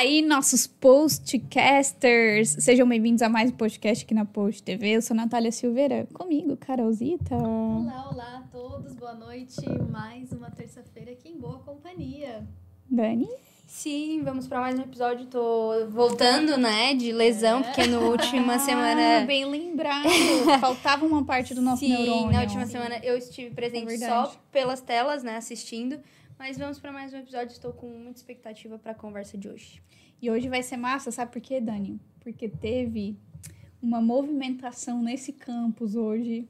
E aí, nossos postcasters, sejam bem-vindos a mais um podcast aqui na Post TV. Eu sou Natália Silveira, comigo, Carolzita. Olá, olá a todos, boa noite. Mais uma terça-feira aqui em boa companhia. Dani? Sim, vamos para mais um episódio. Tô voltando, né, de lesão, é. porque no última semana. Ah, bem lembrado. Faltava uma parte do nosso Sim, neurônio. na última semana eu estive presente é só pelas telas, né, assistindo. Mas vamos para mais um episódio. Estou com muita expectativa para a conversa de hoje. E hoje vai ser massa, sabe por quê, Dani? Porque teve uma movimentação nesse campus hoje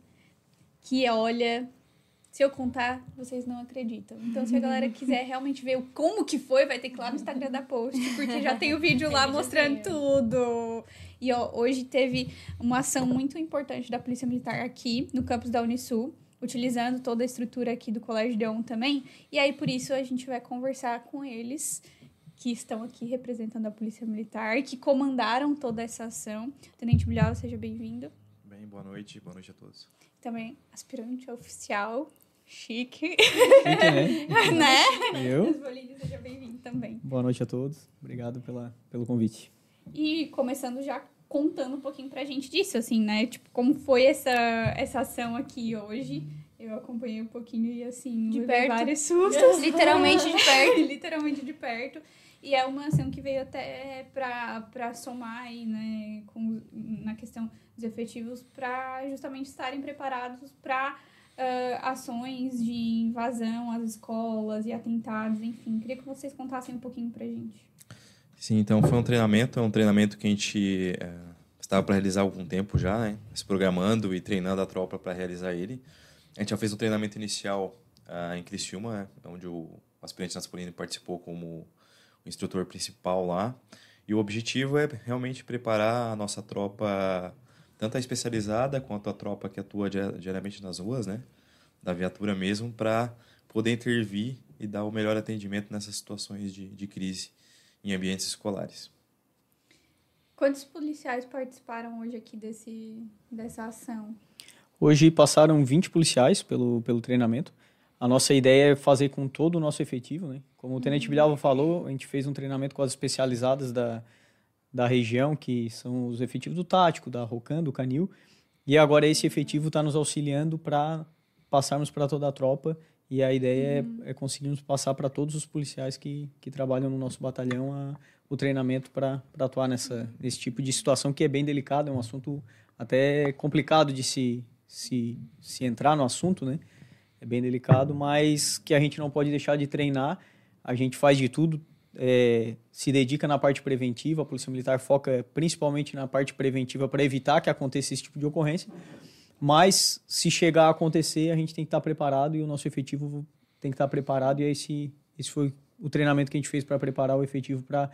que, olha, se eu contar, vocês não acreditam. Então, se a galera quiser realmente ver como que foi, vai ter que ir lá no Instagram da Post, porque já tem o vídeo lá mostrando tudo. E ó, hoje teve uma ação muito importante da Polícia Militar aqui no campus da Unisul, utilizando toda a estrutura aqui do Colégio Deon também. E aí, por isso, a gente vai conversar com eles que estão aqui representando a Polícia Militar, que comandaram toda essa ação. Tenente Bilhal, seja bem-vindo. Bem, boa noite, boa noite a todos. Também aspirante oficial Chique. Chique, né? né? Eu? Bolinhos, seja bem-vindo também. Boa noite a todos. Obrigado pela, pelo convite. E começando já contando um pouquinho pra gente disso, assim, né? Tipo, como foi essa, essa ação aqui hoje. Eu acompanhei um pouquinho e, assim, de perto. vários sustos. Literalmente de perto. Literalmente de perto. E é uma ação que veio até para somar aí, né, com, na questão dos efetivos, para justamente estarem preparados para uh, ações de invasão às escolas e atentados, enfim. Queria que vocês contassem um pouquinho pra gente. Sim, então foi um treinamento, é um treinamento que a gente é, estava para realizar há algum tempo já, né? se programando e treinando a tropa para realizar ele. A gente já fez um treinamento inicial uh, em Criciúma, né? onde o aspirante Naspolini participou como o instrutor principal lá. E o objetivo é realmente preparar a nossa tropa tanto a especializada quanto a tropa que atua diariamente nas ruas, né, da viatura mesmo, para poder intervir e dar o melhor atendimento nessas situações de, de crise em ambientes escolares. Quantos policiais participaram hoje aqui desse, dessa ação? Hoje passaram 20 policiais pelo, pelo treinamento. A nossa ideia é fazer com todo o nosso efetivo, né? Como o Tenente uhum. Bilhava falou, a gente fez um treinamento com as especializadas da, da região, que são os efetivos do tático, da Rocan, do Canil. E agora esse efetivo está nos auxiliando para passarmos para toda a tropa. E a ideia uhum. é, é conseguirmos passar para todos os policiais que, que trabalham no nosso batalhão a, o treinamento para atuar nessa, nesse tipo de situação que é bem delicado, é um assunto até complicado de se, se, se entrar no assunto, né? É bem delicado, mas que a gente não pode deixar de treinar. A gente faz de tudo, é, se dedica na parte preventiva, a Polícia Militar foca principalmente na parte preventiva para evitar que aconteça esse tipo de ocorrência. Mas, se chegar a acontecer, a gente tem que estar preparado e o nosso efetivo tem que estar preparado. E esse, esse foi o treinamento que a gente fez para preparar o efetivo para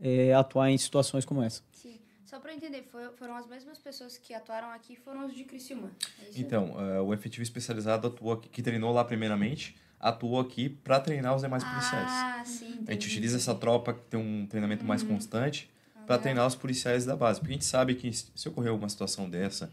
é, atuar em situações como essa. Sim. Só para entender, foram as mesmas pessoas que atuaram aqui, foram os de Criciúma? É então, uh, o efetivo especializado atuou aqui, que treinou lá primeiramente, atuou aqui para treinar os demais policiais. Ah, sim. Entendi, a gente utiliza essa tropa que tem um treinamento uhum. mais constante para treinar os policiais da base. Porque a gente sabe que se ocorrer alguma situação dessa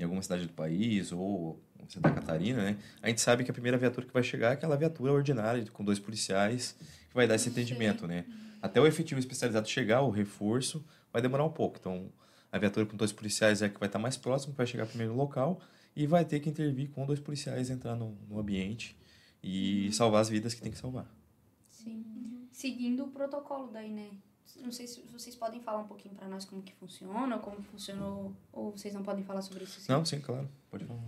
em alguma cidade do país ou Santa Catarina, né? A gente sabe que a primeira viatura que vai chegar é aquela viatura ordinária com dois policiais que vai dar esse atendimento, né? Até o efetivo especializado chegar, o reforço, vai demorar um pouco. Então, a viatura com dois policiais é que vai estar mais próximo, que vai chegar primeiro no local e vai ter que intervir com dois policiais entrar no, no ambiente e uhum. salvar as vidas que tem que salvar. Sim. Seguindo o protocolo daí, né? Não sei se vocês podem falar um pouquinho para nós como que funciona, como funcionou, ou vocês não podem falar sobre isso? Sim? Não, sim, claro. Pode falar.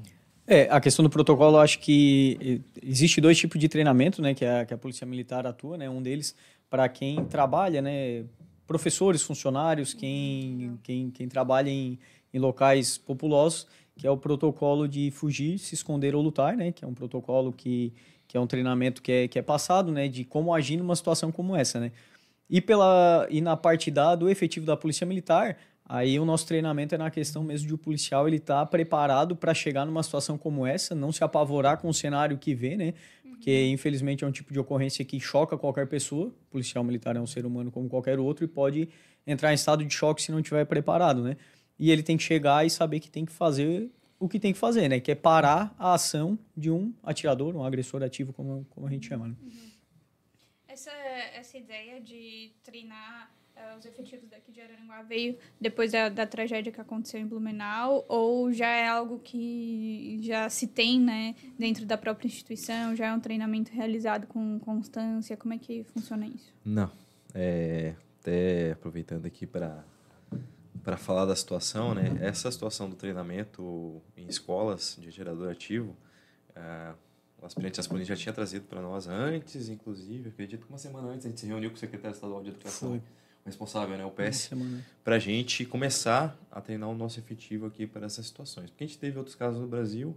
É, a questão do protocolo, acho que existe dois tipos de treinamento, né, que a, que a Polícia Militar atua, né, um deles para quem trabalha, né, professores, funcionários, quem, quem, quem trabalha em, em locais populosos, que é o protocolo de fugir, se esconder ou lutar, né, que é um protocolo que que é um treinamento que é, que é passado, né, de como agir numa situação como essa, né. E, pela, e na parte da, do efetivo da Polícia Militar, aí o nosso treinamento é na questão mesmo de o policial ele estar tá preparado para chegar numa situação como essa, não se apavorar com o cenário que vê, né, porque infelizmente é um tipo de ocorrência que choca qualquer pessoa, o policial militar é um ser humano como qualquer outro e pode entrar em estado de choque se não estiver preparado, né. E ele tem que chegar e saber que tem que fazer o que tem que fazer, né? Que é parar a ação de um atirador, um agressor ativo, como, como a gente chama. Né? Uhum. Essa, essa ideia de treinar uh, os efetivos daqui de Araranguá veio depois da, da tragédia que aconteceu em Blumenau ou já é algo que já se tem né, dentro da própria instituição? Já é um treinamento realizado com constância? Como é que funciona isso? Não. É, até aproveitando aqui para para falar da situação, né? Essa situação do treinamento em escolas de gerador ativo, uh, o aspirante aspirante já tinha trazido para nós antes, inclusive, acredito que uma semana antes a gente se reuniu com o secretário estadual de educação, Foi. o responsável, né, o PS, para a gente começar a treinar o nosso efetivo aqui para essas situações. Porque a gente teve outros casos no Brasil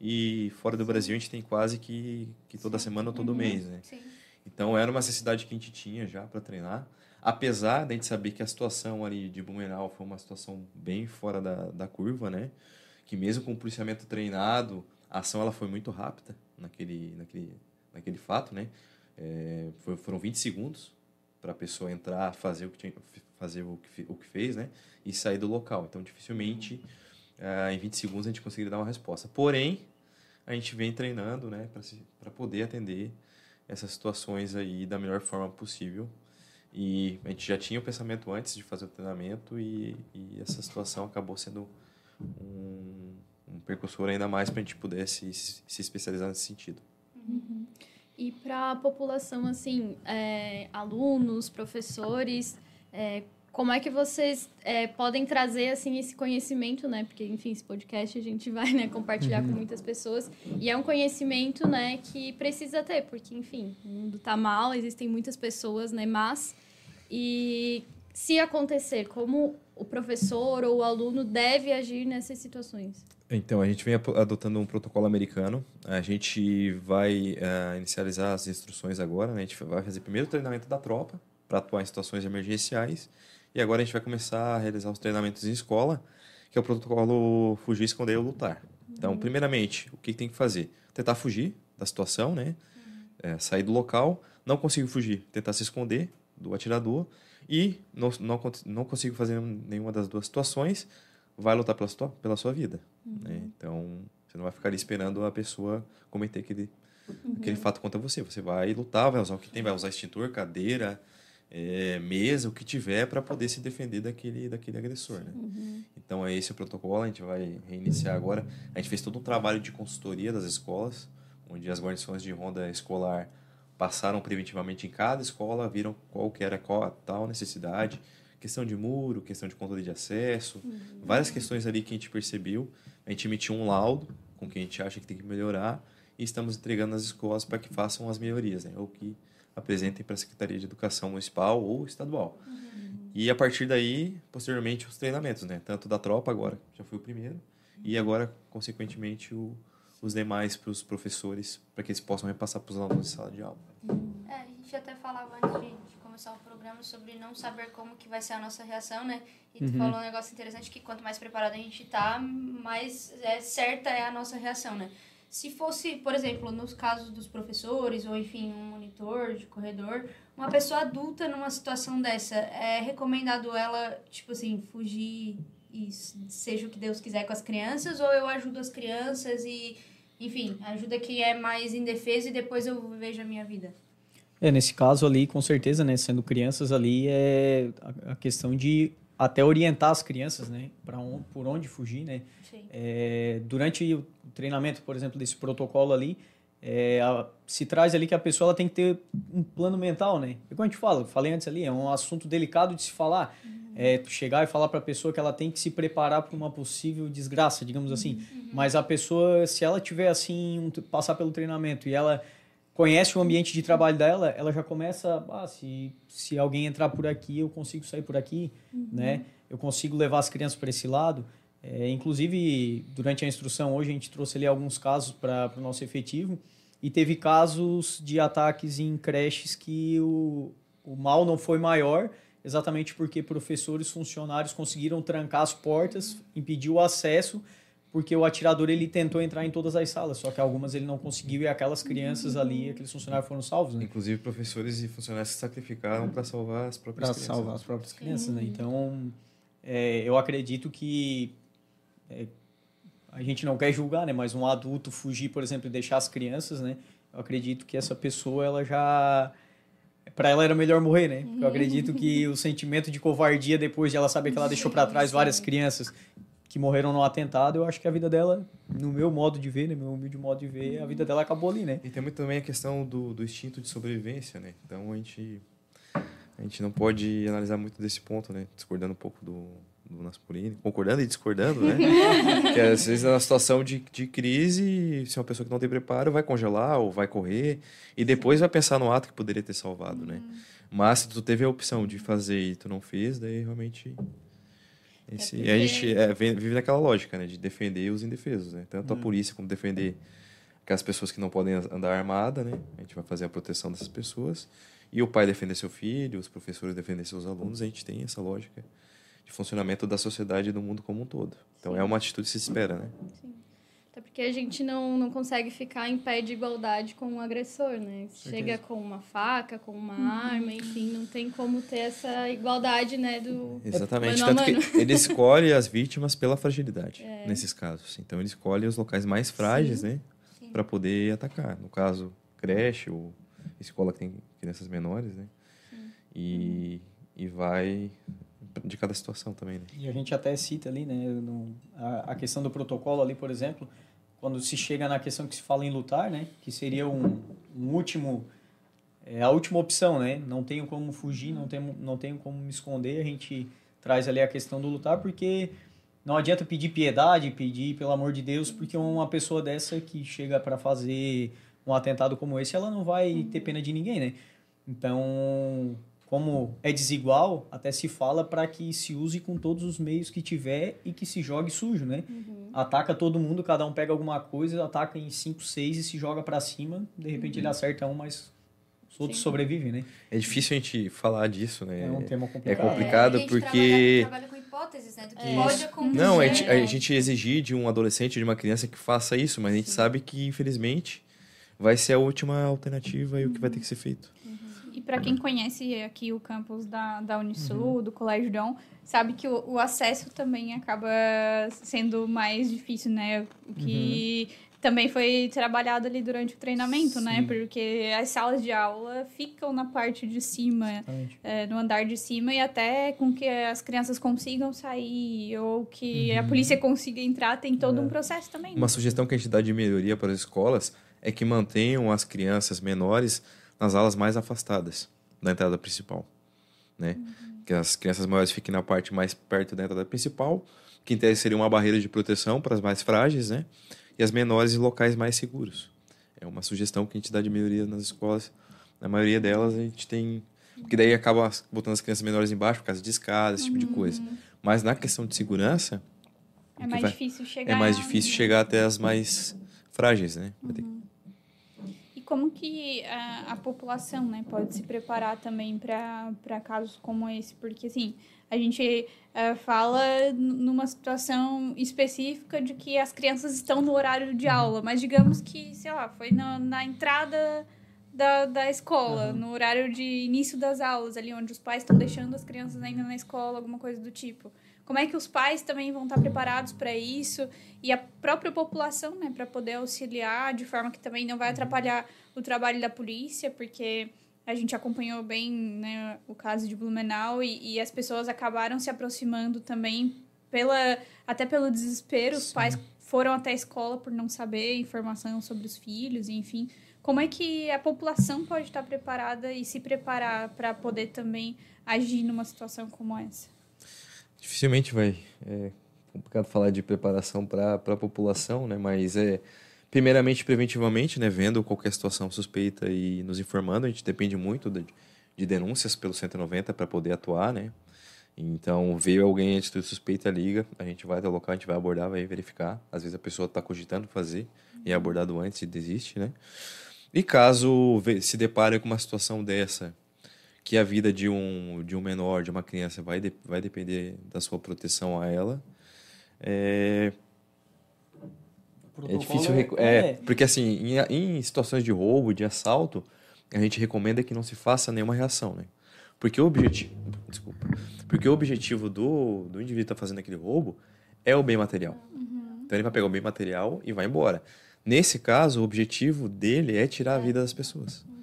e fora do Brasil a gente tem quase que, que toda Sim. semana ou todo uhum. mês, né? Sim. Então era uma necessidade que a gente tinha já para treinar. Apesar de a gente saber que a situação ali de Blumenau foi uma situação bem fora da, da curva, né? Que mesmo com o policiamento treinado, a ação ela foi muito rápida naquele, naquele, naquele fato, né? É, foi, foram 20 segundos para a pessoa entrar, fazer o que tinha, fazer o que, o que fez, né? E sair do local. Então, dificilmente uh, em 20 segundos a gente conseguiria dar uma resposta. Porém, a gente vem treinando, né, para poder atender essas situações aí da melhor forma possível. E a gente já tinha o pensamento antes de fazer o treinamento e, e essa situação acabou sendo um, percursor ainda mais para a gente pudesse se, se especializar nesse sentido. Uhum. E para a população, assim, é, alunos, professores, é, como é que vocês é, podem trazer assim esse conhecimento, né? Porque enfim, esse podcast a gente vai né, compartilhar uhum. com muitas pessoas e é um conhecimento, né, que precisa ter, porque enfim, o mundo tá mal, existem muitas pessoas, né, mas e se acontecer, como o professor ou o aluno deve agir nessas situações? Então, a gente vem adotando um protocolo americano. A gente vai uh, inicializar as instruções agora. Né? A gente vai fazer primeiro o treinamento da tropa para atuar em situações emergenciais. E agora a gente vai começar a realizar os treinamentos em escola, que é o protocolo fugir, esconder ou lutar. Então, uhum. primeiramente, o que tem que fazer? Tentar fugir da situação, né? Uhum. É, sair do local. Não consigo fugir, tentar se esconder do atirador. E não, não, não consigo fazer nenhuma das duas situações, vai lutar pela sua, pela sua vida. Uhum. Né? Então, você não vai ficar ali esperando a pessoa cometer aquele, uhum. aquele fato contra você. Você vai lutar, vai usar o que tem, vai usar extintor, cadeira, é, mesa, o que tiver para poder se defender daquele, daquele agressor. Né? Uhum. Então, é esse o protocolo. A gente vai reiniciar agora. A gente fez todo um trabalho de consultoria das escolas, onde as guarnições de ronda escolar passaram preventivamente em cada escola, viram qual que era qual a tal necessidade, questão de muro, questão de controle de acesso, uhum. várias questões ali que a gente percebeu. A gente emitiu um laudo com que a gente acha que tem que melhorar e estamos entregando nas escolas para que façam as melhorias, né? ou que apresentem para a Secretaria de Educação Municipal ou Estadual. Uhum. E a partir daí, posteriormente, os treinamentos, né? tanto da tropa agora, já foi o primeiro, e agora, consequentemente, o, os demais para os professores, para que eles possam repassar para os alunos de sala de aula. É, a gente até falava antes de, começar o programa sobre não saber como que vai ser a nossa reação, né? E tu uhum. falou um negócio interessante que quanto mais preparado a gente tá, mais é, certa é a nossa reação, né? Se fosse, por exemplo, nos casos dos professores ou enfim, um monitor de corredor, uma pessoa adulta numa situação dessa, é recomendado ela, tipo assim, fugir e seja o que Deus quiser com as crianças ou eu ajudo as crianças e enfim, ajuda quem é mais indefeso e depois eu vejo a minha vida. É, nesse caso ali, com certeza, né, sendo crianças ali, é a questão de até orientar as crianças, né, para on, por onde fugir, né. É, durante o treinamento, por exemplo, desse protocolo ali, é, a, se traz ali que a pessoa ela tem que ter um plano mental, né? E como a gente fala, falei antes ali, é um assunto delicado de se falar. Uhum. É, chegar e falar para a pessoa que ela tem que se preparar para uma possível desgraça, digamos assim. Uhum. Mas a pessoa, se ela tiver assim, um, passar pelo treinamento e ela conhece o ambiente de trabalho dela, ela já começa, ah, se, se alguém entrar por aqui, eu consigo sair por aqui, uhum. né? Eu consigo levar as crianças para esse lado. É, inclusive, durante a instrução hoje, a gente trouxe ali alguns casos para o nosso efetivo e teve casos de ataques em creches que o, o mal não foi maior, exatamente porque professores, funcionários conseguiram trancar as portas, impedir o acesso, porque o atirador ele tentou entrar em todas as salas, só que algumas ele não conseguiu e aquelas crianças ali, aqueles funcionários foram salvos, né? Inclusive professores e funcionários se sacrificaram para salvar as próprias pra crianças. Para salvar as próprias crianças, né? Então, é, eu acredito que é, a gente não quer julgar, né? Mas um adulto fugir, por exemplo, e deixar as crianças, né? Eu acredito que essa pessoa ela já para ela era melhor morrer, né? Porque eu acredito que o sentimento de covardia depois de ela saber que ela deixou para trás várias crianças que morreram no atentado, eu acho que a vida dela, no meu modo de ver, no meu humilde modo de ver, a vida dela acabou ali, né? E tem muito também a questão do, do instinto de sobrevivência, né? Então a gente a gente não pode analisar muito desse ponto, né? Discordando um pouco do, do Naspolini, concordando e discordando, né? que às vezes na situação de, de crise, se é uma pessoa que não tem preparo, vai congelar ou vai correr e depois vai pensar no ato que poderia ter salvado, né? Mas se tu teve a opção de fazer e tu não fez, daí realmente esse, é porque... a gente é, vive naquela lógica, né, de defender os indefesos, né? Tanto hum. a polícia como defender aquelas pessoas que não podem andar armada, né? A gente vai fazer a proteção dessas pessoas e o pai defender seu filho, os professores defender seus alunos, a gente tem essa lógica de funcionamento da sociedade e do mundo como um todo. Então Sim. é uma atitude que se espera, né? Sim. Até porque a gente não, não consegue ficar em pé de igualdade com o agressor, né? Chega com uma faca, com uma uhum. arma, enfim, não tem como ter essa igualdade, né? Do Exatamente. Mano Tanto que ele escolhe as vítimas pela fragilidade, é. nesses casos. Então ele escolhe os locais mais frágeis, Sim. né? Para poder atacar. No caso, creche ou escola que tem crianças menores, né? Sim. E, e vai de cada situação também. Né? E a gente até cita ali, né, no, a, a, questão do protocolo ali, por exemplo, quando se chega na questão que se fala em lutar, né, que seria um, um último, é, a última opção, né, não tenho como fugir, não tenho, não tenho como me esconder, a gente traz ali a questão do lutar, porque não adianta pedir piedade, pedir pelo amor de Deus, porque uma pessoa dessa que chega para fazer um atentado como esse, ela não vai ter pena de ninguém, né? Então, como é desigual, até se fala para que se use com todos os meios que tiver e que se jogue sujo, né? Uhum. Ataca todo mundo, cada um pega alguma coisa, ataca em 5, 6 e se joga para cima. De repente uhum. ele acerta um, mas os outros Sim. sobrevivem, né? É difícil a gente falar disso, né? É um tema complicado. É complicado é, porque... Trabalha, trabalha com hipóteses, né? Do que é. pode acontecer. Não, a gente, a gente exigir de um adolescente, de uma criança que faça isso, mas a gente Sim. sabe que, infelizmente, vai ser a última alternativa e o que vai ter que ser feito. E para quem conhece aqui o campus da, da Unisul, uhum. do Colégio Dom, sabe que o, o, acesso também acaba sendo mais difícil, né? O que uhum. também foi trabalhado ali durante o treinamento, né? Sim. né? Porque as salas de aula ficam na parte de cima, é, no andar de cima, e até com que as crianças consigam sair ou que uhum. a polícia consiga entrar, tem todo é. um processo também. Uma sugestão que a gente dá de melhoria para as escolas é que mantenham as crianças menores nas alas mais afastadas da entrada principal, né? Uhum. Que as crianças maiores fiquem na parte mais perto da entrada principal, que em tese seria uma barreira de proteção para as mais frágeis, né? E as menores em locais mais seguros. É uma sugestão que a gente dá de melhoria nas escolas. Na maioria delas a gente tem porque daí acaba botando as crianças menores embaixo por causa de escadas, esse tipo de coisa. Uhum. Mas na questão de segurança é mais vai, difícil chegar. É mais difícil chegar até as mais frágeis, né? Uhum como que a, a população né, pode se preparar também para casos como esse? Porque, assim, a gente uh, fala numa situação específica de que as crianças estão no horário de aula, mas digamos que, sei lá, foi na, na entrada da, da escola, uhum. no horário de início das aulas, ali onde os pais estão deixando as crianças ainda na escola, alguma coisa do tipo. Como é que os pais também vão estar preparados para isso e a própria população, né, para poder auxiliar de forma que também não vai uhum. atrapalhar o trabalho da polícia, porque a gente acompanhou bem né, o caso de Blumenau e, e, as pessoas acabaram se aproximando também pela até pelo desespero. Sim. Os pais foram até a escola por não saber informação sobre os filhos, enfim. Como é que a população pode estar preparada e se preparar para poder também agir numa situação como essa? Dificilmente vai. É complicado falar de preparação para a população, né? Mas é primeiramente preventivamente, né? Vendo qualquer situação suspeita e nos informando. A gente depende muito de, de denúncias pelo 190 para poder atuar, né? Então, veio alguém de suspeita, liga, a gente vai até o local, a gente vai abordar, vai verificar. Às vezes a pessoa está cogitando fazer e é abordado antes e desiste, né? E caso se depare com uma situação dessa que a vida de um, de um menor, de uma criança, vai, de, vai depender da sua proteção a ela. É, é difícil. É, é, porque, assim, em, em situações de roubo, de assalto, a gente recomenda que não se faça nenhuma reação, né? Porque o objetivo. Desculpa. Porque o objetivo do, do indivíduo que está fazendo aquele roubo é o bem material. Uhum. Então ele vai pegar o bem material e vai embora. Nesse caso, o objetivo dele é tirar a vida das pessoas. Uhum.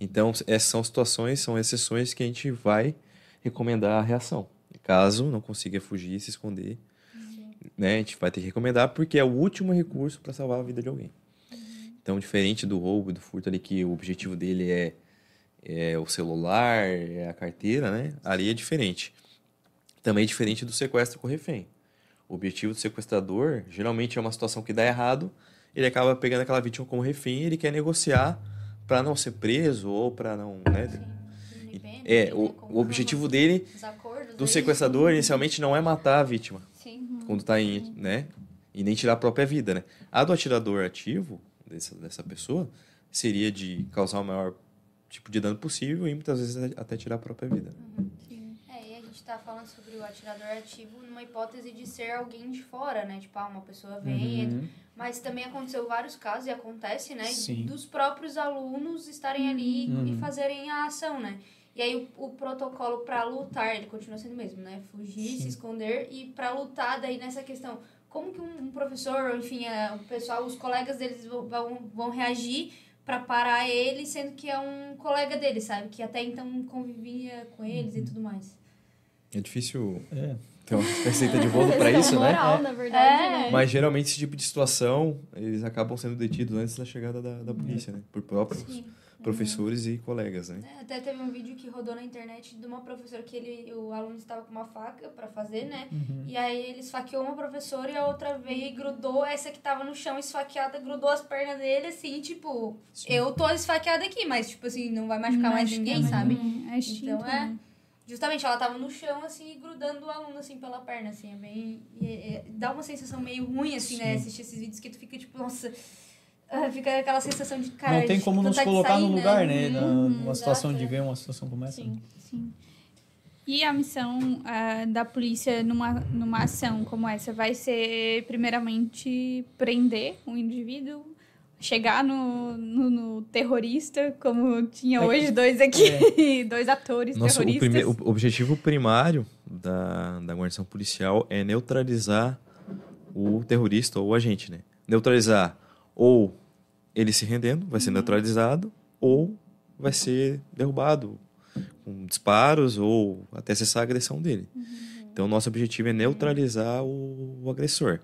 Então, essas são situações, são exceções que a gente vai recomendar a reação. Caso não consiga fugir, se esconder, né, a gente vai ter que recomendar porque é o último recurso para salvar a vida de alguém. Então, diferente do roubo do furto ali, que o objetivo dele é, é o celular, é a carteira, né? Ali é diferente. Também é diferente do sequestro com refém. O objetivo do sequestrador geralmente é uma situação que dá errado, ele acaba pegando aquela vítima como refém e ele quer negociar para não ser preso ou para não, né? É, o, o objetivo dele do sequestrador inicialmente não é matar a vítima. Sim. Quando tá em, né? E nem tirar a própria vida, né? A do atirador ativo, dessa, dessa pessoa, seria de causar o maior tipo de dano possível e muitas vezes até tirar a própria vida. Uhum. É, e a gente tá falando sobre o atirador ativo numa hipótese de ser alguém de fora, né? Tipo, ah, uma pessoa vem, Uhum. Mas também aconteceu vários casos, e acontece, né? Sim. Dos próprios alunos estarem ali e Uhum. fazerem a ação, né? E aí o, o protocolo para lutar, ele continua sendo o mesmo, né? Fugir, se Sim. esconder e para lutar daí nessa questão. Como que um, um professor, enfim, é, o pessoal, os colegas deles vão, vão, vão reagir para parar ele, sendo que é um colega dele, sabe? Que até então convivia com eles e tudo mais. É difícil É. ter uma receita de bolo para isso, né? moral, na verdade, É. né? Mas geralmente esse tipo de situação, eles acabam sendo detidos antes da chegada da, da polícia, né? Por próprios Sim. professores e colegas, né? É, Até teve um vídeo que rodou na internet de uma professora que ele, o aluno estava com uma faca para fazer, né? Uhum. E aí ele esfaqueou uma professora e a outra veio e grudou, essa que tava no chão esfaqueada, grudou as pernas dele, assim, tipo, eu tô esfaqueada aqui, mas, tipo assim, não vai machucar mais Machucar ninguém, mais sabe? ninguém. É Então, é. né? Justamente, ela tava no chão, assim, e grudando o aluno, assim, pela perna, assim, é bem... e- e- dá uma sensação meio ruim, assim, né, Sim. assistir esses vídeos que tu fica, tipo, nossa... ah, Fica aquela sensação de, cara... Não tem de como nos de colocar no sair, lugar, né? Na, Uhum, numa situação exato, de é. ver uma situação como essa. Sim. Sim. E a missão ah, da polícia numa, numa ação como essa vai ser, primeiramente, prender um indivíduo, chegar no, no, no terrorista, como tinha É. hoje dois aqui, dois atores Nosso, o, terroristas. prime- o objetivo primário da, da guarnição policial é neutralizar o terrorista ou o agente, né? Neutralizar ou ele se rendendo, vai ser neutralizado, ou vai ser derrubado com disparos ou até cessar a agressão dele. Então, nosso objetivo é neutralizar o, o agressor.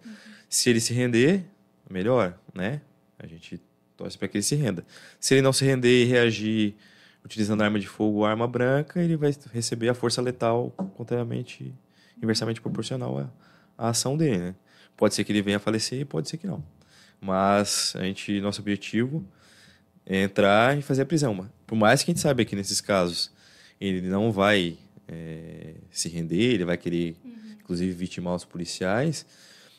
Se ele se render, melhor, né? A gente torce para que ele se renda. Se ele não se render e reagir utilizando arma de fogo ou arma branca, ele vai receber a força letal contrariamente, inversamente proporcional à, à ação dele, né? Pode ser que ele venha a falecer, pode ser que não. Mas a gente, nosso objetivo é entrar e fazer a prisão. Mas Por mais que a gente saiba que nesses casos ele não vai é, se render, ele vai querer, inclusive, vitimar os policiais.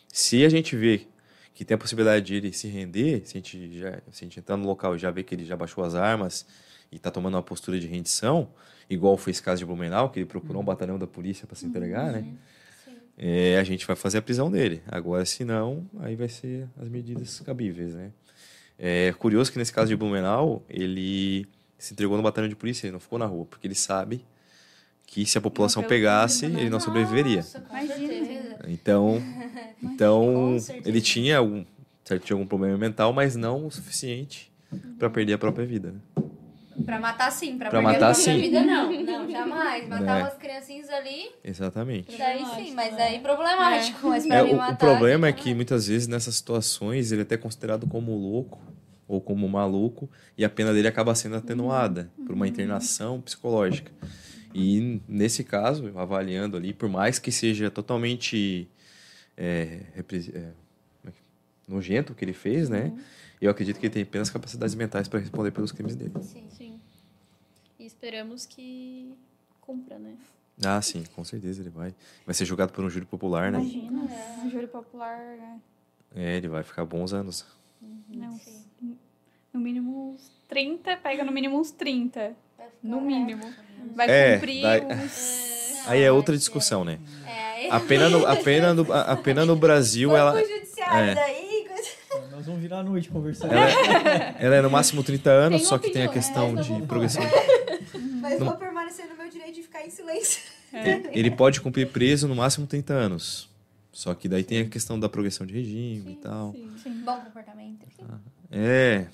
Se a gente vê que tem a possibilidade de ele se render, se a gente, já, se a gente entrar no local e já vê que ele já baixou as armas e está tomando uma postura de rendição, igual foi esse caso de Blumenau, que ele procurou um batalhão da polícia para se entregar, né? Sim. É, a gente vai fazer a prisão dele. Agora, se não, aí vai ser as medidas cabíveis, né? É curioso que nesse caso de Blumenau, ele se entregou no batalhão de polícia, ele não ficou na rua, porque ele sabe que se a população pegasse, né? ele não sobreviveria. Imagina. Então, então ele tinha algum, certo, tinha algum problema mental, mas não o suficiente para perder a própria vida. Né? Pra matar sim, pra, Pra perder matar, a própria sim. vida não. Não, jamais. Matar É. umas criancinhas ali, Exatamente. daí sim, mas né? aí problemático. Mas pra É, o, matar, o problema é que muitas vezes nessas situações ele é até considerado como louco ou como maluco e a pena dele acaba sendo atenuada por uma internação psicológica. E nesse caso, avaliando ali, por mais que seja totalmente é, é, é nojento o que ele fez, né? Eu acredito que ele tem apenas capacidades mentais para responder pelos crimes dele. Sim. Sim. E esperamos que cumpra, né? Ah, sim, com certeza ele vai. Vai ser julgado por um júri popular, né? Imagina, um júri popular, né? É, ele vai ficar bons anos. Não, Sim. no mínimo uns 30, pega no mínimo uns 30. No é. mínimo. Vai É, cumprir daí- uns... Aí é outra discussão, né? É, A pena no, a pena no, a pena no Brasil, ela, pro judiciário é. daí. coisa- Nós vamos virar a noite conversando. ela, ela é no máximo 30 anos, Tem só que tem a opinião, questão né? de progressão. Mas Não. vou permanecer no meu direito de ficar em silêncio. Ele pode cumprir preso no máximo 30 anos. Só que daí tem a questão da progressão de regime e tal. Sim. Sim. Bom comportamento. É, O que é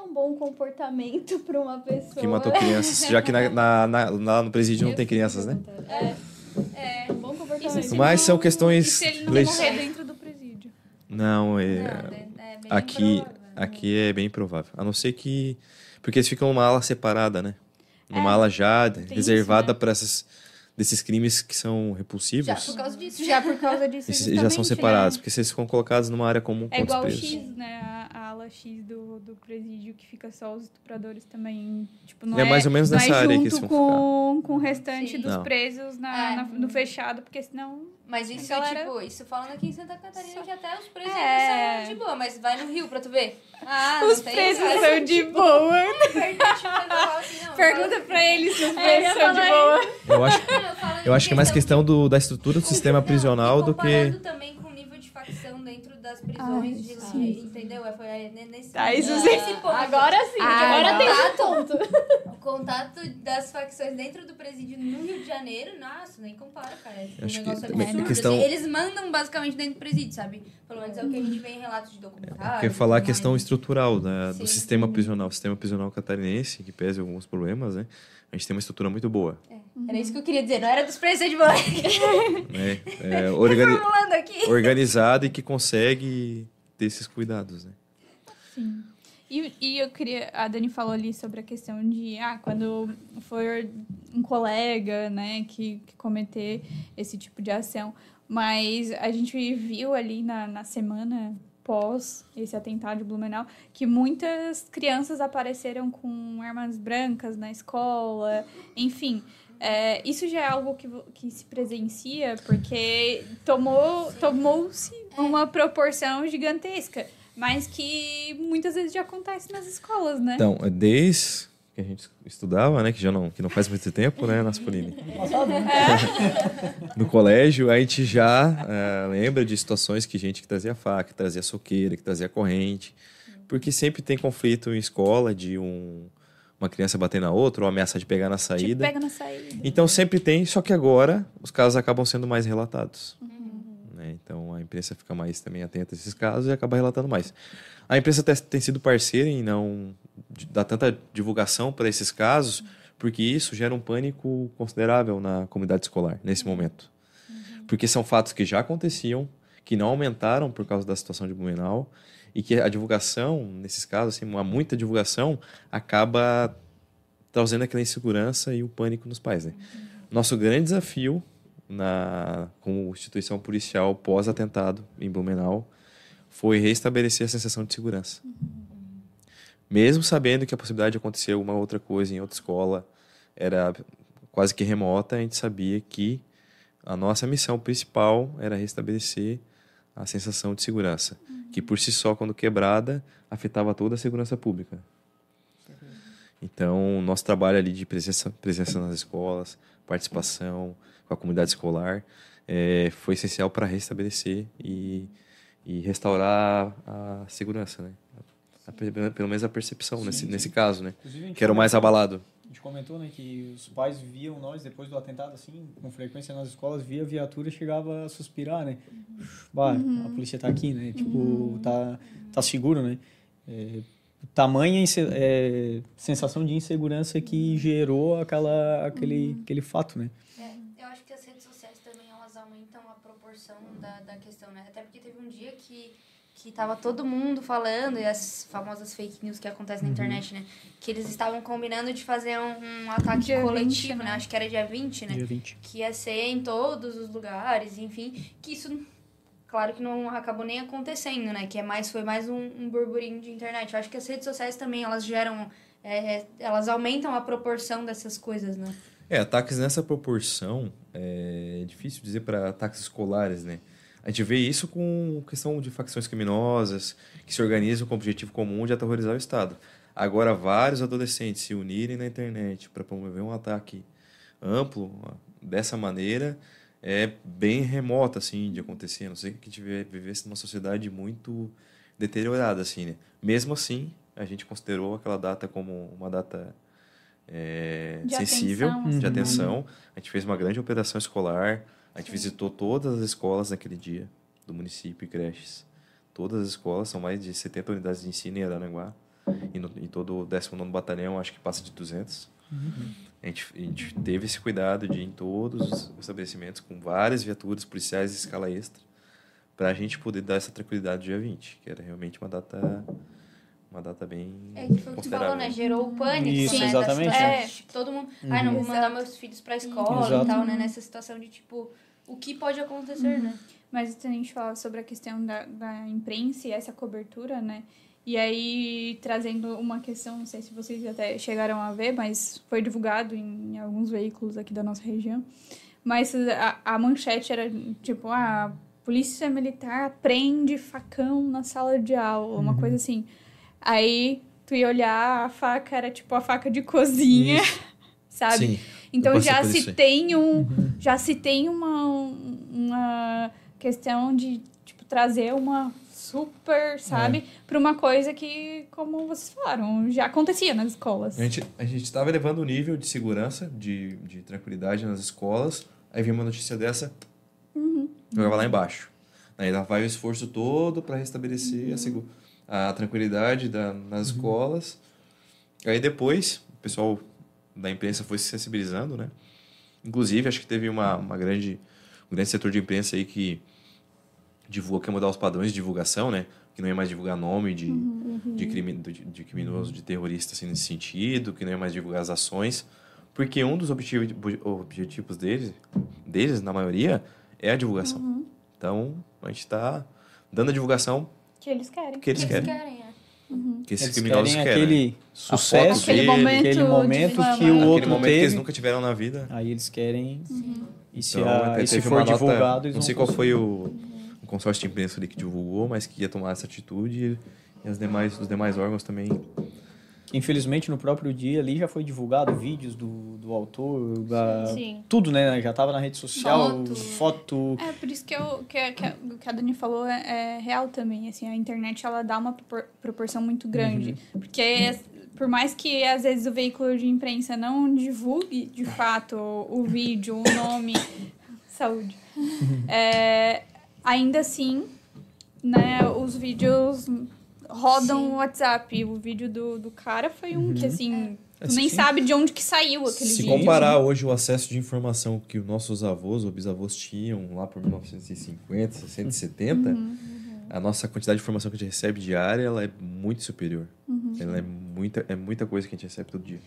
é um bom comportamento para uma pessoa? Que matou crianças. Já que na, na, na- lá no presídio não tem crianças, né? É, é um bom comportamento. Mas são questões e se ele não legis- morrer dentro do presídio? Não, é. Não, é- é bem Aqui, aqui é bem provável. A não ser que. Porque eles ficam numa ala separada, né? Numa É, ala já reservada né? para esses desses crimes que são Já repulsivos. por causa disso. Já por causa disso. Esses já são justamente, separados, né? porque se eles ficam colocados numa área comum com É igual o. X, né? A, a ala X do, do presídio, que fica só os estupradores também. Tipo, não É é, mais ou menos nessa é área que eles vão com, com o restante Sim. dos Não. presos na, É. na- no fechado, porque senão. Mas isso, galera- tipo, isso falando aqui em Santa Catarina, Só- que até os presos É. são de boa, mas vai no Rio pra tu ver. Ah, Os presos são de boa. assim, Pergunta pra eles se os É, presos são de boa. Eu acho, eu acho que é mais questão do, da estrutura do sistema prisional do que. comparando também com o nível de facção dentro das prisões Ai, de lá, sim. entendeu? É, foi é, nesse, Tá, isso nesse ponto. Agora sim, Ah, agora não. tem um ponto. O contato das facções dentro do presídio no Rio de Janeiro, nossa, nem compara, cara. É um Acho que negócio também absurdo. questão- assim. Eles mandam basicamente dentro do presídio, sabe? Pelo menos é o que a gente vê em relatos de documentários. Quer falar a questão mais. estrutural né, do Sim. sistema prisional. O sistema prisional catarinense, que pese alguns problemas, né? A gente tem uma estrutura muito boa. Era isso que eu queria dizer, não era dos presos de boa. Né? É, organi- organizada e que consegue ter esses cuidados, né? Sim. E, e eu queria. A Dani falou ali sobre a questão de. Ah, quando for um colega, né, que, que cometer esse tipo de ação. Mas a gente viu ali na, na semana pós esse atentado de Blumenau que muitas crianças apareceram com armas brancas na escola, enfim. É, isso já é algo que, que se presencia porque tomou tomou-se uma proporção gigantesca, mas que muitas vezes já acontece nas escolas, né? Então, desde que a gente estudava, né? Que já não, que não faz muito tempo, né, Naspolini? No colégio, a gente já eh, lembra de situações que gente que trazia faca, que trazia soqueira, que trazia corrente. Porque sempre tem conflito em escola de um, uma criança bater na outra ou ameaça de pegar na Tipo, saída. pega na saída. Então sempre tem, só que agora os casos acabam sendo mais relatados. né? Então a imprensa fica mais também atenta a esses casos e acaba relatando mais. A imprensa te- tem sido parceira em não dar tanta divulgação para esses casos, porque isso gera um pânico considerável na comunidade escolar nesse momento. Porque são fatos que já aconteciam, que não aumentaram por causa da situação de Blumenau, e que a divulgação, nesses casos, assim, uma muita divulgação, acaba trazendo aquela insegurança e o pânico nos pais. Né? Nosso grande desafio na, como instituição policial pós-atentado em Blumenau foi restabelecer a sensação de segurança. Mesmo sabendo que a possibilidade de acontecer alguma outra coisa em outra escola era quase que remota, a gente sabia que a nossa missão principal era restabelecer a sensação de segurança, que por si só, quando quebrada, afetava toda a segurança pública. Então, nosso trabalho ali de presença, presença nas escolas, participação com a comunidade escolar, eh, foi essencial para restabelecer e, e restaurar a segurança, né? A- a- pelo menos a percepção Sim, nesse, sim. nesse caso, né? Que era o mais abalado. A gente comentou, né, que os pais viam nós depois do atentado, assim, com frequência nas escolas, via viatura e chegava a suspirar, né? Bah, a polícia tá aqui, né? Tipo, tá, tá seguro, né? É, tamanha é, sensação de insegurança que gerou aquela, aquele, aquele fato, né? É, eu acho que as redes sociais também elas aumentam a proporção da, da questão, né? Até porque teve um dia que, que tava todo mundo falando, e as famosas fake news que acontecem na internet, né? Que eles estavam combinando de fazer um, um ataque Dia 20, coletivo, né? né? Acho que era dia 20, né? Dia 20. que ia ser em todos os lugares, enfim, que isso claro que não acabou nem acontecendo, né? Que é mais foi mais um, um burburinho de internet. Eu acho que as redes sociais também elas geram é, elas aumentam a proporção dessas coisas, né? É, ataques nessa proporção é difícil dizer para ataques escolares, né? A gente vê isso com questão de facções criminosas que se organizam com o objetivo comum de aterrorizar o Estado. Agora, vários adolescentes se unirem na internet para promover um ataque amplo dessa maneira é bem remota assim de acontecer. A não sei que a gente vive- vivesse numa sociedade muito deteriorada assim, né? Mesmo assim, a gente considerou aquela data como uma data é, De sensível, atenção, assim. de atenção. A gente fez uma grande operação escolar. A gente visitou todas as escolas naquele dia do município e creches. Todas as escolas, são mais de 70 unidades de ensino em Aranaguá. E, no, e todo o 19 Batalhão, acho que passa de 200. A, gente, a gente teve esse cuidado de ir em todos os estabelecimentos com várias viaturas policiais de escala extra para a gente poder dar essa tranquilidade dia 20, que era realmente uma data uma data bem É que foi o que você falou, né? Gerou o pânico, Isso, né? da exatamente, é. tipo, todo mundo, ai, não vou mandar meus filhos pra escola Exato. e tal, né? Nessa situação de, tipo, o que pode acontecer, né? Mas a gente falava sobre a questão da, da imprensa e essa cobertura, né? E aí, trazendo uma questão, não sei se vocês até chegaram a ver, mas foi divulgado em alguns veículos aqui da nossa região. Mas a, a manchete era tipo, a polícia militar prende facão na sala de aula, uma coisa assim. Aí tu ia olhar, a faca era tipo a faca de cozinha, sabe? Sim. Então já se isso tem um, já se tem uma, uma questão de tipo trazer uma super, sabe, É. para uma coisa que, como vocês falaram, já acontecia nas escolas. A gente a gente estava elevando o nível de segurança, de, de tranquilidade nas escolas. Aí vinha uma notícia dessa, jogava lá embaixo. Aí lá vai o esforço todo para restabelecer a, segu- a tranquilidade da, nas escolas. Aí depois, o pessoal da imprensa foi se sensibilizando, né? Inclusive, acho que teve uma, uma grande, um grande setor de imprensa aí que divulgou que ia mudar os padrões de divulgação, né? Que não ia mais divulgar nome de, de, crime, de, de criminoso, de terrorista assim, nesse sentido, que não ia mais divulgar as ações. Porque um dos objetivos, objetivos deles, deles, na maioria, é a divulgação. Então, a gente está dando a divulgação Que eles querem. que eles Eles querem. querem, é. Que esses criminosos querem querem. aquele foto sucesso, dele, Aquele momento, aquele momento que o Aquele outro momento que eles teve. nunca tiveram na vida. Aí eles querem. E se, Então, a, e se teve for nota- divulgado, eles Não sei qual foi o, o consórcio de imprensa ali que divulgou, mas que ia tomar essa atitude e as demais, os demais órgãos também. Infelizmente, no próprio dia ali já foi divulgado vídeos do, do autor, da- Sim. tudo, né? Já tava na rede social, Foto. foto. É, por isso que, eu, que, a- que, a, que a Dani falou é, é real também, assim, a internet, ela dá uma propor- proporção muito grande, porque por mais que, às vezes, o veículo de imprensa não divulgue, de fato, o, o vídeo, o nome, saúde, é, ainda assim, né, os vídeos rodam Sim. o WhatsApp, o vídeo do, do cara foi um que, assim, É, tu nem sim. sabe de onde que saiu aquele Se vídeo. comparar hoje o acesso de informação que os nossos avós ou bisavós tinham lá por 1950, 60 e 70, a nossa quantidade de informação que a gente recebe diária ela é muito superior. Ela é muita, é muita coisa que a gente recebe todo dia.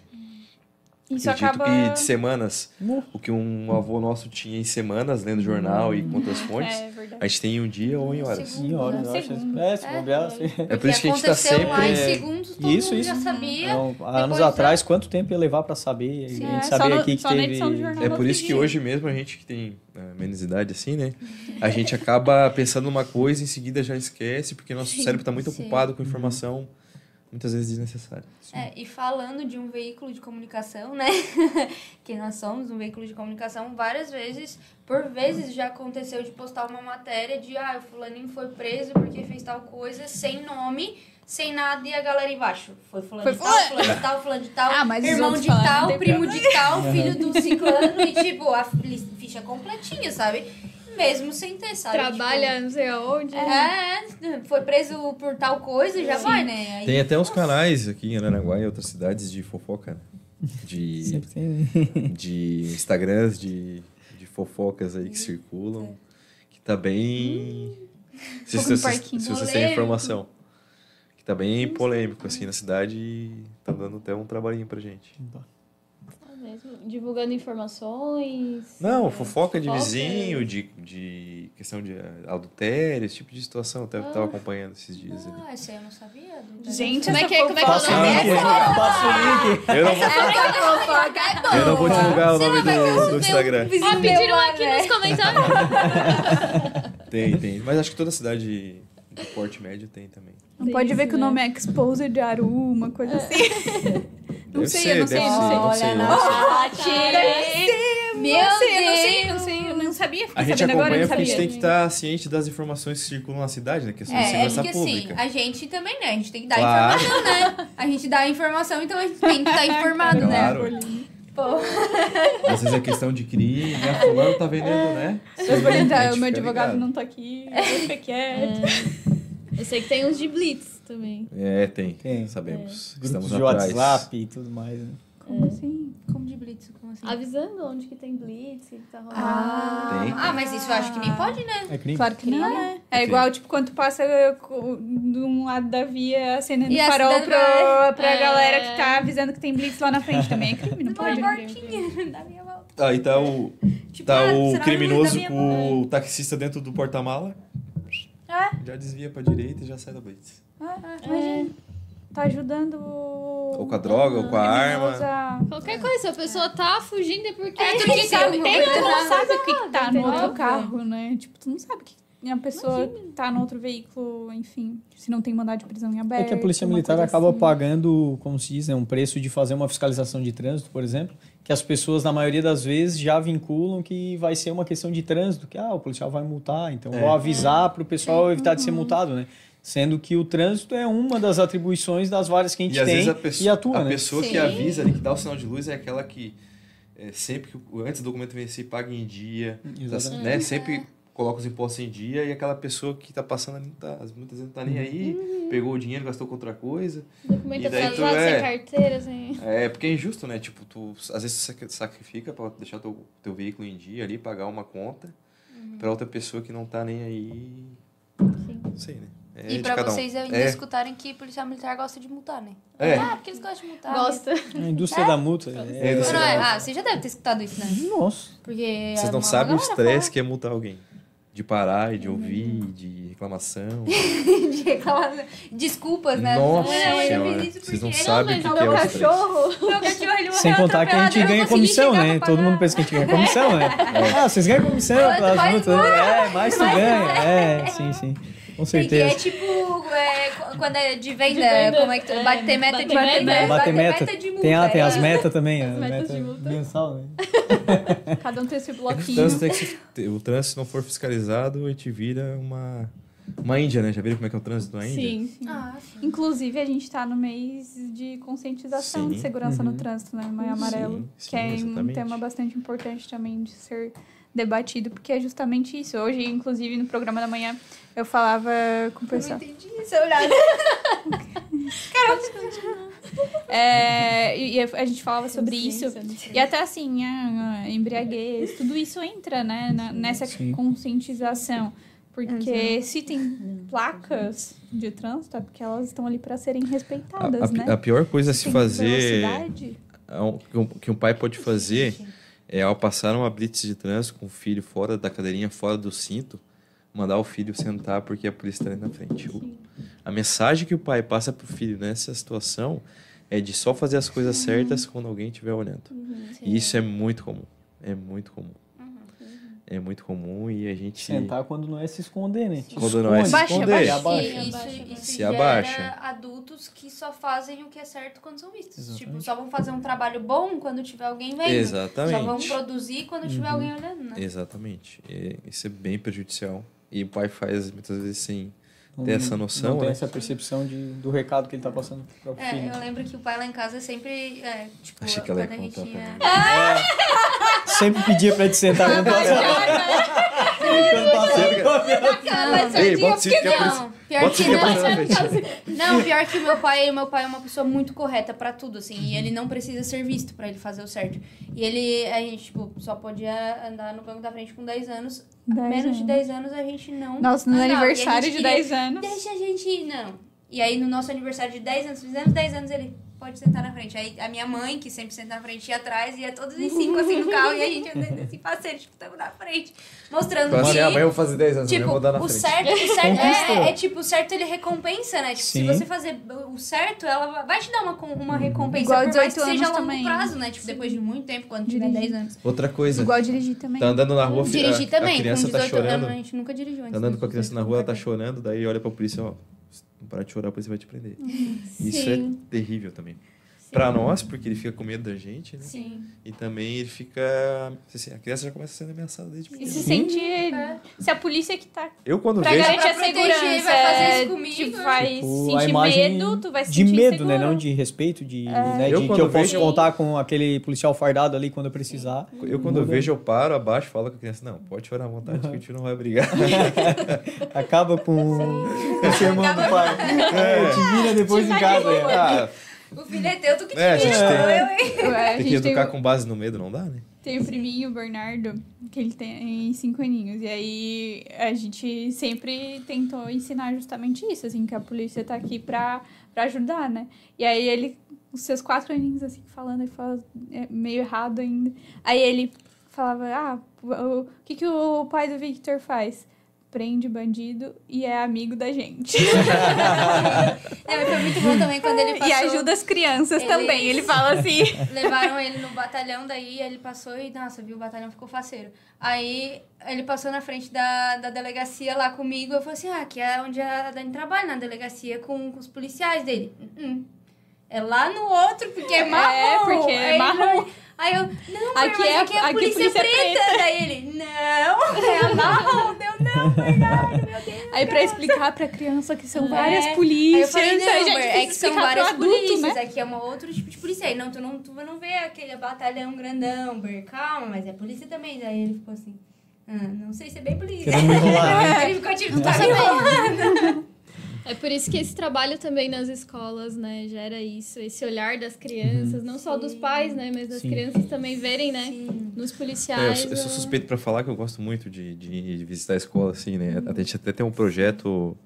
Isso Acredito acaba... que de semanas, o que um avô nosso tinha em semanas, lendo jornal e com outras fontes, É verdade. a gente tem em um dia ou em horas. Sim, olha, eu acho. Segundo. É, se É, bobear, foi. assim. É por isso que a gente tá aconteceu lá em sempre- segundos, todo Isso, mundo isso. já sabia. Há anos atrás, quanto tempo ia levar pra saber? Sim, a é, gente só sabia aqui que teve. É por isso que hoje mesmo a gente que tem a menos idade assim, né? A gente acaba pensando numa coisa e em seguida já esquece, porque nosso cérebro está muito sim. ocupado com informação muitas vezes desnecessária. É, e falando de um veículo de comunicação, né? que nós somos um veículo de comunicação, várias vezes, por vezes já aconteceu de postar uma matéria de ah, o fulaninho foi preso porque fez tal coisa, sem nome, sem nada, e a galera embaixo. Foi fulano Foi de tal, fulano de tal, fulano de tal, Ah, mas irmão de tal, primo de tal, filho do ciclano, e tipo, a fi- ficha completinha, sabe? Mesmo sem ter, sabe? Trabalha não sei aonde. Tipo, é, foi preso por tal coisa, já vai, né? Aí- Tem até uns canais aqui em Aranaguá e outras cidades de fofoca, né? De, Sempre tem. de Instagrams de, de fofocas aí que circulam. Que tá bem. Se, Fogo se, se, se vocês têm Polêmico. informação. Que tá bem polêmico assim na cidade e tá dando até um trabalhinho pra gente. É mesmo. Divulgando informações. Não, fofoca de Fofoca. vizinho, de, de questão de adultério, esse tipo de situação. Até eu Ah. tava acompanhando esses dias ali. Ah, esse aí eu não sabia. Gente, Como é que é- como é que é o nome? link, passa o link. Eu não vou, é eu não vou divulgar o nome do, do Instagram. Ah, pediram aqui nos comentários. Tem, tem. Mas acho que toda cidade de porte médio tem também. Não pode ver que o nome é Exposed Aru, uma coisa assim. Não Deve sei, ser, eu não sei, não ser, sei. não sei, Olha não sei. Meu não sei, eu não sei, Deus. eu não sei, eu não sabia. Fiquei A gente sabendo agora, não porque a gente sabia. tem que estar ciente das informações que circulam na cidade, né? Questão de É, é segurança porque assim, pública. a gente também, né? A gente tem que dar Claro. informação, né? A gente dá a informação, então a gente tem que estar informado, Claro. né? Pô, Às vezes é questão de crime, a fulano tá vendendo, né? Deus perguntar, A gente o meu fica advogado ligado. não tá aqui, deixa quieto. Eu sei que tem uns de Blitz também. É, tem. Tem. Sabemos. Grupos Estamos de atrás. WhatsApp e tudo mais. Né? Como assim? Como de blitz, como assim? Avisando onde que tem blitz, que tá rolando. Ah, Tem. ah, mas isso eu acho que nem pode, né? É crime? Claro que não, né? É Ok. igual, tipo, quando tu passa de um lado da via acendendo E farol acendendo- pra, pra É. galera que tá avisando que tem blitz lá na frente também. É crime, não pode. Uma portinha da minha volta. Aí tá o, Tipo, tá ah, o criminoso com o taxista dentro do porta-mala. É. Já desvia pra direita e já sai da blitz. Ah, ah, imagina. Tá ajudando o. Ou com a droga, ou com a criminoso arma. a- Qualquer coisa, se a pessoa tá fugindo é porque. É, tu disse sabe, eu- tem, tu não eu- sabe o que, que tá no outro carro, né? Tipo, tu não sabe que a pessoa tá no outro veículo, enfim, se não tem mandado de prisão em aberto. É que a Polícia Militar acaba assim. pagando, como se diz, né, um preço de fazer uma fiscalização de trânsito, por exemplo, que as pessoas, na maioria das vezes, já vinculam que vai ser uma questão de trânsito, que ah, o policial vai multar, então É. vou avisar para o pessoal evitar de ser multado, né? Sendo que o trânsito é uma das atribuições das várias que a gente E às tem vezes a pessoa, e atua, a né? pessoa que Sim. avisa ali, que dá o sinal de luz, é aquela que é, sempre que antes do documento vencer, paga em dia, tá- né? Sempre coloca os impostos em dia e aquela pessoa que tá passando ali, tá, muitas vezes não tá nem aí, pegou o dinheiro, gastou com outra coisa. Documento E daí tu atrasado, é- sem carteira, sem. É, porque é injusto, né? Tipo, tu às vezes sac- sacrifica pra deixar teu, teu veículo em dia ali, pagar uma conta pra outra pessoa que não tá nem aí. Sim. Não sei, né? É E pra cada um. vocês ainda É. escutarem que policial militar gosta de multar, né? É. Ah, porque eles gostam de multar. Gosta. A indústria da multa. É, É, é- lá. ah, você já deve ter escutado isso, né? Nossa. Porque. Vocês é não sabem o estresse que é multar alguém. De parar e de ouvir, de reclamação. de reclamação. Desculpas, né? Nossa Não, eu senhora. fiz isso Vocês não porque- sabem o que, o que é o estresse. Meu cachorro, ele Sem contar que a gente ganha comissão, né? Todo mundo pensa que a gente ganha comissão, né? Ah, vocês ganham comissão pelas mais multas. É, mais tu ganha. É, sim, sim. Com Porque é certeza. tipo, é, qu- quando é de venda, De venda, como é que tu é, bater meta de bater venda, meta. Bater meta. de multa. Tem, ah, tem as é. metas também. As metas metas de multa. mensal, né? Cada um tem esse O bloquinho. se- o trânsito, se não for fiscalizado, a gente vira uma, uma Índia, né? Já viram como é que é o trânsito na Índia? Sim. Ah, sim. Inclusive, a gente tá no mês de conscientização Sim. de segurança no Uhum. trânsito, né? Maio Amarelo. Sim, que é sim, um exatamente. tema bastante importante também de ser debatido, porque é justamente isso. Hoje, inclusive, no programa da manhã, eu falava com o Eu pessoal. não entendi esse olhar. É, e e a gente falava sobre isso. Consciência, E até assim, a, a embriaguez, tudo isso entra, né, na- nessa Sim. conscientização. Porque se tem placas de trânsito, é porque elas estão ali para serem A, respeitadas, a- né? a pior coisa a se fazer, velocidade. a um- que um, que um pai pode fazer, é ao passar uma blitz de trânsito com o filho fora da cadeirinha, fora do cinto, mandar o filho sentar porque a polícia está ali na frente. O- a mensagem que o pai passa pro filho nessa situação é de só fazer as coisas certas quando alguém estiver olhando. E isso é muito comum. É muito comum. É muito comum e a gente Sentar quando não é se esconder, né? Te Quando não é se Baixa, esconder. baixa. E abaixa. isso, Abaixa, isso Se abaixa. adultos que só fazem o que é certo quando são vistos. Exatamente. Tipo, só vão fazer um trabalho bom quando tiver alguém vendo. Só vão Exatamente. produzir quando tiver Uhum. alguém olhando, né? Exatamente. E isso é bem prejudicial. E o pai faz muitas vezes sem Não- ter essa noção, Não tem né? essa percepção de, do recado que ele tá passando pro próprio É, filho. eu lembro que o pai lá em casa sempre, é, tipo, Achei que ela ia a gente contar pra ia... Sempre pedia pra te sentar quando passava. quando passava. Ei, bota o cinto que é por pior que não. Não, pior que o meu pai, o meu pai é uma pessoa muito correta pra tudo, assim, e ele não precisa ser visto pra ele fazer o certo. E ele, a gente, tipo, só podia andar no banco da frente com 10 anos. Dez Menos de anos. 10 anos a gente não. Nossa, no andava. Aniversário de queria, 10 anos. Deixa a gente ir, não. E aí no nosso aniversário de 10 anos, fizemos 10 anos, ele pode sentar na frente. Aí a minha mãe, que sempre senta na frente, ia atrás, ia todos em cinco assim no carro, e a gente andando assim, passeio, tipo, tamo na frente. Mostrando assim, que. ah, amanhã eu vou fazer 10 anos, Tipo, eu vou dar na o frente. certo, o certo Conquistou. é, é tipo, o certo ele recompensa, né? Tipo, se Sim. você fazer o certo, ela vai te dar uma, uma recompensa Igual por mais 18 que seja a anos longo também. prazo, né? Tipo, depois de muito tempo, quando tiver Dirigir. 10 anos. Outra coisa, Igual dirigir também. tá andando na rua, Dirigir a, também, a criança com tá 18 chorando, anos, a gente nunca dirigiu antes. tá andando com a criança 18, na rua, ela tá chorando, daí olha pra polícia, ó, se não parar de chorar, a polícia vai te prender. Isso é terrível também. Pra nós, porque ele fica com medo da gente, né? Sim. E também ele fica. assim, a criança já começa sendo ameaçada desde E pequeno. se sente. É. Se a polícia que tá Eu, quando pra vejo. garantir a Pra segurança vai fazer isso é, comigo. te faz Tipo, a sentir imagem medo, tu vai se de sentir medo, inseguro. né? Não de respeito, de, né? Eu de que eu posso vejo- contar com aquele policial fardado ali quando eu precisar. Eu, quando eu vejo, eu paro, abaixo, falo com a criança: Não, pode chorar à vontade, que a gente não vai brigar. Acaba com o sermão do pai. É, te vira depois em casa. é. ah, O filho é teu, tu que te É, vira, tem- não eu, hein? Ué, tem que tem, educar o- com base no medo, não dá, né? tem o priminho, o Bernardo, que ele tem cinco aninhos. E aí a gente sempre tentou ensinar justamente isso, assim, que a polícia tá aqui pra, pra ajudar, né? E aí ele, os seus quatro aninhos, assim, falando, ele fala é, meio errado ainda. Aí ele falava, ah, o, o que, que o pai do Victor faz? Prende bandido e é amigo da gente. É, mas foi muito bom também quando ele passou. E ajuda as crianças Ele- também. Ele fala assim. Levaram ele no batalhão, daí ele passou e, nossa, viu, o batalhão ficou faceiro. Aí ele passou na frente da, da delegacia lá comigo, eu falei assim, ah, aqui é onde a Dani trabalha, na delegacia com, com os policiais dele. "Uh-uh. É lá no outro, porque é marrom. É, porque é marrom. Aí eu, não, Aqui aqui mas é- aqui é a aqui polícia, polícia preta. Daí ele, não, é a marrom. Deu, não, Bernardo, meu Deus. Aí pra explicar pra criança que são É. várias Aí eu polícias, falei, não, Ber, é é que são várias adulto, polícias, né? aqui é um outro tipo de polícia. Aí, não, tu não, tu não vê aquele batalhão grandão, Ber, calma, mas é polícia também. Daí ele ficou assim, ah, não sei se é bem polícia. Querendo me enrolar, né? Ele ficou tipo, tu tá me enrolando. É por isso que esse trabalho também nas escolas, né, gera isso, esse olhar das crianças, não só dos pais, né, mas das Sim. crianças também verem, né, Sim. nos É, eu, policiais. eu sou suspeito pra falar que eu gosto muito de, de visitar a escola, assim, né? A gente até tem um projeto,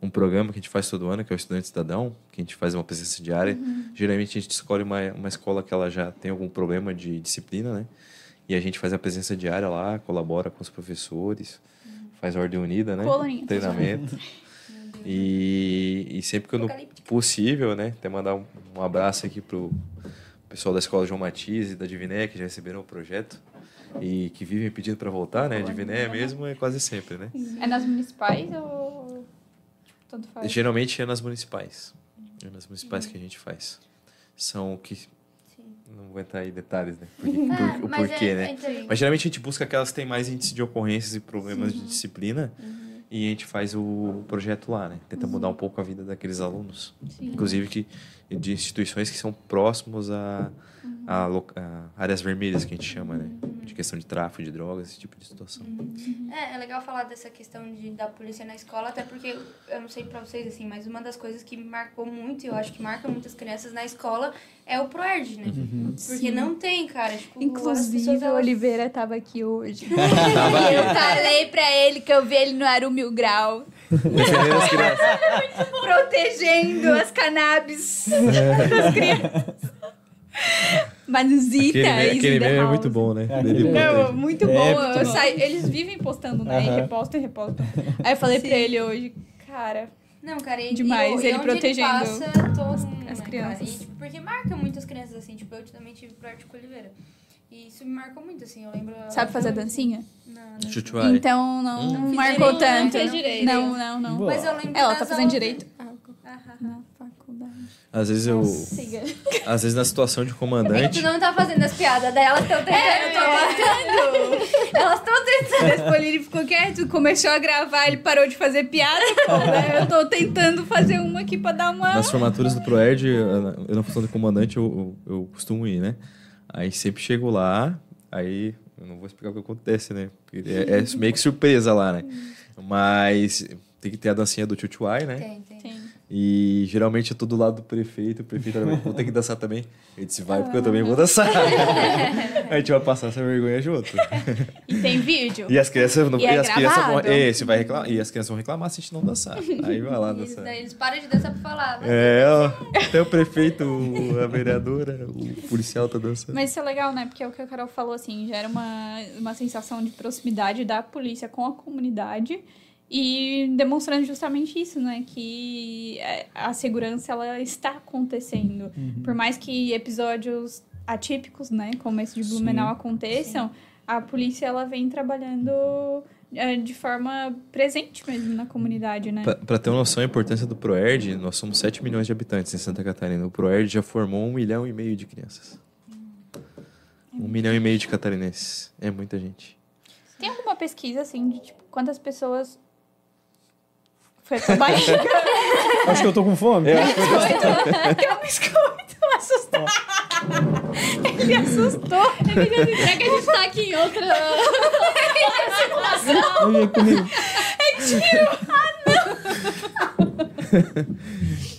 um programa que a gente faz todo ano, que é o Estudante Cidadão, que a gente faz uma presença diária. Geralmente a gente escolhe uma, uma escola que ela já tem algum problema de disciplina, né? E a gente faz a presença diária lá, colabora com os professores, faz ordem unida, né? Treinamento. E, e sempre que eu, Apocalíptico. possível, né? Até mandar um, um abraço aqui pro pessoal da escola João Matias e da Diviné, que já receberam o projeto e que vivem pedindo para voltar, né? Diviné mesmo é quase sempre, né? É nas municipais ou tanto faz? Geralmente é nas municipais. É nas municipais que a gente faz. São que. Não vou entrar em detalhes, né? Por, Ah, por- o mas porquê, é- né? é. Mas geralmente a gente busca aquelas que têm mais índice de ocorrências e problemas de disciplina e a gente faz o projeto lá, né? Tenta mudar um pouco a vida daqueles alunos. Inclusive que, de instituições que são próximos a, a, a áreas vermelhas, que a gente chama, né? De questão de tráfico de drogas, esse tipo de situação. É, é legal falar dessa questão de, da polícia na escola, até porque eu não sei pra vocês, assim, mas uma das coisas que me marcou muito, e eu acho que marca muitas crianças na escola, é o ProErd, né? Porque não tem, cara. Tipo, as Inclusive, pessoas, o elas- Oliveira tava aqui hoje. Tava E eu falei pra ele que eu vi ele no Aru Mil Grau, defendendo as crianças. protegendo as cannabis das crianças. Manuzita, Aquele, aquele meme é muito bom, né? É, Não, protege. muito É, bom. Eu saio- eles vivem postando, né? E Aham. repostam e repostam. Aí eu falei pra ele hoje, cara, Não, cara, e, Demais, e, ele e protegendo ele passa, mundo, as né, crianças. E, tipo, porque marca muitas crianças, assim. Tipo, eu também tive ProErd com Oliveira. E isso me marcou muito, assim. Eu lembro... sabe fazer dancinha? Não, não. Então não Hum. Fiz marcou direito, tanto. não. Não, não, não. Mas eu lembro Ela tá fazendo aulas- direito Aham. na faculdade. Às vezes eu. Siga. Às vezes na situação de É que comandante. tu não tá fazendo as piadas, daí elas estão tentando, É, eu tô tentando. Elas estão tentando. Depois ele ficou quieto, começou a gravar, ele parou de fazer piada, né? Eu tô tentando fazer uma aqui pra dar uma. Nas formaturas do Proerd, eu eu na função de comandante, eu, eu, eu costumo ir, né? Aí sempre chego lá, aí eu não vou explicar o que acontece, né? Porque é, é meio que surpresa lá, né? Mas tem que ter a dancinha do Chuchuai, né? Tem, tem. Tem. E geralmente eu tô do lado do prefeito, o prefeito também, vou ter que dançar também. Ele disse, vai, porque eu também vou dançar. a gente vai passar essa vergonha junto. E tem vídeo. E as crianças, não, E é as crianças vão, é, você vai reclamar, e as crianças vão reclamar se a gente não dançar. Aí vai lá Eles, dançar. daí eles param de dançar pra falar. mas- É, ó, até o prefeito, a vereadora, o policial tá dançando. Mas isso é legal, né? Porque é o que a Carol falou, assim, gera uma, uma sensação de proximidade da polícia com a comunidade e demonstrando justamente isso, né? Que é, a segurança, ela está acontecendo. Por mais que episódios atípicos, né? Como esse de Blumenau aconteçam, a polícia, ela vem trabalhando é, de forma presente mesmo na comunidade, né? Para ter uma noção da importância do ProERD, nós somos 7 milhões de habitantes em Santa Catarina. O ProERD já formou um milhão e meio de crianças. Um milhão e meio de catarinenses. É muita gente. Tem alguma pesquisa, assim, de tipo, quantas pessoas. Foi a barriga? Acho que eu tô com fome. É. Quer um biscoito? Assustou. Ele assustou. Será que a gente tá aqui em outra. Eu ia comigo.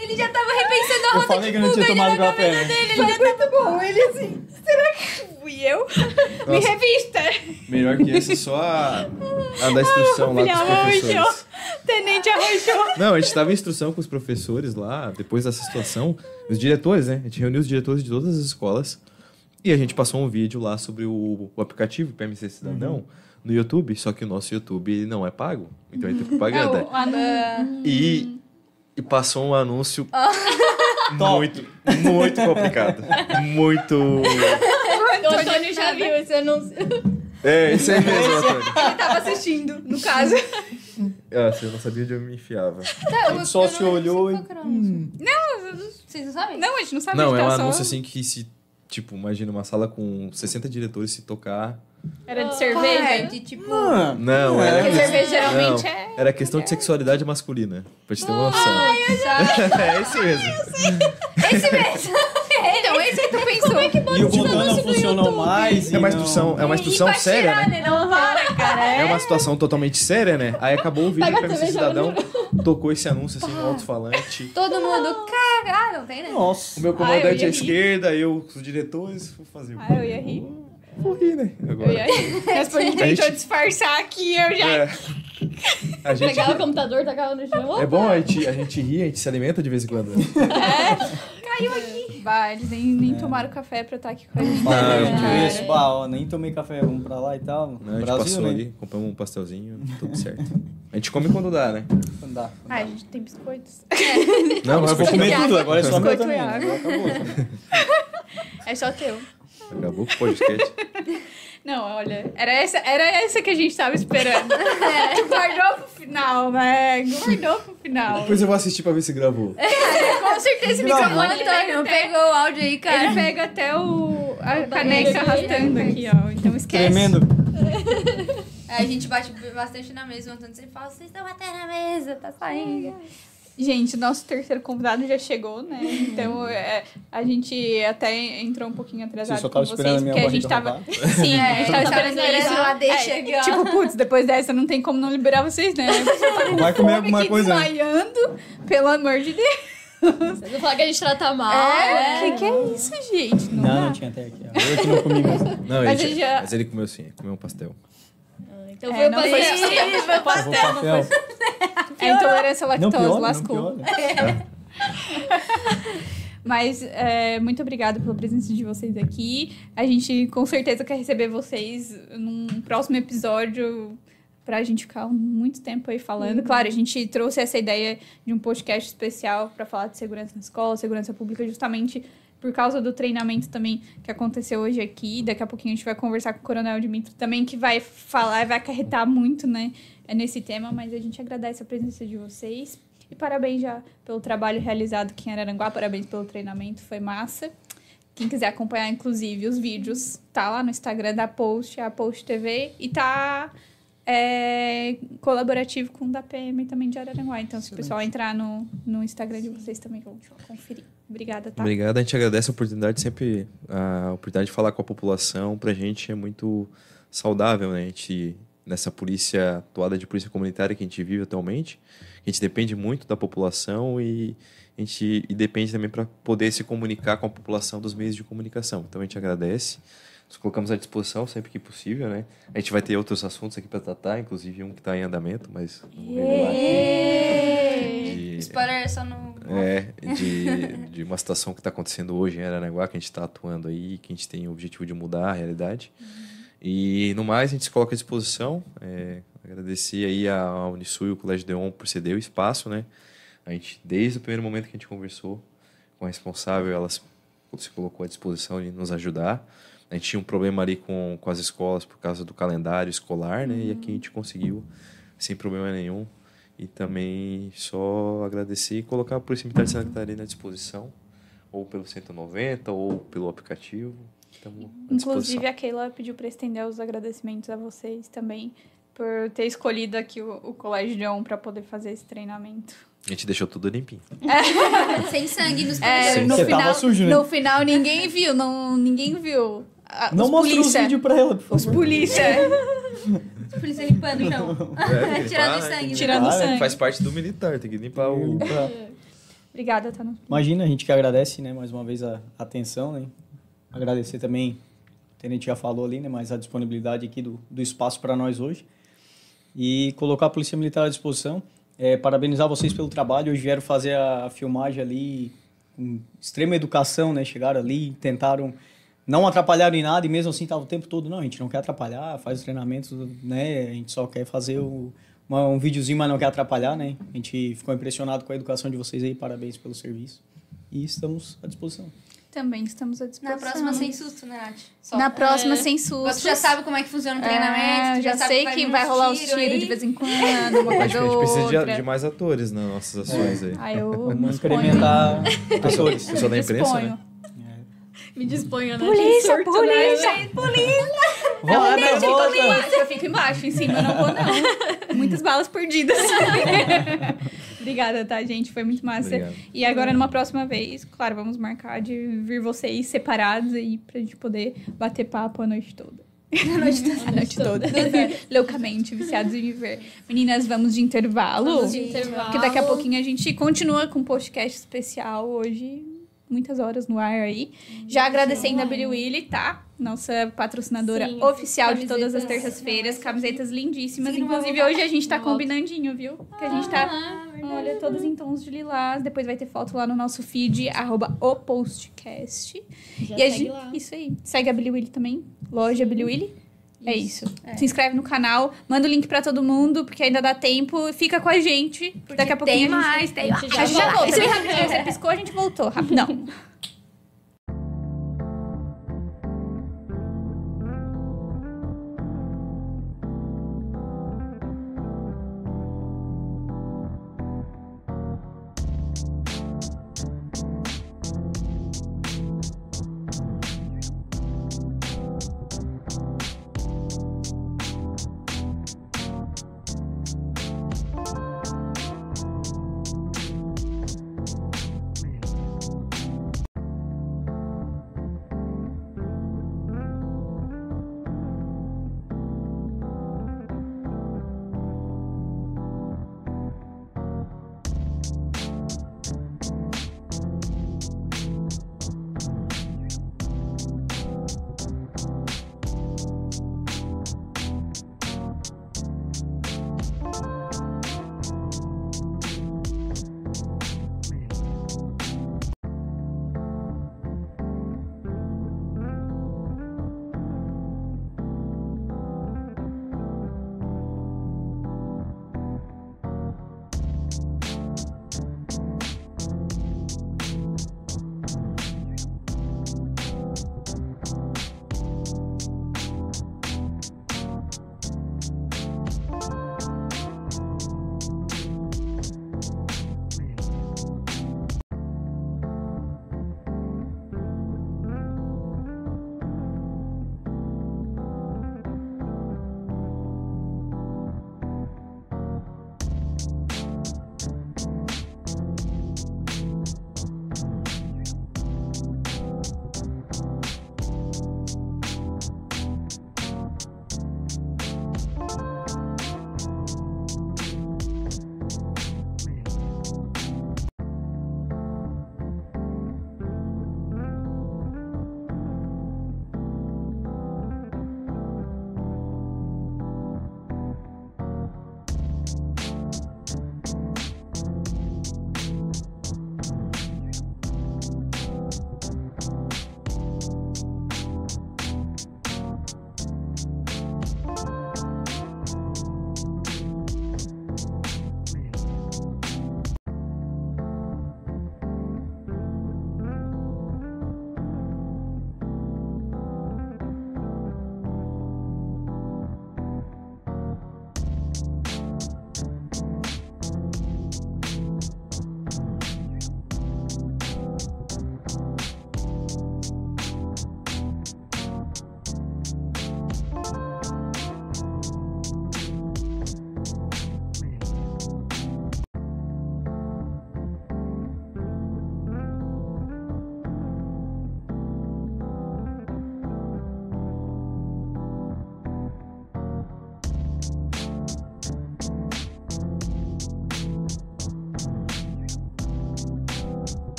Ele já tava repensando a Eu rota de que eu não tinha fuga, tomado ele na café, cabeça dele. Ele Foi já muito bom. Ele assim, será que fui eu? Me Nossa. revista. Melhor que esse, só a, a da instrução lá Filha, dos professores. arranjou. Tenente arranjou. Não, a gente tava em instrução com os professores lá, depois dessa situação, os diretores, né? A gente reuniu os diretores de todas as escolas e a gente passou um vídeo lá sobre o, o aplicativo PMC Cidadão no YouTube, só que o nosso YouTube não é pago, então ele tem propaganda. É, o. E, e passou um anúncio muito, muito complicado. Muito. O Antônio já viu esse anúncio. É, isso aí mesmo, Antônio. Ele tava assistindo, no caso. Ah, você não sabia onde eu me enfiava. Tá, eu- Só eu se não olhou sei e. qual que era o anúncio. Vocês não sabem? Não, a gente não sabe Não, é um tá só- anúncio assim que se. Tipo, imagina uma sala com 60 diretores se tocar. Era de Ah, é, cerveja. de tipo... Mano, Não, É, era. Porque cerveja não, geralmente é. Era questão de sexualidade masculina. Pra te ter uma noção. Sabe? é isso mesmo. Esse mesmo. Então, esse que tu pensou. E o botão não funcionou mais. É uma instrução, é uma instrução séria, tirar, né? né? Não para, cara. É uma situação totalmente séria, né? Aí acabou o vídeo Pega TV, Cidadão, tocou esse anúncio assim no alto-falante. Todo mundo, cara, ah, não tem, né? Nossa. O meu Ah, comandante eu ia à esquerda, eu, os diretores, vou fazer. Ah, eu ia rir. Vou rir, né? Eu Agora. ia rir. Mas por gente A tentou disfarçar aqui, eu já. É. A gente, Pegava o computador, tacava no chão. é bom, a gente, a gente ri, a gente se alimenta de vez em quando. Caiu aqui. Bah, eles nem, nem tomaram café pra estar aqui com a gente. Bah, Não, eu não. tive isso, bah, ó, nem tomei café, vamos pra lá e tal. Não, a gente Brasil, passou né? ali, compramos um pastelzinho, tudo certo. A gente come quando dá, né? Não dá. Ah, a gente tem biscoitos. Não, Eu vou comer tudo, agora é só meu Biscoito também. água. Agora acabou. É só teu. Acabou com o podcast. Não, olha, era essa, era essa que a gente tava esperando. Tu guardou pro final, né? Guardou pro final. Depois eu vou assistir pra ver se gravou. Com certeza esse Gravou. microfone Antônio, até, pegou o áudio aí, cara. ele pega até o, a barriga caneca arrastando aqui, ó. Então esquece. Tremendo. Aí a gente bate bastante na mesa, o Antônio sempre fala, vocês estão batendo na mesa, tá saindo. Gente, nosso terceiro convidado já chegou, né? Então é, a gente até entrou um pouquinho atrasado Você só com tão vocês, esperando a minha porque a gente tava. rodar. Sim, a gente tava esperando isso. ela deixa É, aqui. Tipo, putz, depois dessa não tem como não liberar vocês, né? Tá com Vai comer alguma coisa, né? desmaiando, pelo amor de Deus. Vocês vão falar que a gente trata mal. É, né? que que é isso, gente? Não, Não, não tinha até aqui. ó. Eu que não comi mesmo. Não, Mas ele, ele já- mas ele comeu sim, comeu um pastel. Então É, foi o não foi pastel. isso. Foi Eu vou pastel, não foi? É intolerância à Não, lactose, não, lascou. pior. Mas é, muito obrigada pela presença de vocês aqui. A gente com certeza quer receber vocês num próximo episódio pra gente ficar muito tempo aí falando. Claro, a gente trouxe essa ideia de um podcast especial para falar de segurança na escola, segurança pública, justamente por causa do treinamento também que aconteceu hoje aqui. Daqui a pouquinho a gente vai conversar com o Coronel Dimitri também, que vai falar, vai acarretar muito, né, nesse tema. Mas a gente agradece a presença de vocês. E parabéns já pelo trabalho realizado aqui em Araranguá, parabéns pelo treinamento, foi massa. Quem quiser acompanhar, inclusive, os vídeos, tá lá no Instagram da Post, a Post TV, e tá é, colaborativo com o da PM também de Araranguá. Então, se o pessoal entrar no, no Instagram de vocês também vão conferir. Obrigada, tá? Obrigado, a gente agradece a oportunidade, sempre a oportunidade de falar com a população, pra gente é muito saudável, né? A gente, nessa polícia, atuada de polícia comunitária que a gente vive atualmente, a gente depende muito da população e a gente e depende também para poder se comunicar com a população dos meios de comunicação. Então a gente agradece, nos colocamos à disposição sempre que possível, né? A gente vai ter outros assuntos aqui para tratar, inclusive um que está em andamento, mas. De- Spoiler só no... é, de, de uma situação que está acontecendo hoje em Aranaguá, que a gente está atuando aí, que a gente tem o objetivo de mudar a realidade. E no mais, a gente se coloca à disposição. É, agradecer aí a Unisul e o Colégio Deon por ceder o espaço, né? A gente, desde o primeiro momento que a gente conversou com a responsável, elas se colocou à disposição de nos ajudar. A gente tinha um problema ali com, com as escolas por causa do calendário escolar, né? E aqui a gente conseguiu sem problema nenhum. E também só agradecer e colocar a Polícia Militar de Santa Catarina à disposição, ou pelo 190, ou pelo aplicativo. Inclusive, a Keila pediu para estender os agradecimentos a vocês também por ter escolhido aqui o, o Colégio Leon para poder fazer esse treinamento. A gente deixou tudo limpinho. Sem sangue nos É, no Você final, tava sujo, né? no final ninguém viu, não, ninguém viu. Ah, Não os mostra os polícia, vídeos pra ela, por Os favor. polícia polícia limpando o chão. É, Tirando limpar, sangue, tem que- tirando sangue. Faz parte do militar, tem que limpar o. Obrigada, tá no Imagina, a gente que agradece, né, mais uma vez a atenção, né? Agradecer também, o Tenente já falou ali, né, mas a disponibilidade aqui do, do espaço para nós hoje. E colocar a Polícia Militar à disposição. É, parabenizar vocês pelo trabalho. Hoje vieram fazer a, a filmagem ali com extrema educação, né? Chegaram ali, tentaram não atrapalharam em nada e mesmo assim tava o tempo todo, não, a gente não quer atrapalhar, faz os treinamentos, né? A gente só quer fazer o, uma- um videozinho, mas não quer atrapalhar, né? A gente ficou impressionado com a educação de vocês aí, parabéns pelo serviço. E estamos à disposição. Também estamos à Na disposição. próxima, sem susto, né, Nath? Só. Na próxima, É. sem susto. tu já sabe como é que funciona o É, treinamento, tu já, sabe sei que que vir vai rolar os tiro tiros de vez em quando, uma Acho que coisa a gente ou precisa de, outra. de mais atores nas nossas ações aí. Aí eu Vamos me experimentar atores. Pessoal da imprensa, disponho. né? Me disponho, né? Polícia, surto, polícia, né? Volta, Eu fico volta! embaixo, eu fico embaixo, em cima eu não vou, não. Muitas balas perdidas. Obrigada, tá, gente? Foi muito massa. Obrigado. E agora, numa próxima vez, claro, vamos marcar de vir vocês separados aí pra gente poder bater papo a noite toda. A noite toda. A noite toda. Loucamente, viciados em viver. Meninas, vamos de intervalo. Vamos de intervalo. Porque daqui a pouquinho a gente continua com um podcast especial hoje. Muitas horas no ar aí. Já agradecendo a Billy Willy, tá? Nossa patrocinadora Sim, oficial de todas as terças-feiras. Camisetas lindíssimas. Sim, Inclusive, hoje a gente tá combinandinho, viu? Que a gente tá Ah. Olha, todas em tons de lilás. Depois vai ter foto lá no nosso feed, arroba o postcast. Já e a segue gente, lá. isso aí. Segue a Billy Willy também. Loja Billy Willy. É isso. Se inscreve no canal, manda o link pra todo mundo, porque ainda dá tempo. Fica com a gente. Daqui a pouquinho tem a gente... mais, tem A gente já, já volta. Bem rapidinho. Você piscou, a gente voltou. Rapidão.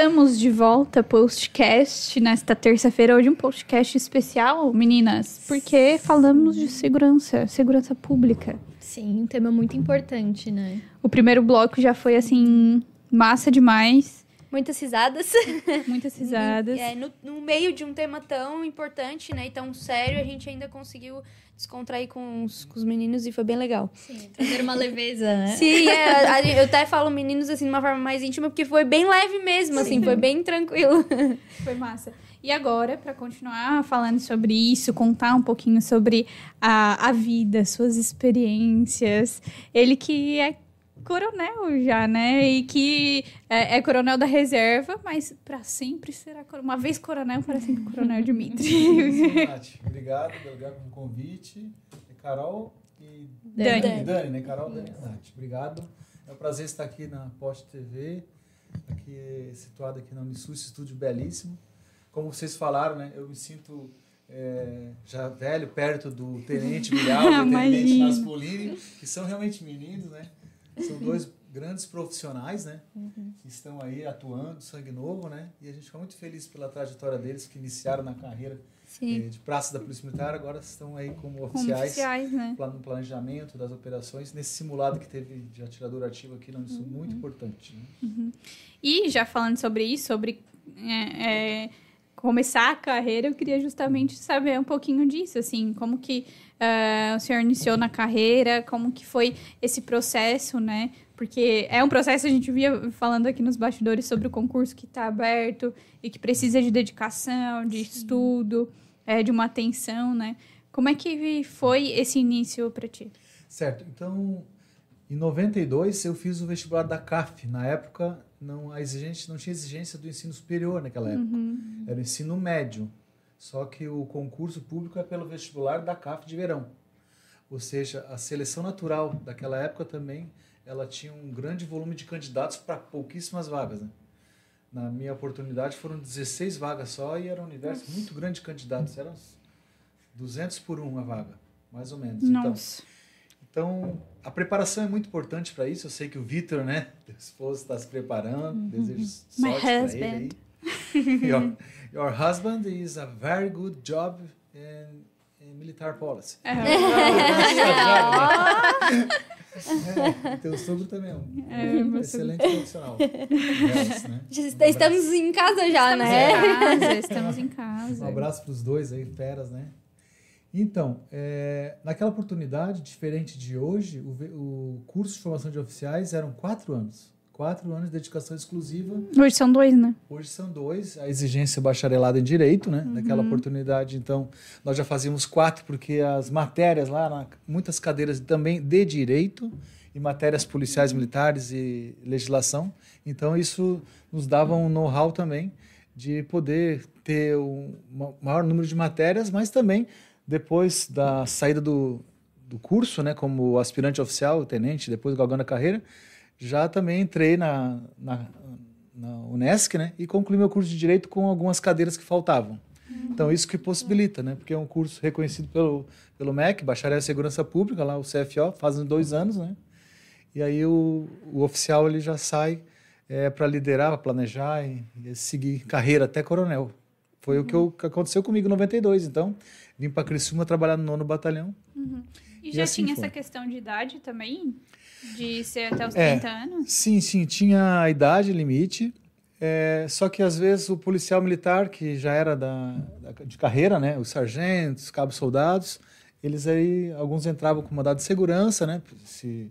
Estamos de volta, postcast, nesta terça-feira. Hoje um podcast especial, meninas, porque falamos de segurança, segurança pública. Sim, um tema muito importante, né? O primeiro bloco já foi, assim, massa demais. Muitas risadas. Muitas risadas. É, no, no meio de um tema tão importante, né, e tão sério, a gente ainda conseguiu descontrair com os, com os meninos e foi bem legal. Sim, trazer uma leveza, né? Sim, é, a- eu até falo meninos assim de uma forma mais íntima, porque foi bem leve mesmo, assim, foi bem tranquilo. Foi massa. E agora, para continuar falando sobre isso, contar um pouquinho sobre a, a vida, suas experiências. Ele que é coronel já, né? E que é, é coronel da reserva, mas para sempre será coronel. Uma vez coronel, para sempre coronel Dimitri. Nath, obrigado, obrigado pelo convite. É Carol e Dani. e Dani, né? Carol, Dani e Nath. Obrigado. É um prazer estar aqui na Post TV, aqui situado aqui na Unisul, esse estúdio belíssimo. Como vocês falaram, né? Eu me sinto é, já velho, perto do Tenente Bilhal e Tenente. Naspolini, que são realmente meninos, né? São dois grandes profissionais, né? Que estão aí atuando, sangue novo, né? E a gente fica muito feliz pela trajetória deles, que iniciaram na carreira eh, de praça da Polícia Militar, agora estão aí como Como oficiais, oficiais, né? no planejamento das operações, nesse simulado que teve de atirador ativo aqui na Unisul, Uhum. muito importante. Né? E já falando sobre isso, sobre é, é, começar a carreira, eu queria justamente saber um pouquinho disso, assim, como que é, o senhor iniciou na carreira, como que foi esse processo, né? Porque é um processo, a gente via falando aqui nos bastidores sobre o concurso que está aberto e que precisa de dedicação, de estudo, é, de uma atenção, né? Como é que foi esse início para ti? Certo, então, em 92 eu fiz o vestibular da CAF. Na época, não, a exigência, não tinha exigência do ensino superior naquela época, era o ensino médio. Só que o concurso público é pelo vestibular da CAF de verão. Ou seja, a seleção natural daquela época também, ela tinha um grande volume de candidatos para pouquíssimas vagas. Né? Na minha oportunidade foram 16 vagas só e era um universo muito grande de candidatos. Eram uns 200 por um a vaga, mais ou menos. Nossa. então, a preparação é muito importante para isso. Eu sei que o Vitor, né, teu esposo, está se preparando. Desejo sorte My para husband. ele aí. your, your husband is a very good job in, in military policy. É, É, teu sogro também é um É, excelente profissional. Delas, né? Um est- Estamos em casa já, estamos né? em casa, estamos em casa. Um abraço para os dois aí, feras, né? Então, é, naquela oportunidade, diferente de hoje, o, o curso de formação de oficiais eram quatro anos. Quatro anos de dedicação exclusiva. Hoje são dois, né? Hoje são dois. A exigência bacharelada em Direito, né? Naquela oportunidade, então, nós já fazíamos quatro, porque as matérias lá, na- muitas cadeiras também de Direito e matérias policiais, militares e legislação. Então, isso nos dava um know-how também de poder ter um ma- maior número de matérias, mas também depois da saída do, do curso, né, como aspirante oficial, tenente, depois galgando a carreira, já também entrei na, na, na Unesc, né, e concluí meu curso de direito com algumas cadeiras que faltavam. Então isso que possibilita, né, porque é um curso reconhecido pelo pelo MEC, Bacharel em Segurança Pública, lá o CFO, fazem dois anos, né, e aí o, o oficial ele já sai para liderar, para planejar e, e seguir carreira até coronel. Foi o que, eu- que aconteceu comigo em 92. Então, vim para Criciúma trabalhar no nono batalhão. E E já assim tinha foi. essa questão de idade também? De ser até os É. 30 anos? Sim, sim, tinha a idade limite. é, só que às vezes o policial militar, que já era da, da- de carreira, né, os sargentos, cabos soldados, eles aí, alguns entravam com mandado de segurança, né, se,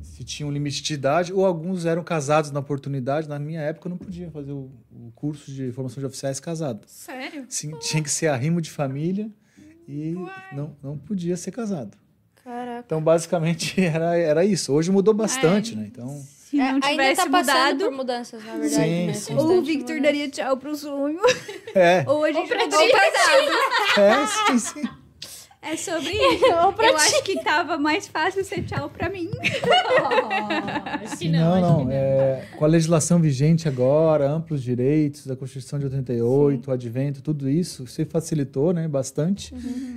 se tinha um limite de idade, ou alguns eram casados na oportunidade. Na minha época eu não podia fazer o, o curso de formação de oficiais casado. Sério? Sim, tinha que ser arrimo de família e não, não podia ser casado. Caraca. Então, basicamente, era, era isso. Hoje mudou bastante, É. né? Então, Se não ainda tivesse tá passando mudado, por mudanças, na verdade. Sim, né? sim. ou o Victor mudança. daria tchau pro sonho, é, ou a gente pra mudou o casado. é, sim, sim. É sobre isso. Eu acho que tava mais fácil ser tchau pra mim. acho que não, não, acho não. que não. É, com a legislação vigente agora, amplos direitos, a Constituição de 88, o advento, tudo isso, você facilitou né, bastante.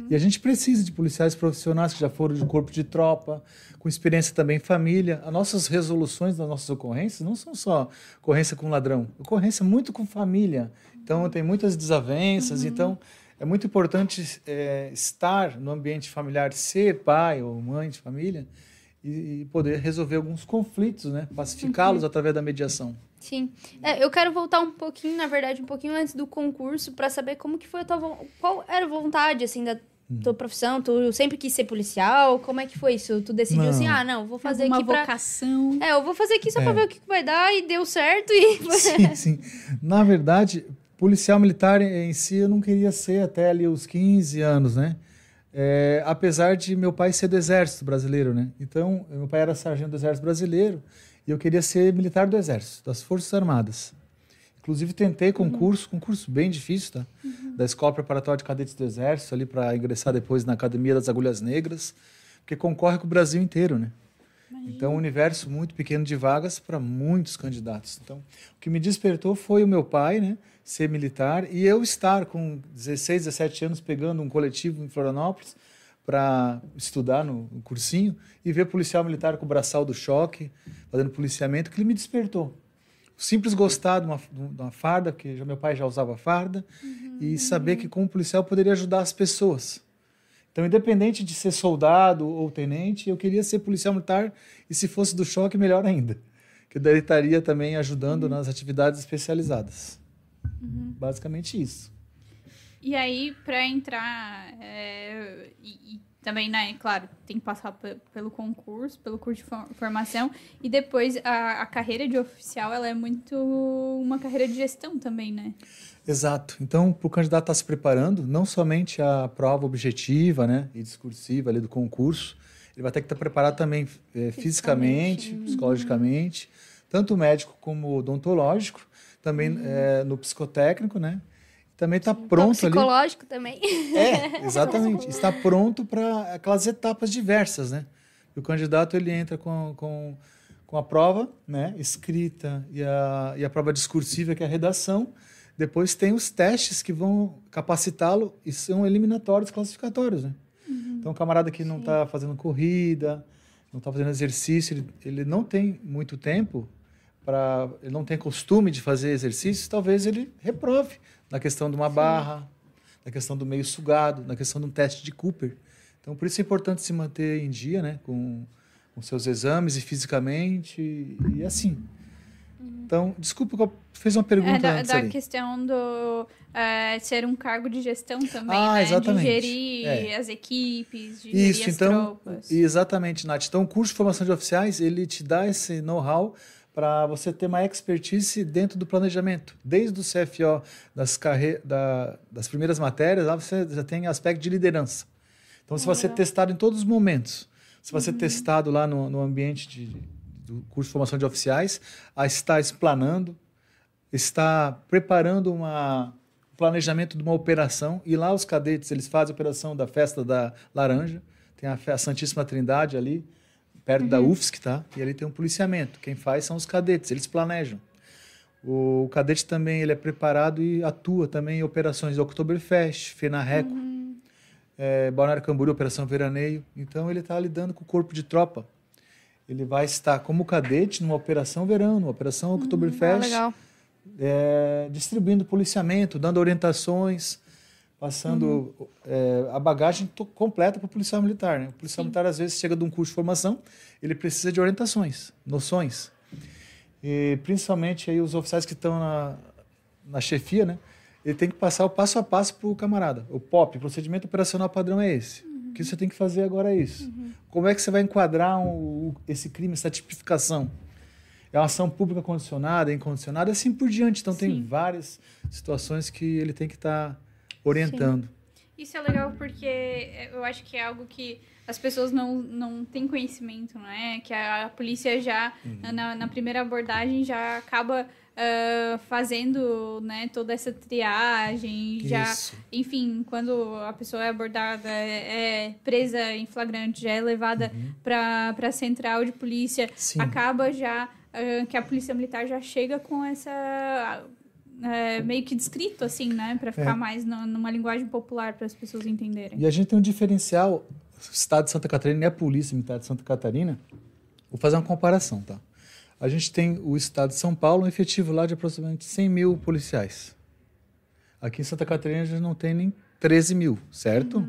E a gente precisa de policiais profissionais que já foram de corpo de tropa, com experiência também em família. As nossas resoluções das nossas ocorrências não são só ocorrência com ladrão, ocorrência muito com família. Então, tem muitas desavenças. Então, é muito importante é, estar no ambiente familiar, ser pai ou mãe de família e, e poder resolver alguns conflitos, né? pacificá-los através da mediação. Sim. É, eu quero voltar um pouquinho, na verdade, um pouquinho antes do concurso para saber como que foi a tua qual era a vontade assim da Hum. tua profissão, tu sempre quis ser policial, como é que foi isso? Tu decidiu Não. assim: "Ah, não, vou fazer uma aqui pra vocação. É, eu vou fazer aqui só pra É. ver o que que vai dar e deu certo e Sim, sim. Na verdade, policial militar em si eu não queria ser até ali os 15 anos, né? É, apesar de meu pai ser do Exército Brasileiro, né? Então, meu pai era sargento do Exército Brasileiro e eu queria ser militar do Exército, das Forças Armadas. Inclusive, tentei concurso, concurso bem difícil, tá? Da Escola Preparatória de Cadetes do Exército, ali para ingressar depois na Academia das Agulhas Negras, porque concorre com o Brasil inteiro, né? Então, um universo muito pequeno de vagas para muitos candidatos. Então, o que me despertou foi o meu pai, né, ser militar, e eu estar com 16, 17 anos pegando um coletivo em Florianópolis para estudar no, no cursinho e ver policial militar com o braçal do choque, fazendo policiamento, que ele me despertou. Simples gostar de uma, de uma farda, porque já, meu pai já usava farda, e saber que como policial eu poderia ajudar as pessoas. Então, independente de ser soldado ou tenente, eu queria ser policial militar e se fosse do choque, melhor ainda. Que daí estaria também ajudando nas atividades especializadas. Basicamente isso. E aí, pra entrar, é, e, e também, né, claro, tem que passar pe- pelo concurso, pelo curso de for- formação, e depois a, a carreira de oficial, ela é muito uma carreira de gestão também, né? Exato. Então, para o candidato estar se preparando, não somente a prova objetiva né, e discursiva ali do concurso, ele vai ter que estar preparado também eh, fisicamente, psicologicamente, tanto médico como odontológico, também eh, no psicotécnico, né? Também está pronto ali. psicológico também. É, exatamente. Está pronto para aquelas etapas diversas, né? E o candidato ele entra com, com, com a prova né, escrita e a, e a prova discursiva, que é a redação. Depois tem os testes que vão capacitá-lo e são eliminatórios, classificatórios, né? Então, o camarada que não está fazendo corrida, não está fazendo exercício, ele, ele não tem muito tempo para, ele não tem costume de fazer exercícios, talvez ele reprove na questão de uma barra, na questão do meio sugado, na questão de um teste de Cooper. Então, por isso é importante se manter em dia, né, com, com seus exames e fisicamente e, e assim. Então, desculpa, que eu fiz uma pergunta É da, da questão do é, ser um cargo de gestão também, Ah, né? exatamente. De gerir É. as equipes, de Isso, gerir as então, tropas. exatamente, Nath. Então, o curso de formação de oficiais, ele te dá esse know-how para você ter uma expertise dentro do planejamento. Desde o CFO, das, carre... da... das primeiras matérias, lá você já tem aspecto de liderança. Então, você vai ser testado em todos os momentos. Você vai ser testado lá no, no ambiente de, do curso de formação de oficiais, a estar explanando, está preparando uma, um planejamento de uma operação, e lá os cadetes, eles fazem a operação da Festa da Laranja, tem a, a Santíssima Trindade ali, perto da UFSC, tá? E ali tem um policiamento. Quem faz são os cadetes, eles planejam. O cadete também ele é preparado e atua também em operações Oktoberfest, FENARRECO, é, Balneário Camboriú, Operação Veraneio. Então ele está lidando com o corpo de tropa. Ele vai estar como cadete numa operação verão, numa operação Ah, Oktoberfest, legal. é, distribuindo policiamento, dando orientações, passando é, a bagagem completa para o policial militar. Né? O policial militar, às vezes, chega de um curso de formação, ele precisa de orientações, noções. E, principalmente, aí, os oficiais que estão na, na chefia, né? ele tem que passar o passo a passo para o camarada. O POP, procedimento operacional padrão é esse. O que você tem que fazer agora é isso. Como é que você vai enquadrar um- esse crime, essa tipificação? É uma ação pública condicionada, incondicionada, assim por diante. Então, tem Sim. várias situações que ele tem que estar orientando. Isso é legal porque eu acho que é algo que as pessoas não, não têm conhecimento, não é? Que a polícia já, Uhum. na, na primeira abordagem, já acaba ah, fazendo né, toda essa triagem, já, Isso. enfim, quando a pessoa é abordada, é, é presa em flagrante, já é levada para para a central de polícia, Sim. acaba já que a polícia militar já chega com essa é, meio que descrito assim, né, para ficar É. mais no- numa linguagem popular para as pessoas entenderem. E a gente tem um diferencial, o estado de Santa Catarina e a Polícia Militar de Santa Catarina. Vou fazer uma comparação, tá? A gente tem o estado de São Paulo, um efetivo lá de aproximadamente 100 mil policiais. Aqui em Santa Catarina a gente não tem nem 13 mil, certo?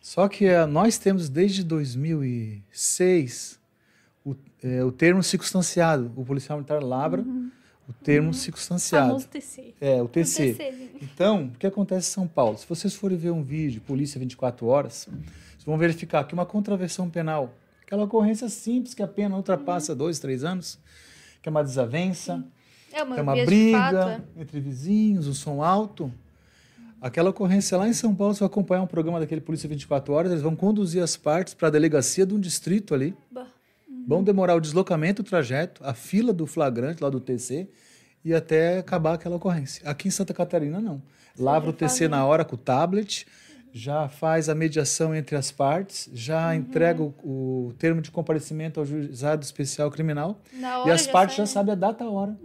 Só que eh, nós temos desde 2006 o, eh, o termo circunstanciado. O policial militar labra o termo circunstanciado. Famoso TC. É, o TC. TC. Então, o que acontece em São Paulo? Se vocês forem ver um vídeo, Polícia 24 Horas, vocês vão verificar que uma contravenção penal, aquela ocorrência simples que a pena ultrapassa dois, três anos, que é uma desavença, É uma, que é uma de fato, briga entre vizinhos, um som alto. Aquela ocorrência lá em São Paulo, você vai acompanhar um programa daquele Polícia 24 Horas, eles vão conduzir as partes para a delegacia de um distrito ali. Bah. Vão demorar o deslocamento, o trajeto, a fila do flagrante lá do TC e até acabar aquela ocorrência. Aqui em Santa Catarina, não. Lavra o TC na hora com o tablet, já faz a mediação entre as partes, já entrega o, o termo de comparecimento ao juizado especial criminal Na e as partes já sai, né? sabem a data e a hora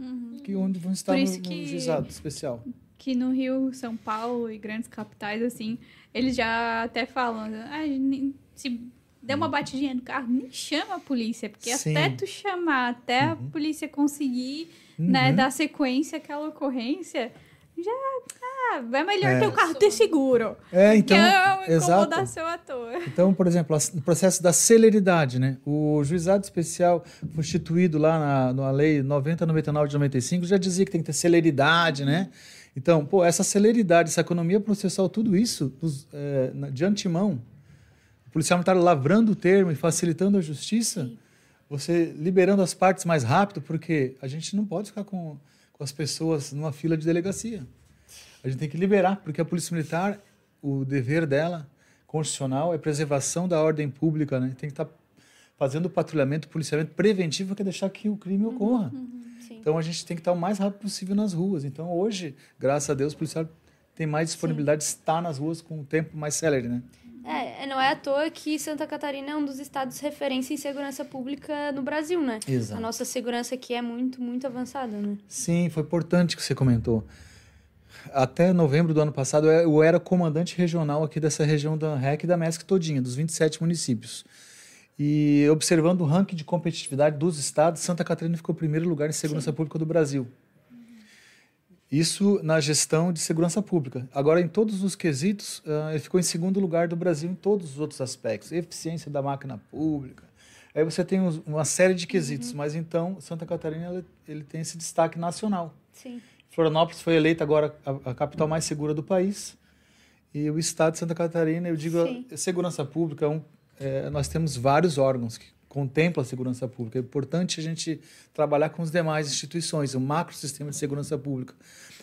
que onde vão estar no, isso no que- juizado especial. que no Rio, São Paulo e grandes capitais, assim, eles já até falam, ah, se der uma batidinha no carro, nem chama a polícia, porque Sim. até tu chamar, até a polícia conseguir, né, Uhum. dar sequência àquela ocorrência, já, ah, é melhor É. teu carro ter seguro, É, então, que é incomodação à toa. Então, por exemplo, no processo da celeridade, né? O juizado especial constituído lá na, na lei 9099 de 95 já dizia que tem que ter celeridade, né? Então, pô, essa celeridade, essa economia processual, tudo isso, é, de antemão, o policial militar lavrando o termo e facilitando a justiça, você liberando as partes mais rápido, porque a gente não pode ficar com, com as pessoas numa fila de delegacia. A gente tem que liberar, porque a polícia militar, o dever dela constitucional é preservação da ordem pública, né? Tem que estar fazendo patrulhamento, policiamento preventivo, que é deixar que o crime ocorra. Sim. Então a gente tem que estar o mais rápido possível nas ruas. Então hoje, graças a Deus, o policial tem mais disponibilidade de estar nas ruas com o tempo mais célere, né? É, é, não é à toa que Santa Catarina é um dos estados referência em segurança pública no Brasil, né? Exato. A nossa segurança aqui é muito, muito avançada, né? Sim, foi importante que você comentou. Até novembro do ano passado, eu era comandante regional aqui dessa região da REC e da MESC todinha, dos 27 municípios. E observando o ranking de competitividade dos estados, Santa Catarina ficou em primeiro lugar em segurança pública do Brasil. Isso na gestão de segurança pública. Agora, em todos os quesitos, ah, ele ficou em segundo lugar do Brasil em todos os outros aspectos. Eficiência da máquina pública. Aí você tem uns- uma série de quesitos, mas então Santa Catarina ele, ele tem esse destaque nacional. Sim. Florianópolis foi eleita agora a, a capital mais segura do país. E o estado de Santa Catarina, eu digo, Sim. a segurança pública, é um, é, nós temos vários órgãos que contemplam a segurança pública. É importante a gente trabalhar com as demais instituições, o macro sistema de segurança pública.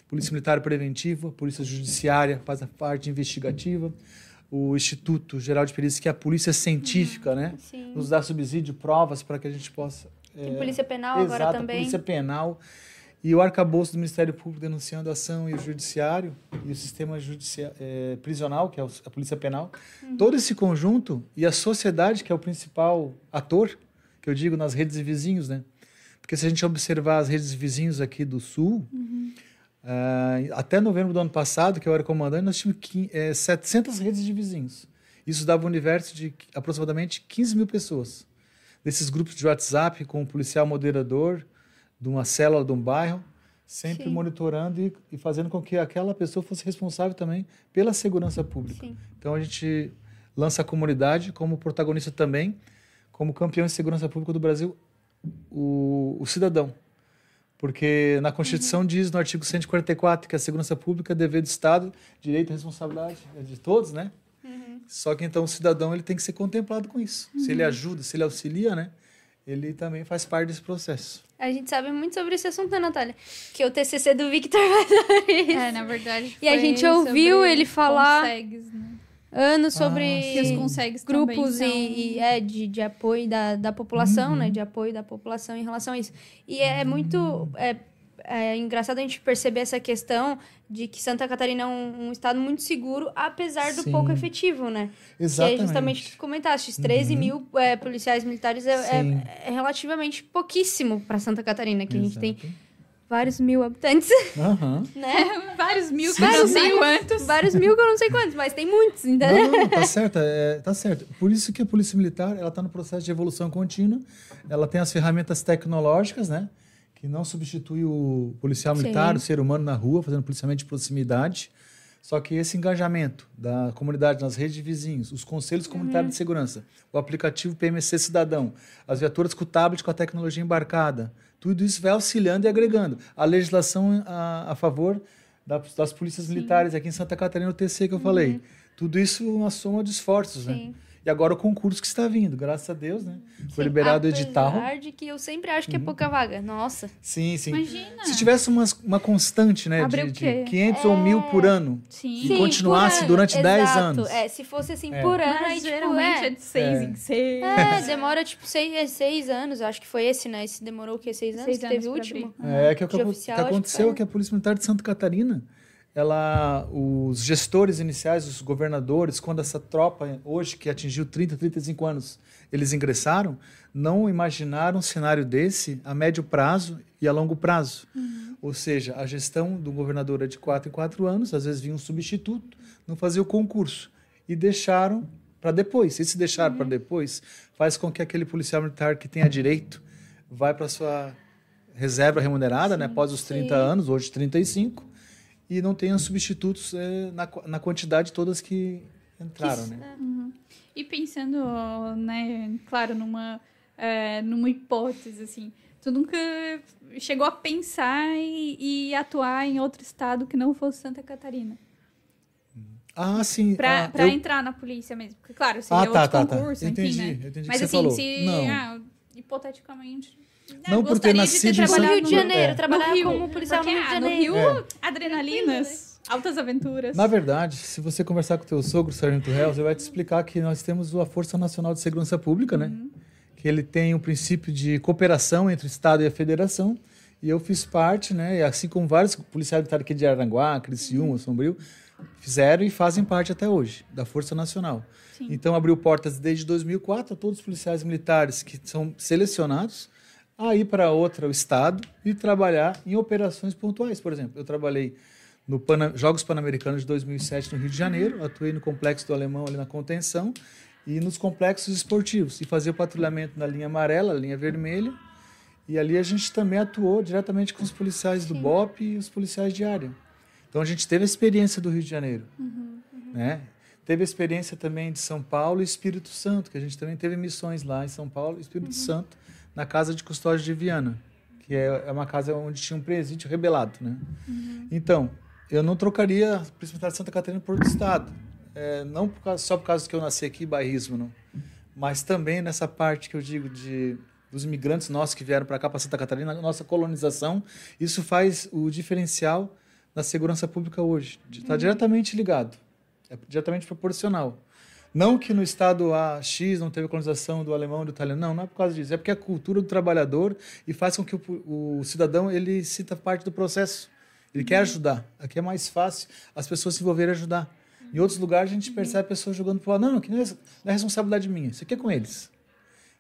Polícia Militar Preventiva, Polícia Judiciária faz a parte investigativa, o Instituto Geral de Perícia, que é a polícia científica, né? Sim. Nos dá subsídio, provas para que a gente possa Tem polícia penal agora Exato, a também. Polícia Penal e o arcabouço do Ministério Público denunciando a ação e o Judiciário e o sistema judicia eh, prisional, que é o- a Polícia Penal. Uhum. Todo esse conjunto e a sociedade, que é o principal ator, que eu digo nas redes de vizinhos, né? Porque se a gente observar as redes de vizinhos aqui do Sul, Uhum. ah, até novembro do ano passado, que eu era comandante, nós tínhamos qui- eh, 700 redes de vizinhos. Isso dava um universo de aproximadamente 15 mil pessoas. Desses grupos de WhatsApp com um policial moderador, de uma célula de um bairro, sempre Sim. monitorando e, e fazendo com que aquela pessoa fosse responsável também pela segurança pública. Sim. Então a gente lança a comunidade como protagonista também, como campeão de segurança pública do Brasil, o, o cidadão. Porque na Constituição diz no artigo 144 que a segurança pública é dever do Estado, direito e responsabilidade é de todos, né? Só que então o cidadão ele tem que ser contemplado com isso. Se ele ajuda, se ele auxilia, né? Ele também faz parte desse processo. A gente sabe muito sobre esse assunto, né, Natália? Que o TCC do Victor vai dar isso. É, na verdade. E a gente ouviu ele falar- consegues, né? Anos sobre consegues grupos e, e, é, de, de apoio da, da população, né? De apoio da população em relação a isso. E é muito... É, é engraçado a gente perceber essa questão de que Santa Catarina é um, um estado muito seguro, apesar do Sim. pouco efetivo, né? Exatamente. Que é justamente o que tu comentaste, os 13 mil é, policiais militares é, é- é relativamente pouquíssimo para Santa Catarina, que a gente tem Exato. vários mil habitantes, Aham. né? Vários mil, Sim, que eu não sei quantos. vários mil que eu não sei quantos, mas tem muitos, entendeu? Não, não, tá certo, é, tá certo. Por isso que a Polícia Militar, ela está no processo de evolução contínua. Ela tem as ferramentas tecnológicas, né? Que não substitui o policial Sim. militar, o ser humano na rua, fazendo policiamento de proximidade. Só que esse engajamento da comunidade nas redes de vizinhos, os conselhos comunitários de segurança, o aplicativo PMC Cidadão, as viaturas com tablet com a tecnologia embarcada, tudo isso vai auxiliando e agregando. A legislação a, a favor da- das polícias militares aqui em Santa Catarina, o TC que eu falei. Tudo isso é uma soma de esforços, né? Sim. E agora o concurso que está vindo, graças a Deus, né? Foi liberado o edital. Apesar de que eu sempre acho que é pouca vaga. Nossa. Sim, sim. Imagina. Se tivesse uma, uma constante, né, Abre de, de 500 ou 1000 por ano, Sim. E Sim, continuasse durante 10 Exato. anos. É, se fosse assim É. por ano, aí, Mas tipo, geralmente é é, de seis É. em seis. é, demora tipo seis, é, seis anos. Acho que foi esse, né? Esse demorou o quê? Seis anos? Seis que anos teve o último? É que o que, que aconteceu é que a Polícia Militar de Santa Catarina, ela, os gestores iniciais, os governadores, quando essa tropa hoje que atingiu 30, 35 anos, eles ingressaram, não imaginaram um cenário desse a médio prazo e a longo prazo. Ou seja, a gestão do governador é de quatro em quatro anos, às vezes vinha um substituto, não fazia o concurso e deixaram para depois. E se deixaram para depois, faz com que aquele policial militar que tenha direito vai para sua reserva remunerada, né, após os 30 sim. anos, hoje 35, e não tenha substitutos eh, na, na quantidade todas que entraram, né? E pensando, né, claro, numa, é, numa hipótese, assim, tu nunca chegou a pensar e, e atuar em outro estado que não fosse Santa Catarina? Ah, sim. Pra, ah, pra eu- entrar na polícia mesmo. Porque, claro, seria Ah, tá, outro tá, tá. concurso, Entendi, enfim, né? entendi que Mas assim, falou. se, ah, hipoteticamente... ah, Não por ter de nascido em ter No trabalhado Rio de É. Janeiro, trabalhar no Rio, como policial porque, no Rio de ah, no Janeiro. Rio, É. adrenalinas, altas aventuras. Na verdade, se você conversar com o teu sogro, Sargento Hells, ele vai te explicar que nós temos a Força Nacional de Segurança Pública, né? Que ele tem um princípio de cooperação entre o Estado e a Federação. E eu fiz parte, né? E assim como vários policiais militares aqui de Aranguá, Criciúma, Sombrio, fizeram e fazem parte até hoje da Força Nacional. Sim. Então abriu portas desde 2004 a todos os policiais militares que são selecionados a ir para outro estado e trabalhar em operações pontuais. Por exemplo, eu trabalhei no Pana- Jogos Pan-Americanos de 2007 no Rio de Janeiro, atuei no Complexo do Alemão ali na contenção e nos complexos esportivos e fazia o patrulhamento na linha amarela, linha vermelha. E ali a gente também atuou diretamente com os policiais do BOP e os policiais de área. Então a gente teve a experiência do Rio de Janeiro, né? Teve a experiência também de São Paulo e Espírito Santo, que a gente também teve missões lá em São Paulo e Espírito Santo, na Casa de Custódia de Viana, que é, é uma casa onde tinha um presídio rebelado, né? Então, eu não trocaria a Militar de Santa Catarina por outro estado. É, não por causa- só por causa que eu nasci aqui, bairrismo, não. Mas também nessa parte que eu digo de dos imigrantes nossos que vieram para cá, para Santa Catarina, nossa colonização, isso faz o diferencial da segurança pública hoje. Está diretamente ligado, é diretamente proporcional. Não que no estado A, X não teve colonização do alemão do italiano, não, não é por causa disso, é porque é a cultura do trabalhador e faz com que o, o cidadão ele sinta parte do processo. Ele quer ajudar. Aqui é mais fácil as pessoas se envolverem e ajudar. Em outros lugares a gente percebe pessoas jogando para o lado. Não, que não é, não é responsabilidade minha. Isso aqui é com eles.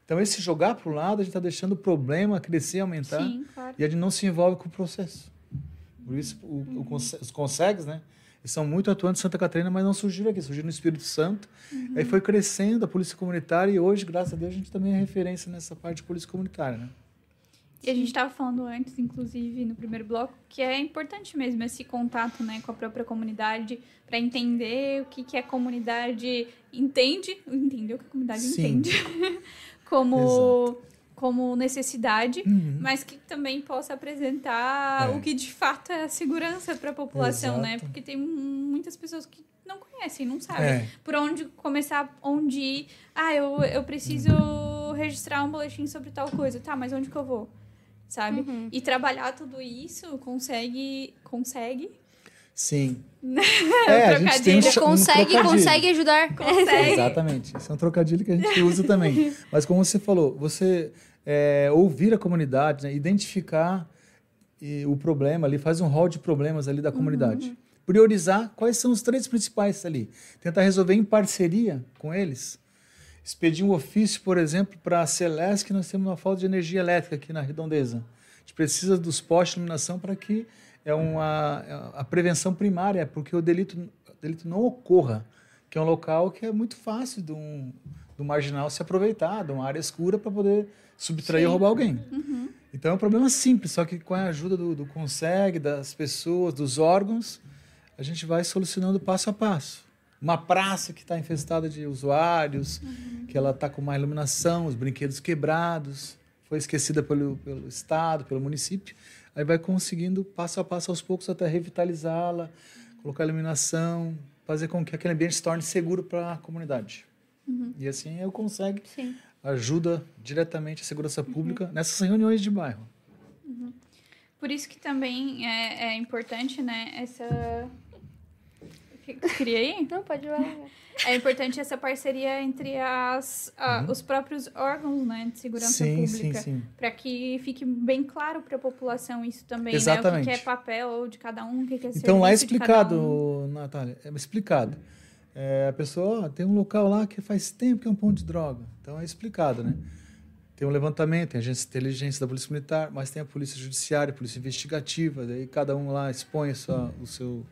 Então, esse jogar para o lado, a gente está deixando o problema crescer, aumentar. Sim, claro. E a gente não se envolve com o processo. Por isso, o, o conse- os consegues, né? Eles são muito atuantes em Santa Catarina, mas não surgiram aqui, surgiram no Espírito Santo. Aí foi crescendo a polícia comunitária e hoje, graças a Deus, a gente também é referência nessa parte de polícia comunitária, né? E a gente estava falando antes, inclusive, no primeiro bloco, que é importante mesmo esse contato né, com a própria comunidade para entender o que, que a comunidade entende, entender o que a comunidade Sim. entende como, como necessidade, Uhum. mas que também possa apresentar É. o que de fato é a segurança para a população, né? Exato. Porque tem muitas pessoas que não conhecem, não sabem É. por onde começar, onde ir. Ah, eu, eu preciso registrar um boletim sobre tal coisa. Tá, mas onde que eu vou? Sabe? Uhum. E trabalhar tudo isso consegue. Consegue? Sim. É, a gente tem um, um Consegue, trocadilho. consegue ajudar. Consegue. Exatamente. Esse é um trocadilho que a gente usa também. Mas como você falou, você é, ouvir a comunidade, né, identificar e o problema ali, faz um rol de problemas ali da comunidade. Priorizar quais são os três principais ali. Tentar resolver em parceria com eles. Expedir um ofício, por exemplo, para a Celeste, que nós temos uma falta de energia elétrica aqui na redondeza. A gente precisa dos postes de iluminação para que é uma é a prevenção primária, é porque o delito, o delito não ocorra, que é um local que é muito fácil de um, do marginal se aproveitar, de uma área escura para poder subtrair ou roubar alguém. Então é um problema simples, só que com a ajuda do, do Conseg, das pessoas, dos órgãos, a gente vai solucionando passo a passo. Uma praça que está infestada de usuários, que ela está com má iluminação, os brinquedos quebrados, foi esquecida pelo, pelo Estado, pelo município. Aí vai conseguindo, passo a passo, aos poucos, até revitalizá-la, colocar iluminação, fazer com que aquele ambiente se torne seguro para a comunidade. E assim eu consigo Sim. ajuda diretamente a segurança pública nessas reuniões de bairro. Por isso que também é, é importante, né, essa... Queria ir? Não, pode ir lá. É importante essa parceria entre as, a- os próprios órgãos né, de segurança Uhum. sim, sim, pública. sim. Para que fique bem claro para a população isso também, né? O que Exatamente. que é papel de cada um, o que que é Então lá é explicado, um. Natália, é explicado. É, a pessoa tem um local lá que faz tempo que é um ponto de droga. Então é explicado, né? Tem um levantamento, tem a agência de inteligência da Polícia Militar, mas tem a Polícia Judiciária, a Polícia Investigativa, daí cada um lá expõe sua- o, seu,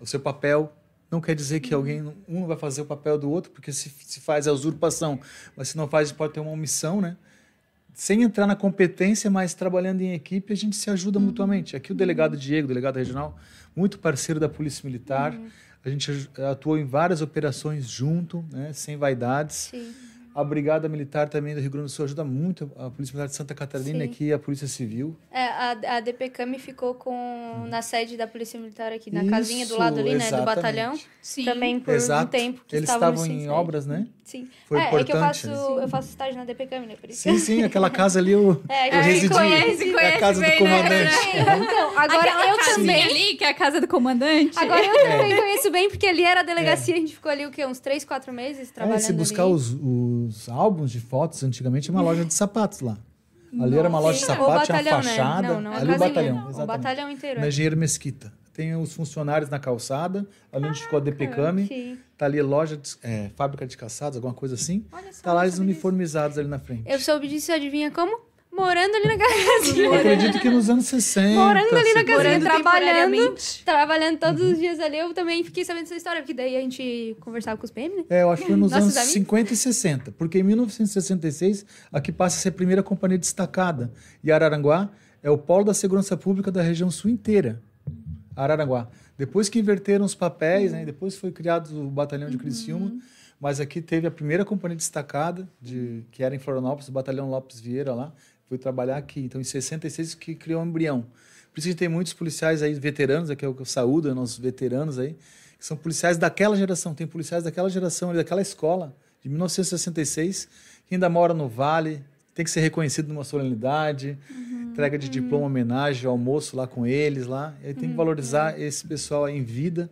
o seu papel. Não quer dizer que alguém, um vai fazer o papel do outro, porque se, se faz a usurpação, mas se não faz, pode ter uma omissão, né? sem entrar na competência, mas trabalhando em equipe, a gente se ajuda mutuamente. Aqui o delegado Diego, delegado regional, muito parceiro da Polícia Militar. A gente atuou em várias operações junto, né, sem vaidades. Sim. A Brigada Militar também do Rio Grande do Sul ajuda muito a Polícia Militar de Santa Catarina Sim. aqui e a Polícia Civil. É, a, a DPCAM ficou com, na sede da Polícia Militar aqui, na Isso, casinha do lado ali, né? Do batalhão. Sim. Também por Exato. um tempo que Eles estavam estavam em obras, né? Sim. Foi é, é que eu importante, faço, né? eu faço estágio na DPCAM, né? Por isso. Sim, sim, aquela casa ali eu, É, eu que residi. conhece, é a conhece casa do bem, né? comandante. Então, agora Aquela eu também. ali, que é a casa do comandante. Agora eu também conheço bem, porque ali era a delegacia, a gente ficou ali o quê? Uns 3, 4 meses É, trabalhando se buscar ali. os, os álbuns de fotos, antigamente era uma loja de sapatos lá. Ali era uma loja de sapatos, o tinha uma né? fachada. Não, não, a ali o batalhão, O exatamente. batalhão inteiro. Na é. Engenheiro Mesquita. Tem os funcionários na calçada, ali onde ficou a DPCAM. Sim. Tá ali loja, de, é, fábrica de caçados, alguma coisa assim. Olha só, Tá lá eles sabia disso. uniformizados ali na frente. Eu soube disso, adivinha como? Morando ali na casa. Eu acredito que nos anos 60. Morando ali na 70. casinha, Morando trabalhando. Trabalhando todos Uhum. os dias ali, eu também fiquei sabendo dessa história, porque daí a gente conversava com os PM, né? É, eu acho que foi nos anos amigos? 50 e 60. Porque em 1966, aqui passa a ser a primeira companhia destacada. E Araranguá é o polo da segurança pública da região sul inteira. Araranguá. Depois que inverteram os papéis, né, depois foi criado o batalhão de Criciúma, mas aqui teve a primeira companhia destacada, de, que era em Florianópolis, o batalhão Lopes Vieira lá, foi trabalhar aqui. Então, em 66 que criou o embrião. Por isso que tem muitos policiais aí, veteranos, aqui é o que eu saúdo, nossos veteranos aí, que são policiais daquela geração. Tem policiais daquela geração, daquela escola, de 1966, que ainda moram no Vale, tem que ser reconhecido numa solenidade, entrega de diploma, homenagem, almoço lá com eles lá. E tem que valorizar esse pessoal aí em vida,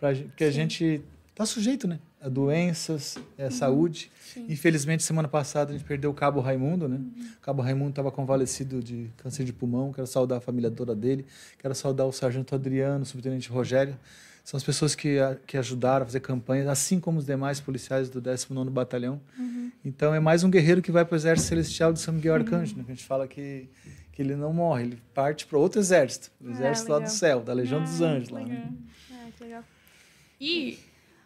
pra, porque a gente está sujeito, né? A doenças, a saúde. Infelizmente, semana passada a gente perdeu o Cabo Raimundo, né? O Cabo Raimundo estava convalescido de câncer de pulmão. Quero saudar a família toda dele. Quero saudar o Sargento Adriano, o Subtenente Rogério. São as pessoas que, que ajudaram a fazer campanhas, assim como os demais policiais do 19º Batalhão. Então, é mais um guerreiro que vai para o Exército Celestial de São Miguel Arcanjo, né? Que a gente fala que, que ele não morre, ele parte para outro exército. O exército lá do legal. céu, da Legião dos Anjos. Lá, né? Ah, que legal. E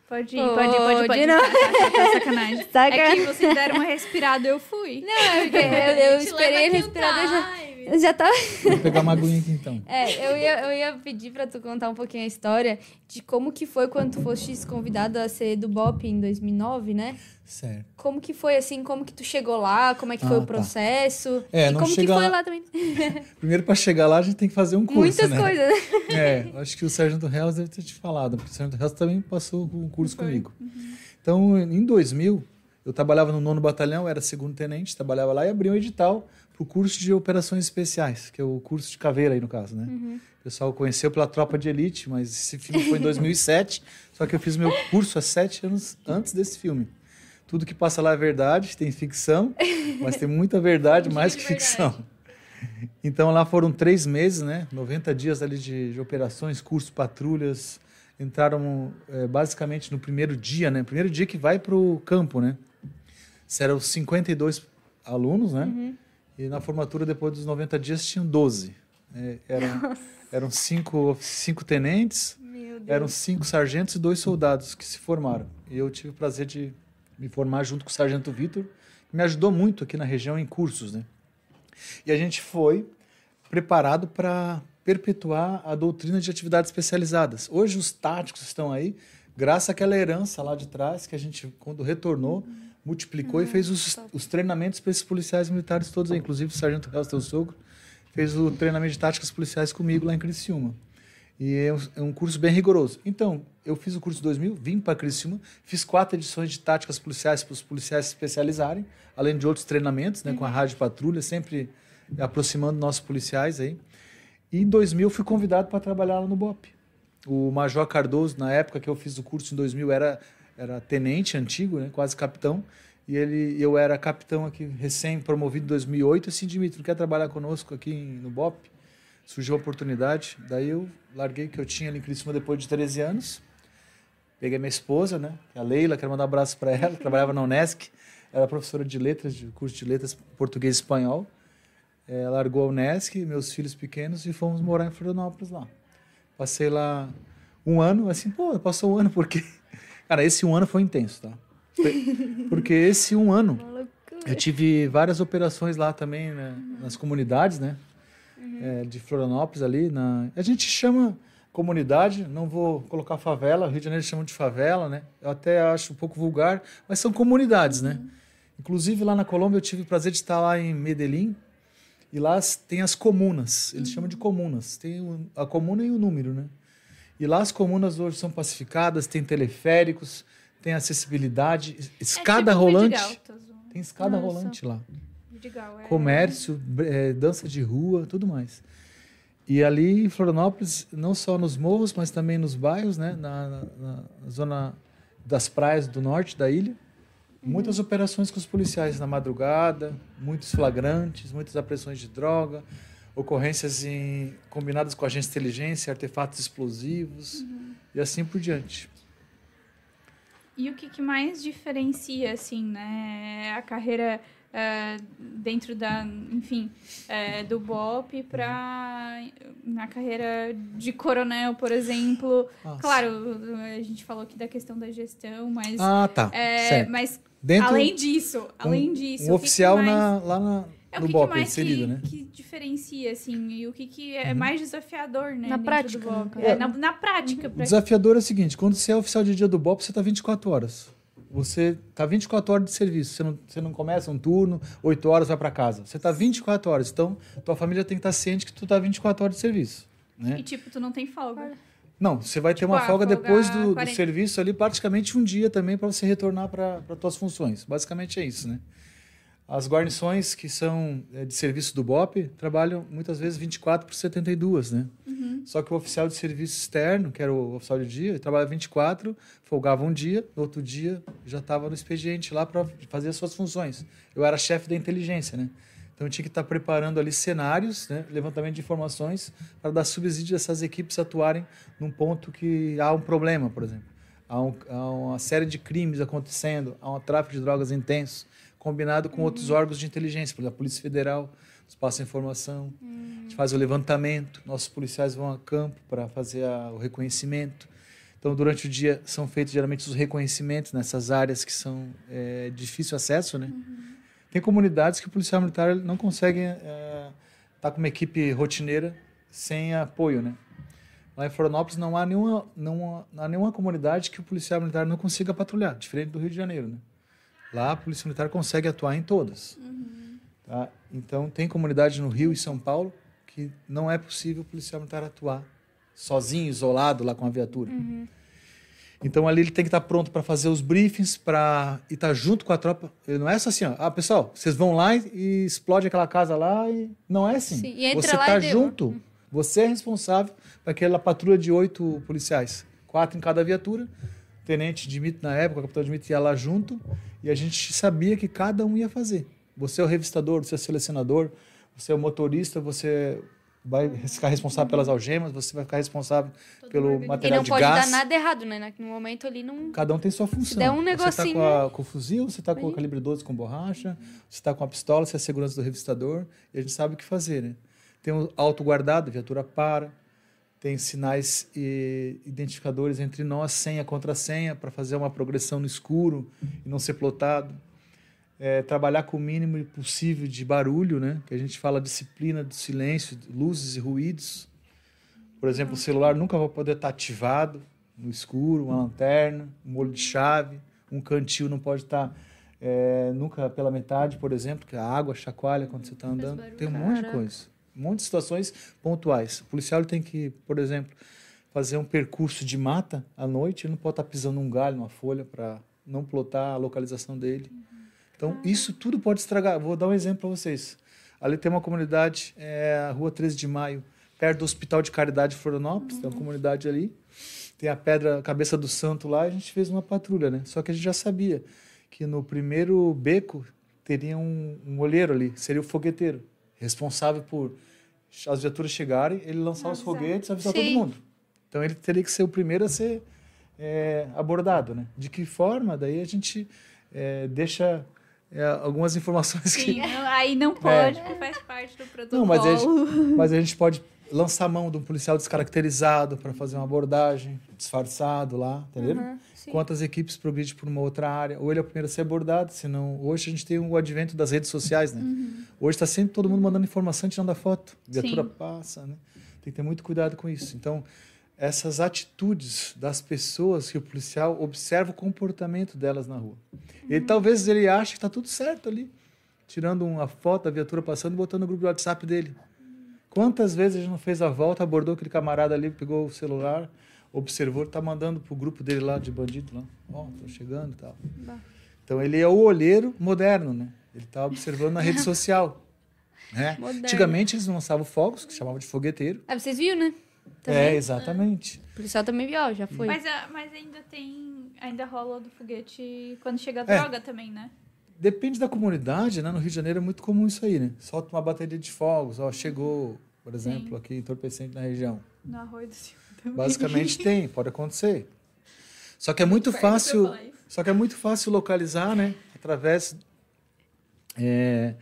pode ir, Pode, pode ir, pode ir, pode ir. não. Tá, tá, tá, sacanagem. Saca? É que vocês deram uma respirada, eu fui. Não, porque eu, eu Te esperei respirar, eu já, eu já tava... Vou pegar uma aguinha aqui então. É, eu ia, eu ia pedir pra tu contar um pouquinho a história de como que foi quando tu foste convidado a ser do BOP em 2009, né? Certo. Como que foi, assim, como que tu chegou lá, como é que foi Ah, o tá. processo, É, e não como que foi lá- lá também. Primeiro, para chegar lá, a gente tem que fazer um curso, Muitas né? coisas, né? É, acho que o Sargento Reis deve ter te falado, porque o Sargento Reis também passou um curso comigo. Então, em 2000, eu trabalhava no nono batalhão, era segundo tenente, trabalhava lá e abri um edital para o curso de operações especiais, que é o curso de caveira aí no caso, né? O pessoal conheceu pela Tropa de Elite, mas esse filme foi em 2007, só que eu fiz meu curso há sete anos antes desse filme. Tudo que passa lá é verdade, tem ficção, mas tem muita verdade mais que ficção. Então lá foram três meses, né? 90 dias ali de, de operações, cursos, patrulhas. Entraram é, basicamente no primeiro dia, né? Primeiro dia que vai para o campo, né? Eram 52 alunos, né? Uhum. E na formatura, depois dos 90 dias, tinham 12. É, eram, eram cinco, cinco tenentes, eram cinco sargentos e dois soldados que se formaram. E eu tive o prazer de me formar junto com o sargento Vitor, que me ajudou muito aqui na região em cursos, né? E a gente foi preparado para perpetuar a doutrina de atividades especializadas. Hoje os táticos estão aí, graças àquela herança lá de trás que a gente, quando retornou, multiplicou uhum. e fez os, os treinamentos para esses policiais militares todos, aí, inclusive o sargento Reus, teu sogro, fez o treinamento de táticas policiais comigo lá em Criciúma. E é um, é um curso bem rigoroso. Então, eu fiz o curso 2000, vim para Criciúma, fiz quatro edições de táticas policiais para os policiais se especializarem, além de outros treinamentos, né, com a uhum. rádio patrulha, sempre aproximando nossos policiais aí. E em 2000 fui convidado para trabalhar lá no BOP. O Major Cardoso, na época que eu fiz o curso em 2000, era, era tenente antigo, né, quase capitão. E ele, eu era capitão aqui, recém-promovido em 2008. Assim, Dimitri, quer trabalhar conosco aqui no BOP? Surgiu a oportunidade. Daí eu larguei o que eu tinha ali em Criciúma depois de 13 anos. Peguei minha esposa, né, a Leila, quero mandar um abraço para ela, trabalhava na Unesc, era professora de letras, de curso de letras português e espanhol. É, largou a Unesc, meus filhos pequenos, e fomos morar em Florianópolis lá. Passei lá um ano, assim, pô, passou um ano, porque. Cara, esse um ano foi intenso, tá? Porque esse um ano eu tive várias operações lá também, né, nas comunidades, né? Uhum. É, de Florianópolis ali. Na... A gente chama comunidade, não vou colocar favela, Rio de Janeiro chama de favela, né? Eu até acho um pouco vulgar, mas são comunidades, né? Uhum. Inclusive lá na Colômbia eu tive o prazer de estar lá em Medellín, e lá tem as comunas, eles uhum. chamam de comunas. Tem a comuna e o número, né? E lá as comunas hoje são pacificadas, tem teleféricos, tem acessibilidade, escada é tipo rolante. Tem escada Nossa. rolante lá. Vidigal, é... Comércio, é, dança de rua, tudo mais. E ali em Florianópolis, não só nos morros, mas também nos bairros, né? na, na, na zona das praias do norte da ilha. Muitas operações com os policiais na madrugada, muitos flagrantes, muitas apreensões de droga, ocorrências em, combinadas com agentes de inteligência, artefatos explosivos uhum. e assim por diante. E o que, que mais diferencia, assim, né, a carreira uh, dentro da, enfim, uh, do BOP para na carreira de coronel, por exemplo? Nossa. Claro, a gente falou aqui da questão da gestão, mas... Ah, tá, é, Mas Dentro, além disso, além um, disso. Um oficial mais, na, lá na, é, no que BOP que inserido, que, né? que diferencia, assim, e o que, que é uhum. mais desafiador, né? Na prática. É, na, na, prática. Uhum. Pra... Desafiador é o seguinte: quando você é oficial de dia do BOP, você está 24 horas. Você está 24 horas de serviço. Você não, você não começa um turno, 8 horas vai para casa. Você está 24 horas. Então, tua família tem que estar tá ciente que tu está 24 horas de serviço. Né? E, tipo, tu não tem folga. Não, você vai ter tipo, uma folga, folga depois do, do, serviço ali, praticamente um dia também para você retornar para as suas funções. Basicamente é isso, né? As guarnições que são é, de serviço do BOP trabalham muitas vezes 24 por 72, né? Uhum. Só que o oficial de serviço externo, que era o oficial de dia, ele trabalhava 24, folgava um dia, no outro dia já estava no expediente lá para fazer as suas funções. Eu era chefe da inteligência, né? Então eu tinha que estar preparando ali cenários, né, levantamento de informações para dar subsídio a essas equipes atuarem num ponto que há um problema, por exemplo. Há, um, há uma série de crimes acontecendo, há um tráfico de drogas intenso, combinado com uhum. outros órgãos de inteligência, por exemplo, a Polícia Federal nos passa informação, uhum. a gente faz o levantamento, nossos policiais vão a campo para fazer a, o reconhecimento. Então, durante o dia são feitos geralmente os reconhecimentos nessas áreas que são é, difícil acesso, né? Uhum. Tem comunidades que o policial militar não consegue estar é, tá com uma equipe rotineira sem apoio, né? Lá em Florianópolis não há nenhuma, não, há nenhuma comunidade que o policial militar não consiga patrulhar, diferente do Rio de Janeiro, né? Lá a polícia militar consegue atuar em todas. Uhum. Tá? Então tem comunidade no Rio e São Paulo que não é possível o policial militar atuar sozinho, isolado lá com a viatura. Uhum. Então ali ele tem que estar pronto para fazer os briefings, para estar junto com a tropa. Ele não é só assim, ó, ah, pessoal, vocês vão lá e, explode aquela casa lá e não é assim. Sim, e você está junto, você é responsável para aquela patrulha de oito policiais, quatro em cada viatura. O tenente Dimitri na época, o capitão Dimitri ia lá junto e a gente sabia que cada um ia fazer. Você é o revistador, você é o selecionador, Você é o motorista, você vai ficar responsável pelas algemas, você vai ficar responsável pelo E material não de pode gás. dar nada errado, né? No momento ali não. Cada um tem sua função. der um você está negocinho, com, a- com o fuzil, você está com o calibre 12 com borracha, você está com a pistola, você é a segurança do revistador, e a gente sabe o que fazer, né? Tem o auto guardado, a viatura para, tem sinais e identificadores entre nós, senha contra senha, para fazer uma progressão no escuro e não ser plotado. É, trabalhar com o mínimo possível de barulho, né? Que a gente fala disciplina do silêncio, luzes e ruídos. Por exemplo, o celular nunca vai poder estar ativado no escuro, uma lanterna, um molho de chave, um cantil não pode estar é, nunca pela metade, por exemplo, que a água chacoalha quando você está andando. Tem um monte de coisa. Um monte de situações pontuais. O policial tem que, por exemplo, fazer um percurso de mata à noite, ele não pode estar pisando num galho, numa folha, para não plotar a localização dele. Então, isso tudo pode estragar. Vou dar um exemplo para vocês. Ali tem uma comunidade, é, a Rua 13 de Maio, perto do Hospital de Caridade de Florianópolis, tem uma comunidade ali. Tem a pedra, a cabeça do santo lá, a gente fez uma patrulha, né? Só que a gente já sabia que no primeiro beco teria um, um olheiro ali, seria o fogueteiro, responsável por as viaturas chegarem, ele lançar os foguetes e avisar todo Sim. mundo. Então ele teria que ser o primeiro a ser é, abordado, né? De que forma? Daí a gente é, deixa é, algumas informações que Sim, não- aí não pode, porque faz parte do protocolo. não, mas a, gente, mas a gente pode lançar a mão de um policial descaracterizado para fazer uma abordagem, disfarçado lá, entendeu? Aham, sim. Quantas equipes progridem por uma outra área. Ou ele é o primeiro a ser abordado, senão... Hoje a gente tem o advento das redes sociais, né? Hoje está sempre todo mundo mandando informação tirando a foto. Viatura Sim. passa, né? Tem que ter muito cuidado com isso. Então, essas atitudes das pessoas que o policial observa o comportamento delas na rua. Ele talvez ele ache que está tudo certo ali, tirando uma foto da viatura passando e botando no grupo de WhatsApp dele. Quantas vezes a gente não fez a volta, abordou aquele camarada ali, pegou o celular, observou, tá mandando pro grupo dele lá de bandido lá, ó, tô chegando e tal. Então ele é o olheiro moderno, né? Ele tá observando na rede social. Né? Moderno. Antigamente eles não lançavam fogos, que chamavam de fogueteiro. Ah, vocês viram, né? É, Também. exatamente. O policial também viu, ó, já foi. Mas, a- mas ainda tem. Ainda rola do foguete quando chega a É. droga também, né? Depende da comunidade, né? No Rio de Janeiro é muito comum isso aí, né? Solta uma bateria de fogos, ó, chegou, por exemplo, aqui entorpecente na região. No arroio do Silvio também. Basicamente tem, pode acontecer. Só que é muito Perto fácil, só que é muito fácil localizar, né? Através é,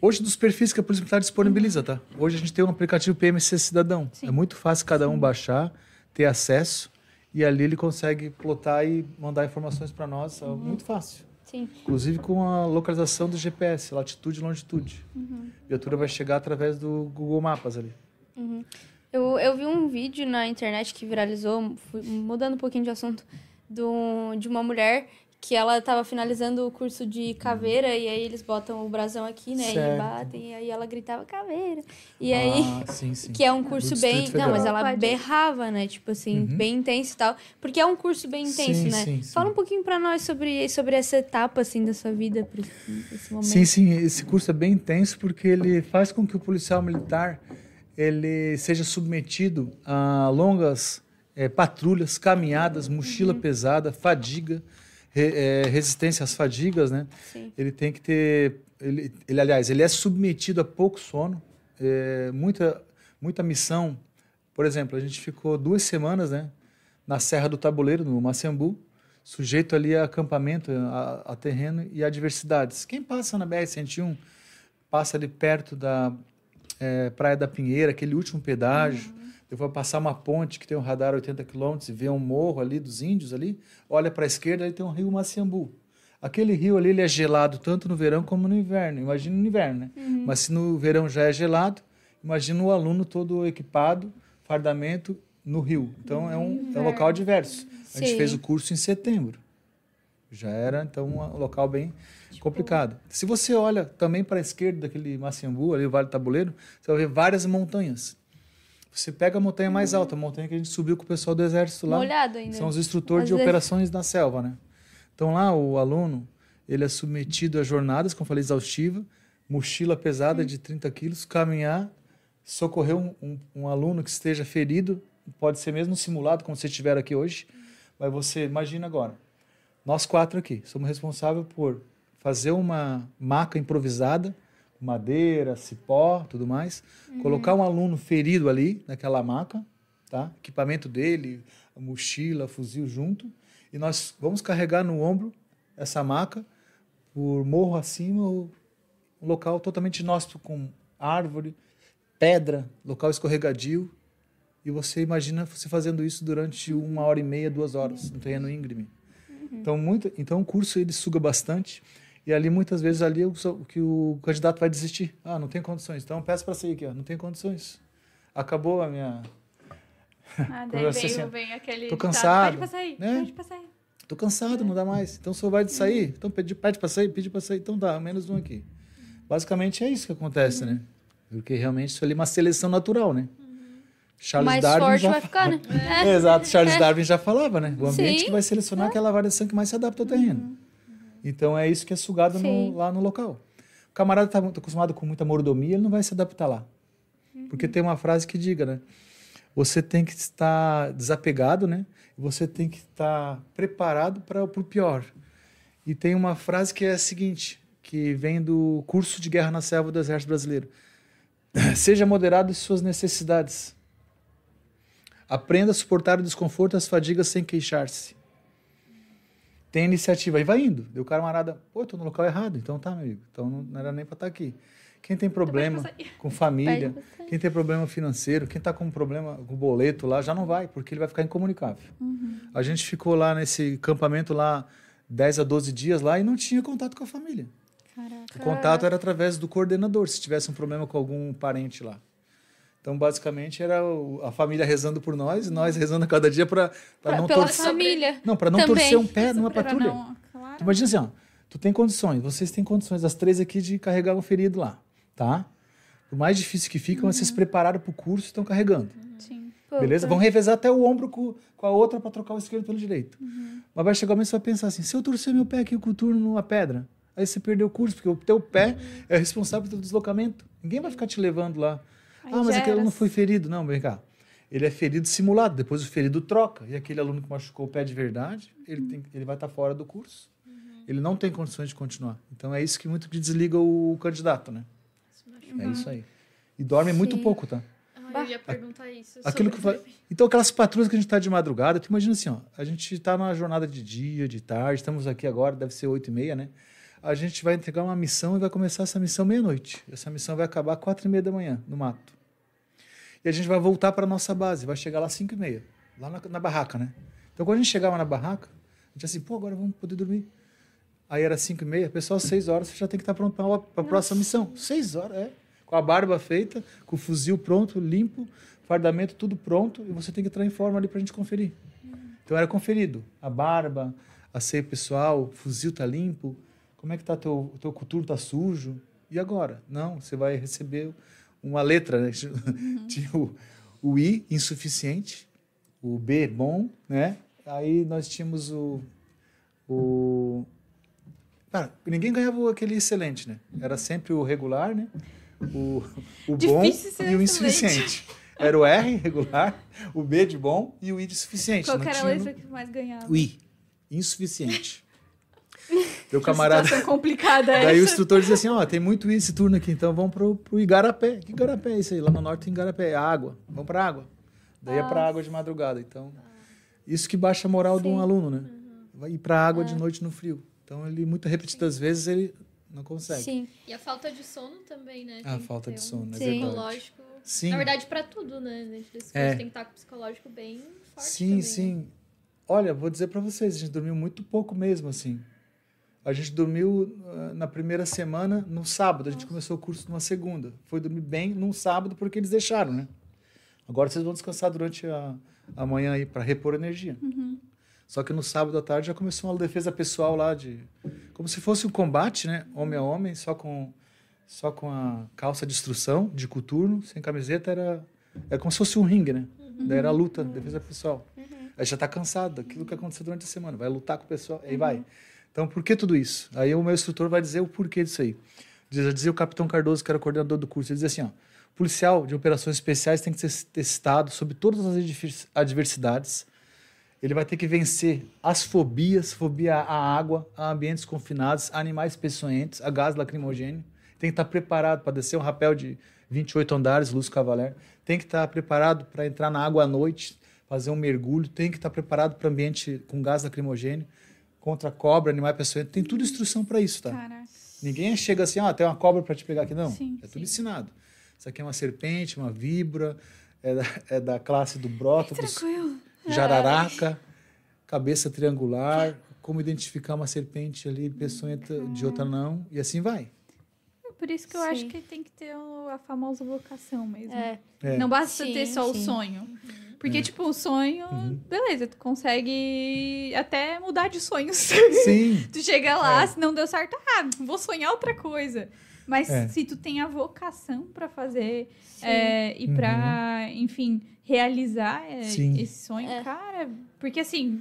hoje dos perfis que a Polícia Militar disponibiliza, tá? Hoje a gente tem um aplicativo PMC Cidadão. É muito fácil cada um baixar, ter acesso e ali ele consegue plotar e mandar informações para nós, é muito fácil. Sim. Inclusive com a localização do GPS, latitude e longitude. A viatura vai chegar através do Google Mapas ali. Eu, eu vi um vídeo na internet que viralizou, fui mudando um pouquinho de assunto, do, de uma mulher que ela estava finalizando o curso de caveira e aí eles botam o brasão aqui, né? Certo. E batem, e aí ela gritava caveira. E aí. Ah, sim, sim. Que é um curso Do bem. Não, mas ela Pode. berrava, né? Tipo assim, bem intenso e tal. Porque é um curso bem intenso, Sim, né? sim, sim. Fala um pouquinho pra nós sobre, sobre essa etapa, assim, da sua vida, esse momento. Sim, sim, esse curso é bem intenso porque ele faz com que o policial militar ele seja submetido a longas eh, patrulhas, caminhadas, mochila pesada, fadiga, re- eh, resistência às fadigas, né? Sim. Ele tem que ter, ele, ele, aliás, ele é submetido a pouco sono, eh, muita, muita missão. Por exemplo, a gente ficou duas semanas, né, na Serra do Tabuleiro, no Macembu, sujeito ali a acampamento, a, a terreno e adversidades. Quem passa na BR-101 passa ali perto da eh, Praia da Pinheira, aquele último pedágio, eu vou passar uma ponte que tem um radar a 80 km e vê um morro ali dos índios ali, olha para a esquerda, ali tem um rio Maciambu. Aquele rio ali ele é gelado tanto no verão como no inverno. Imagina no inverno, né? Mas se no verão já é gelado, imagina o aluno todo equipado, fardamento, no rio. Então é um, é um local diverso. A gente Sim. fez o curso em setembro. Já era, então, um local bem complicado. Se você olha também para a esquerda daquele Maciambu, ali o Vale do Tabuleiro, você vai ver várias montanhas. Você pega a montanha mais alta, a montanha que a gente subiu com o pessoal do exército lá. Molhado ainda. São os instrutores Às de vezes- operações na selva, né? Então lá o aluno, ele é submetido a jornadas, como falei, exaustiva, mochila pesada de 30 quilos, caminhar, socorrer um, um, um aluno que esteja ferido, pode ser mesmo simulado, como vocês tiveram aqui hoje, mas você imagina agora, nós quatro aqui somos responsáveis por fazer uma maca improvisada madeira, cipó, tudo mais. Colocar um aluno ferido ali, naquela maca, tá? Equipamento dele, mochila, fuzil junto. E nós vamos carregar no ombro essa maca por morro acima, um local totalmente inóspito, com árvore, pedra, local escorregadio. E você imagina você fazendo isso durante uma hora e meia, duas horas, no terreno íngreme. Então, muito, então o curso ele suga bastante. E ali, muitas vezes, ali o que o candidato vai desistir. Ah, não tem condições. Então, peço para sair aqui. Ó. Não tem condições. Acabou a minha... Ah, daí veio, assim, vem aquele. tô ditado, cansado, Pede pra sair, né? pede pra sair. Tô cansado, não dá mais. Então, o senhor vai de sair? Então, pede, pede para sair, pede para sair. Então, dá, menos um aqui. Basicamente, é isso que acontece, né? Porque realmente isso ali é uma seleção natural, né? Charles mais Darwin forte já vai ficar, né? É, Exato, Charles Darwin já falava, né? O ambiente Sim. que vai selecionar aquela variação que mais se adapta ao terreno. Então é isso que é sugado no- lá no local. O camarada está acostumado com muita mordomia, ele não vai se adaptar lá. Porque tem uma frase que diga, né? Você tem que estar desapegado, né? Você tem que estar preparado para o pior. E tem uma frase que é a seguinte, que vem do curso de guerra na selva do Exército Brasileiro. Seja moderado em suas necessidades. Aprenda a suportar o desconforto e as fadigas sem queixar-se. Tem iniciativa. E vai indo. Deu o camarada, pô, tô no local errado. Então tá, meu amigo. Então não, era nem para estar aqui. Quem tem problema com família, quem tem problema financeiro, quem está com problema com boleto lá, já não vai, porque ele vai ficar incomunicável. A gente ficou lá nesse acampamento lá 10 a 12 dias lá e não tinha contato com a família. O contato era através do coordenador, se tivesse um problema com algum parente lá. Então, basicamente, era o- a família rezando por nós e nós rezando a cada dia para não Pela torcer. família. Não, para não Também. torcer um pé numa Pra patrulha. não- claro. Tu imagina assim, ó, tu tem condições, vocês têm condições, as três aqui, de carregar um ferido lá, tá? Por mais difícil que fica, mas vocês se prepararam para o curso e estão carregando. Sim. Beleza? Vão revezar até o ombro com, com a outra para trocar o esquerdo pelo direito. Mas vai chegar o momento que você vai pensar assim: se eu torcer meu pé aqui com o turno numa pedra, aí você perdeu o curso, porque o teu pé é responsável pelo deslocamento. Ninguém vai ficar te levando lá. Aí ah, mas aquele aluno foi ferido. Não, vem cá. Ele é ferido simulado, depois o ferido troca. E aquele aluno que machucou o pé de verdade, ele, tem, ele vai estar fora do curso. Ele não tem condições de continuar. Então é isso que muito que desliga o candidato, né? É isso aí. E dorme muito Sim. pouco, tá? Ah, eu ia perguntar isso. Aquilo que eu sobre- falei. Então, aquelas patrulhas que a gente está de madrugada, tu imagina assim, ó, a gente está numa jornada de dia, de tarde, estamos aqui agora, deve ser oito e meia, né? A gente vai entregar uma missão e vai começar essa missão meia-noite. Essa missão vai acabar quatro e meia da manhã, no mato. E a gente vai voltar para nossa base, vai chegar lá às cinco e meia, lá na, na barraca, né? Então, quando a gente chegava na barraca, a gente assim, pô, agora vamos poder dormir. Aí era cinco e meia, pessoal, seis horas, você já tem que estar pronto para a próxima missão. Seis horas, é. Com a barba feita, com o fuzil pronto, limpo, fardamento tudo pronto, e você tem que entrar em forma ali para a gente conferir. Então era conferido. A barba, a ceia pessoal, o fuzil tá limpo, como é que tá teu, teu coturno tá sujo? E agora? Não, você vai receber uma letra, né? Tinha o, o I, insuficiente, o B, bom, né? Aí nós tínhamos o... o Cara, ninguém ganhava aquele excelente, né? Era sempre o regular, né? O, o bom e o insuficiente. Era o R, regular, o B de bom e o I de suficiente. Qual era a letra que mais ganhava? o I, insuficiente. Meu camarada... Situação complicada Daí o essa. instrutor dizia assim, ó, tem muito esse turno aqui, então vamos pro, pro Igarapé. Que Igarapé é isso aí? Lá no norte tem Igarapé, é água. Vamos pra água. Daí é pra água de madrugada. Então, isso que baixa a moral de um Sim. aluno, né? Vai ir pra água de noite no frio. Então, ele, muitas repetidas vezes, ele não consegue. Sim. E a falta de sono também, né? A Tem que falta de um sono, é Sim. verdade. Psicológico. Sim. Na verdade, pra tudo, né? Dentro desse curso É. tem que estar com o psicológico bem forte. Sim, também, né? sim. Olha, vou dizer para vocês, a gente dormiu muito pouco mesmo, assim. A gente dormiu ah, na primeira semana, no sábado. A gente começou o curso numa segunda. Foi dormir bem num sábado porque eles deixaram, né? Agora vocês vão descansar durante a, a manhã aí para repor energia. Só que no sábado à tarde já começou uma defesa pessoal lá de como se fosse um combate, né? Homem a homem, só com só com a calça de instrução, de coturno, sem camiseta, era é como se fosse um ringue, né? Daí era a luta, defesa pessoal. Aí já tá cansado daquilo que aconteceu durante a semana, vai lutar com o pessoal, aí vai. Então, por que tudo isso? Aí o meu instrutor vai dizer o porquê disso aí. Diz, já dizia o capitão Cardoso, que era coordenador do curso, ele dizia assim, ó, policial de operações especiais tem que ser testado sobre todas as adver- adversidades. Ele vai ter que vencer as fobias, fobia à água, a ambientes confinados, a animais peçonhentos, a gás lacrimogêneo. tem que estar preparado para descer um rapel de 28 andares, Luz Cavaler, tem que estar preparado para entrar na água à noite, fazer um mergulho, tem que estar preparado para ambiente com gás lacrimogêneo, contra cobra, animais peçonhentos, tem tudo instrução para isso, tá? Caraca. Ninguém chega assim, ah, tem uma cobra para te pegar aqui, não. Sim, é tudo ensinado. Isso aqui é uma serpente, uma víbora, é da, é da classe do brótopus, Tranquilo. jararaca, cabeça triangular, como identificar uma serpente ali, peçonhenta de outra não, e assim vai. É Por isso que eu Sim. acho que tem que ter o- a famosa vocação mesmo. É. É. Não basta Sim, ter só o sim. sonho. Porque, tipo, o sonho, beleza, tu consegue até mudar de sonhos. Sim, tu chega lá, É. se não deu certo, ah, vou sonhar outra coisa. Mas É. se tu tem a vocação pra fazer é, e pra, enfim, realizar é, Uhum. Sim. esse sonho, É. cara, porque assim,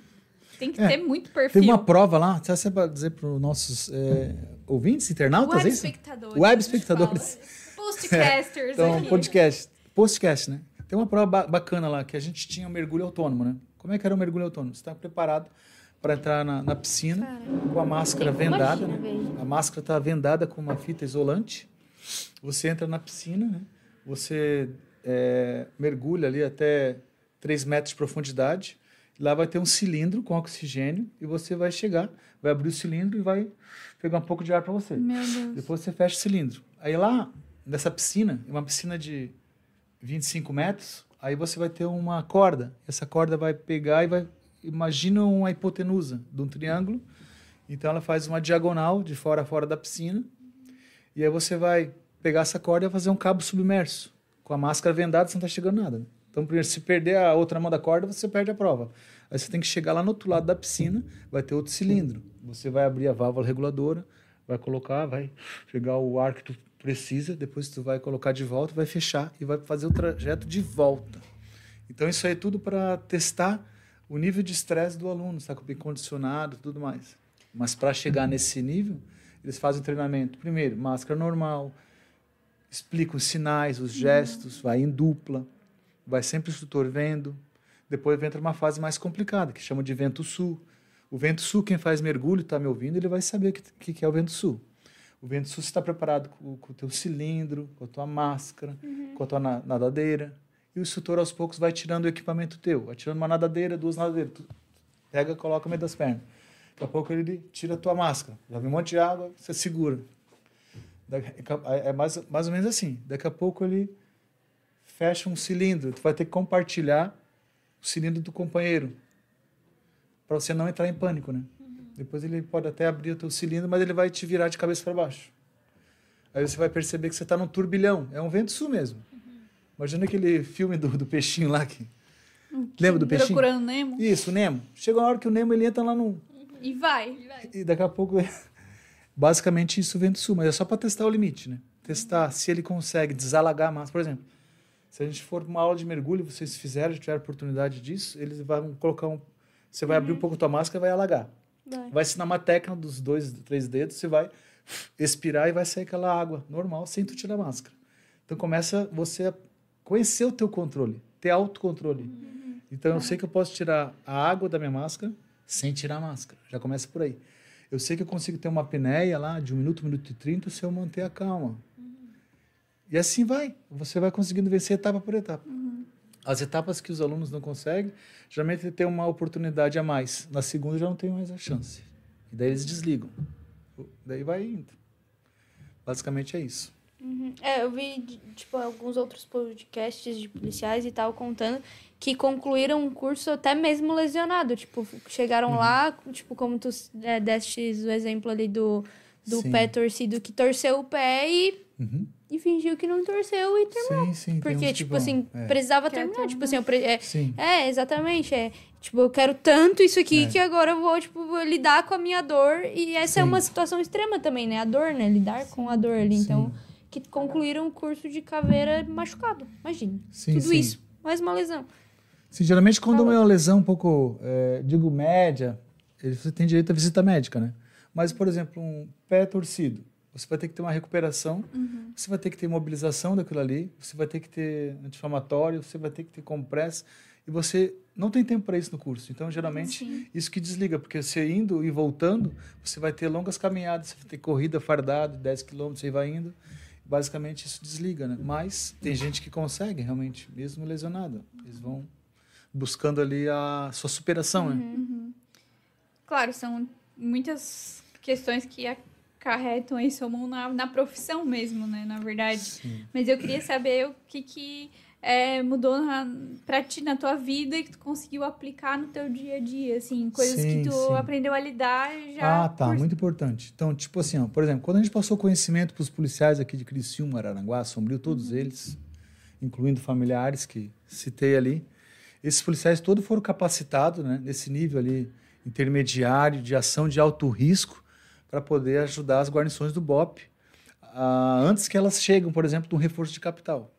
tem que É. ter muito perfil. Teve uma prova lá, se você para dizer para os nossos é, ouvintes, internautas, Web é isso? espectadores. Web espectadores. fala. Postcasters Então, aqui. podcast. Postcast, né? Tem uma prova ba- bacana lá, que a gente tinha um mergulho autônomo, né? Como é que era o mergulho autônomo? Você está preparado para entrar na, na piscina com a máscara vendada, Imagina, né? A máscara está vendada com uma fita isolante. Você entra na piscina, né? Você é, mergulha ali até 3 metros de profundidade. Lá vai ter um cilindro com oxigênio e você vai chegar, vai abrir o cilindro e vai pegar um pouco de ar para você. Depois você fecha o cilindro. Aí lá, nessa piscina, é uma piscina de 25 metros, aí você vai ter uma corda. Essa corda vai pegar e vai. Imagina uma hipotenusa de um triângulo. Então ela faz uma diagonal de fora a fora da piscina. E aí você vai pegar essa corda e fazer um cabo submerso. Com a máscara vendada, você não está chegando nada. Então, primeiro, se perder a outra mão da corda, você perde a prova. Aí você tem que chegar lá no outro lado da piscina, vai ter outro cilindro. Você vai abrir a válvula reguladora, vai colocar, vai pegar o ar que tu precisa, depois tu vai colocar de volta, vai fechar e vai fazer o trajeto de volta. Então, isso aí é tudo para testar o nível de estresse do aluno, está bem condicionado tudo mais. Mas para chegar nesse nível, eles fazem o treinamento. Primeiro, máscara normal, explica os sinais, os gestos, vai em dupla, vai sempre o instrutor vendo. Depois entra uma fase mais complicada, que chama de vento sul. O vento sul, quem faz mergulho, está me ouvindo, ele vai saber o que, que é o vento sul. O vento sul você está preparado com, com o teu cilindro, com a tua máscara, com a tua na- nadadeira. E o instrutor, aos poucos, vai tirando o equipamento teu. Vai tirando uma nadadeira, duas nadadeiras. Tu pega, coloca no meio das pernas. Daqui a pouco ele tira a tua máscara. Já vem um monte de água, você segura. Daqui- É mais, mais ou menos assim. Daqui a pouco ele fecha um cilindro. Tu vai ter que compartilhar o cilindro do companheiro. Para você não entrar em pânico, né? Depois ele pode até abrir o teu cilindro, mas ele vai te virar de cabeça para baixo. Aí você vai perceber que você está num turbilhão. É um vento sul mesmo. Imagina aquele filme do, do peixinho lá. Que... Lembra do peixinho? Procurando Nemo. Isso, o Nemo. Chega uma hora que o Nemo ele entra lá no, E vai. e daqui a pouco, basicamente isso vento sul, mas é só para testar o limite, né? Testar se ele consegue desalagar a massa. Por exemplo, se a gente for para uma aula de mergulho, vocês fizeram, tiveram oportunidade disso, eles vão colocar um. Você vai abrir um pouco a tua máscara e vai alagar. Vai. Vai ensinar uma técnica dos dois, três dedos, você vai expirar e vai sair aquela água normal sem tu tirar a máscara. Então começa você a conhecer o teu controle, ter autocontrole. Então eu sei que eu posso tirar a água da minha máscara sem tirar a máscara. Já começa por aí. Eu sei que eu consigo ter uma apneia lá de um minuto, um minuto e trinta se eu manter a calma. E assim vai. Você vai conseguindo vencer etapa por etapa. As etapas que os alunos não conseguem, geralmente tem uma oportunidade a mais. Na segunda já não tem mais a chance. E daí eles desligam. Daí vai indo. Basicamente é isso. É, eu vi, tipo, alguns outros podcasts de policiais e tal contando que concluíram um curso até mesmo lesionado. Tipo, chegaram lá, tipo, como tu é, deste o exemplo ali do, do Sim. pé torcido que torceu o pé e, Uhum. E fingiu que não torceu e terminou. Sim, sim. Porque, tipo vão. assim, É. precisava Quer terminar. Tipo assim, eu pre- é, Sim. é, exatamente. É. Tipo, eu quero tanto isso aqui É. que agora eu vou, tipo, lidar com a minha dor. E essa é Sim. uma situação extrema também, né? A dor, né? Lidar com a dor ali. Sim. Então, que concluíram o curso de caveira machucado. Imagina. Sim, Tudo sim. isso. Mais uma lesão. Sim, geralmente quando é uma lesão um pouco, é, digo, média, ele- você tem direito à visita médica, né? Mas, por exemplo, um pé torcido, você vai ter que ter uma recuperação, você vai ter que ter mobilização daquilo ali, você vai ter que ter anti-inflamatório, você vai ter que ter compressa. e você não tem tempo para isso no curso. Então, geralmente, Sim. isso que desliga, porque você indo e voltando, você vai ter longas caminhadas, você vai ter corrida fardado, 10 quilômetros, você vai indo. Basicamente, isso desliga, né? Mas tem gente que consegue, realmente, mesmo lesionado. Eles vão buscando ali a sua superação, né? Claro, são muitas questões que acarretam aí somam na, na profissão mesmo, né? Na verdade. Sim. Mas eu queria saber o que, que é, mudou na, pra ti na tua vida e que tu conseguiu aplicar no teu dia a dia, assim, coisas Sim, que tu sim. aprendeu a lidar já. Ah, tá, por- muito importante. Então, tipo assim, ó, por exemplo, quando a gente passou conhecimento para os policiais aqui de Criciúma, Araranguá, Sombrio, todos eles, incluindo familiares que citei ali, esses policiais todos foram capacitados, né, nesse nível ali intermediário de ação de alto risco para poder ajudar as guarnições do BOP ah, antes que elas cheguem, por exemplo, de um reforço de capital.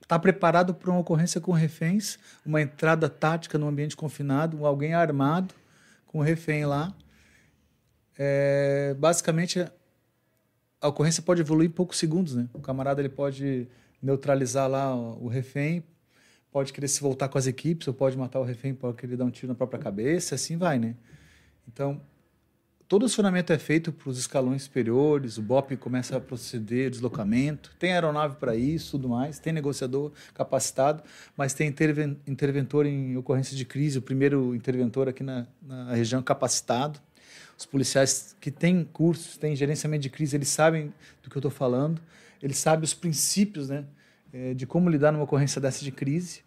Está preparado para uma ocorrência com reféns, uma entrada tática no ambiente confinado, alguém armado com o refém lá, é, basicamente a ocorrência pode evoluir em poucos segundos, né? O camarada ele pode neutralizar lá o refém, pode querer se voltar com as equipes, ou pode matar o refém, pode querer dar um tiro na própria cabeça, assim vai, né? Então, todo o acionamento é feito para os escalões superiores, o BOP começa a proceder deslocamento, tem aeronave para isso, tudo mais, tem negociador capacitado, mas tem interven interventor em ocorrência de crise, o primeiro interventor aqui na, na região capacitado. Os policiais que têm cursos, têm gerenciamento de crise, eles sabem do que eu estou falando, eles sabem os princípios né, eh, de como lidar numa ocorrência dessa de crise.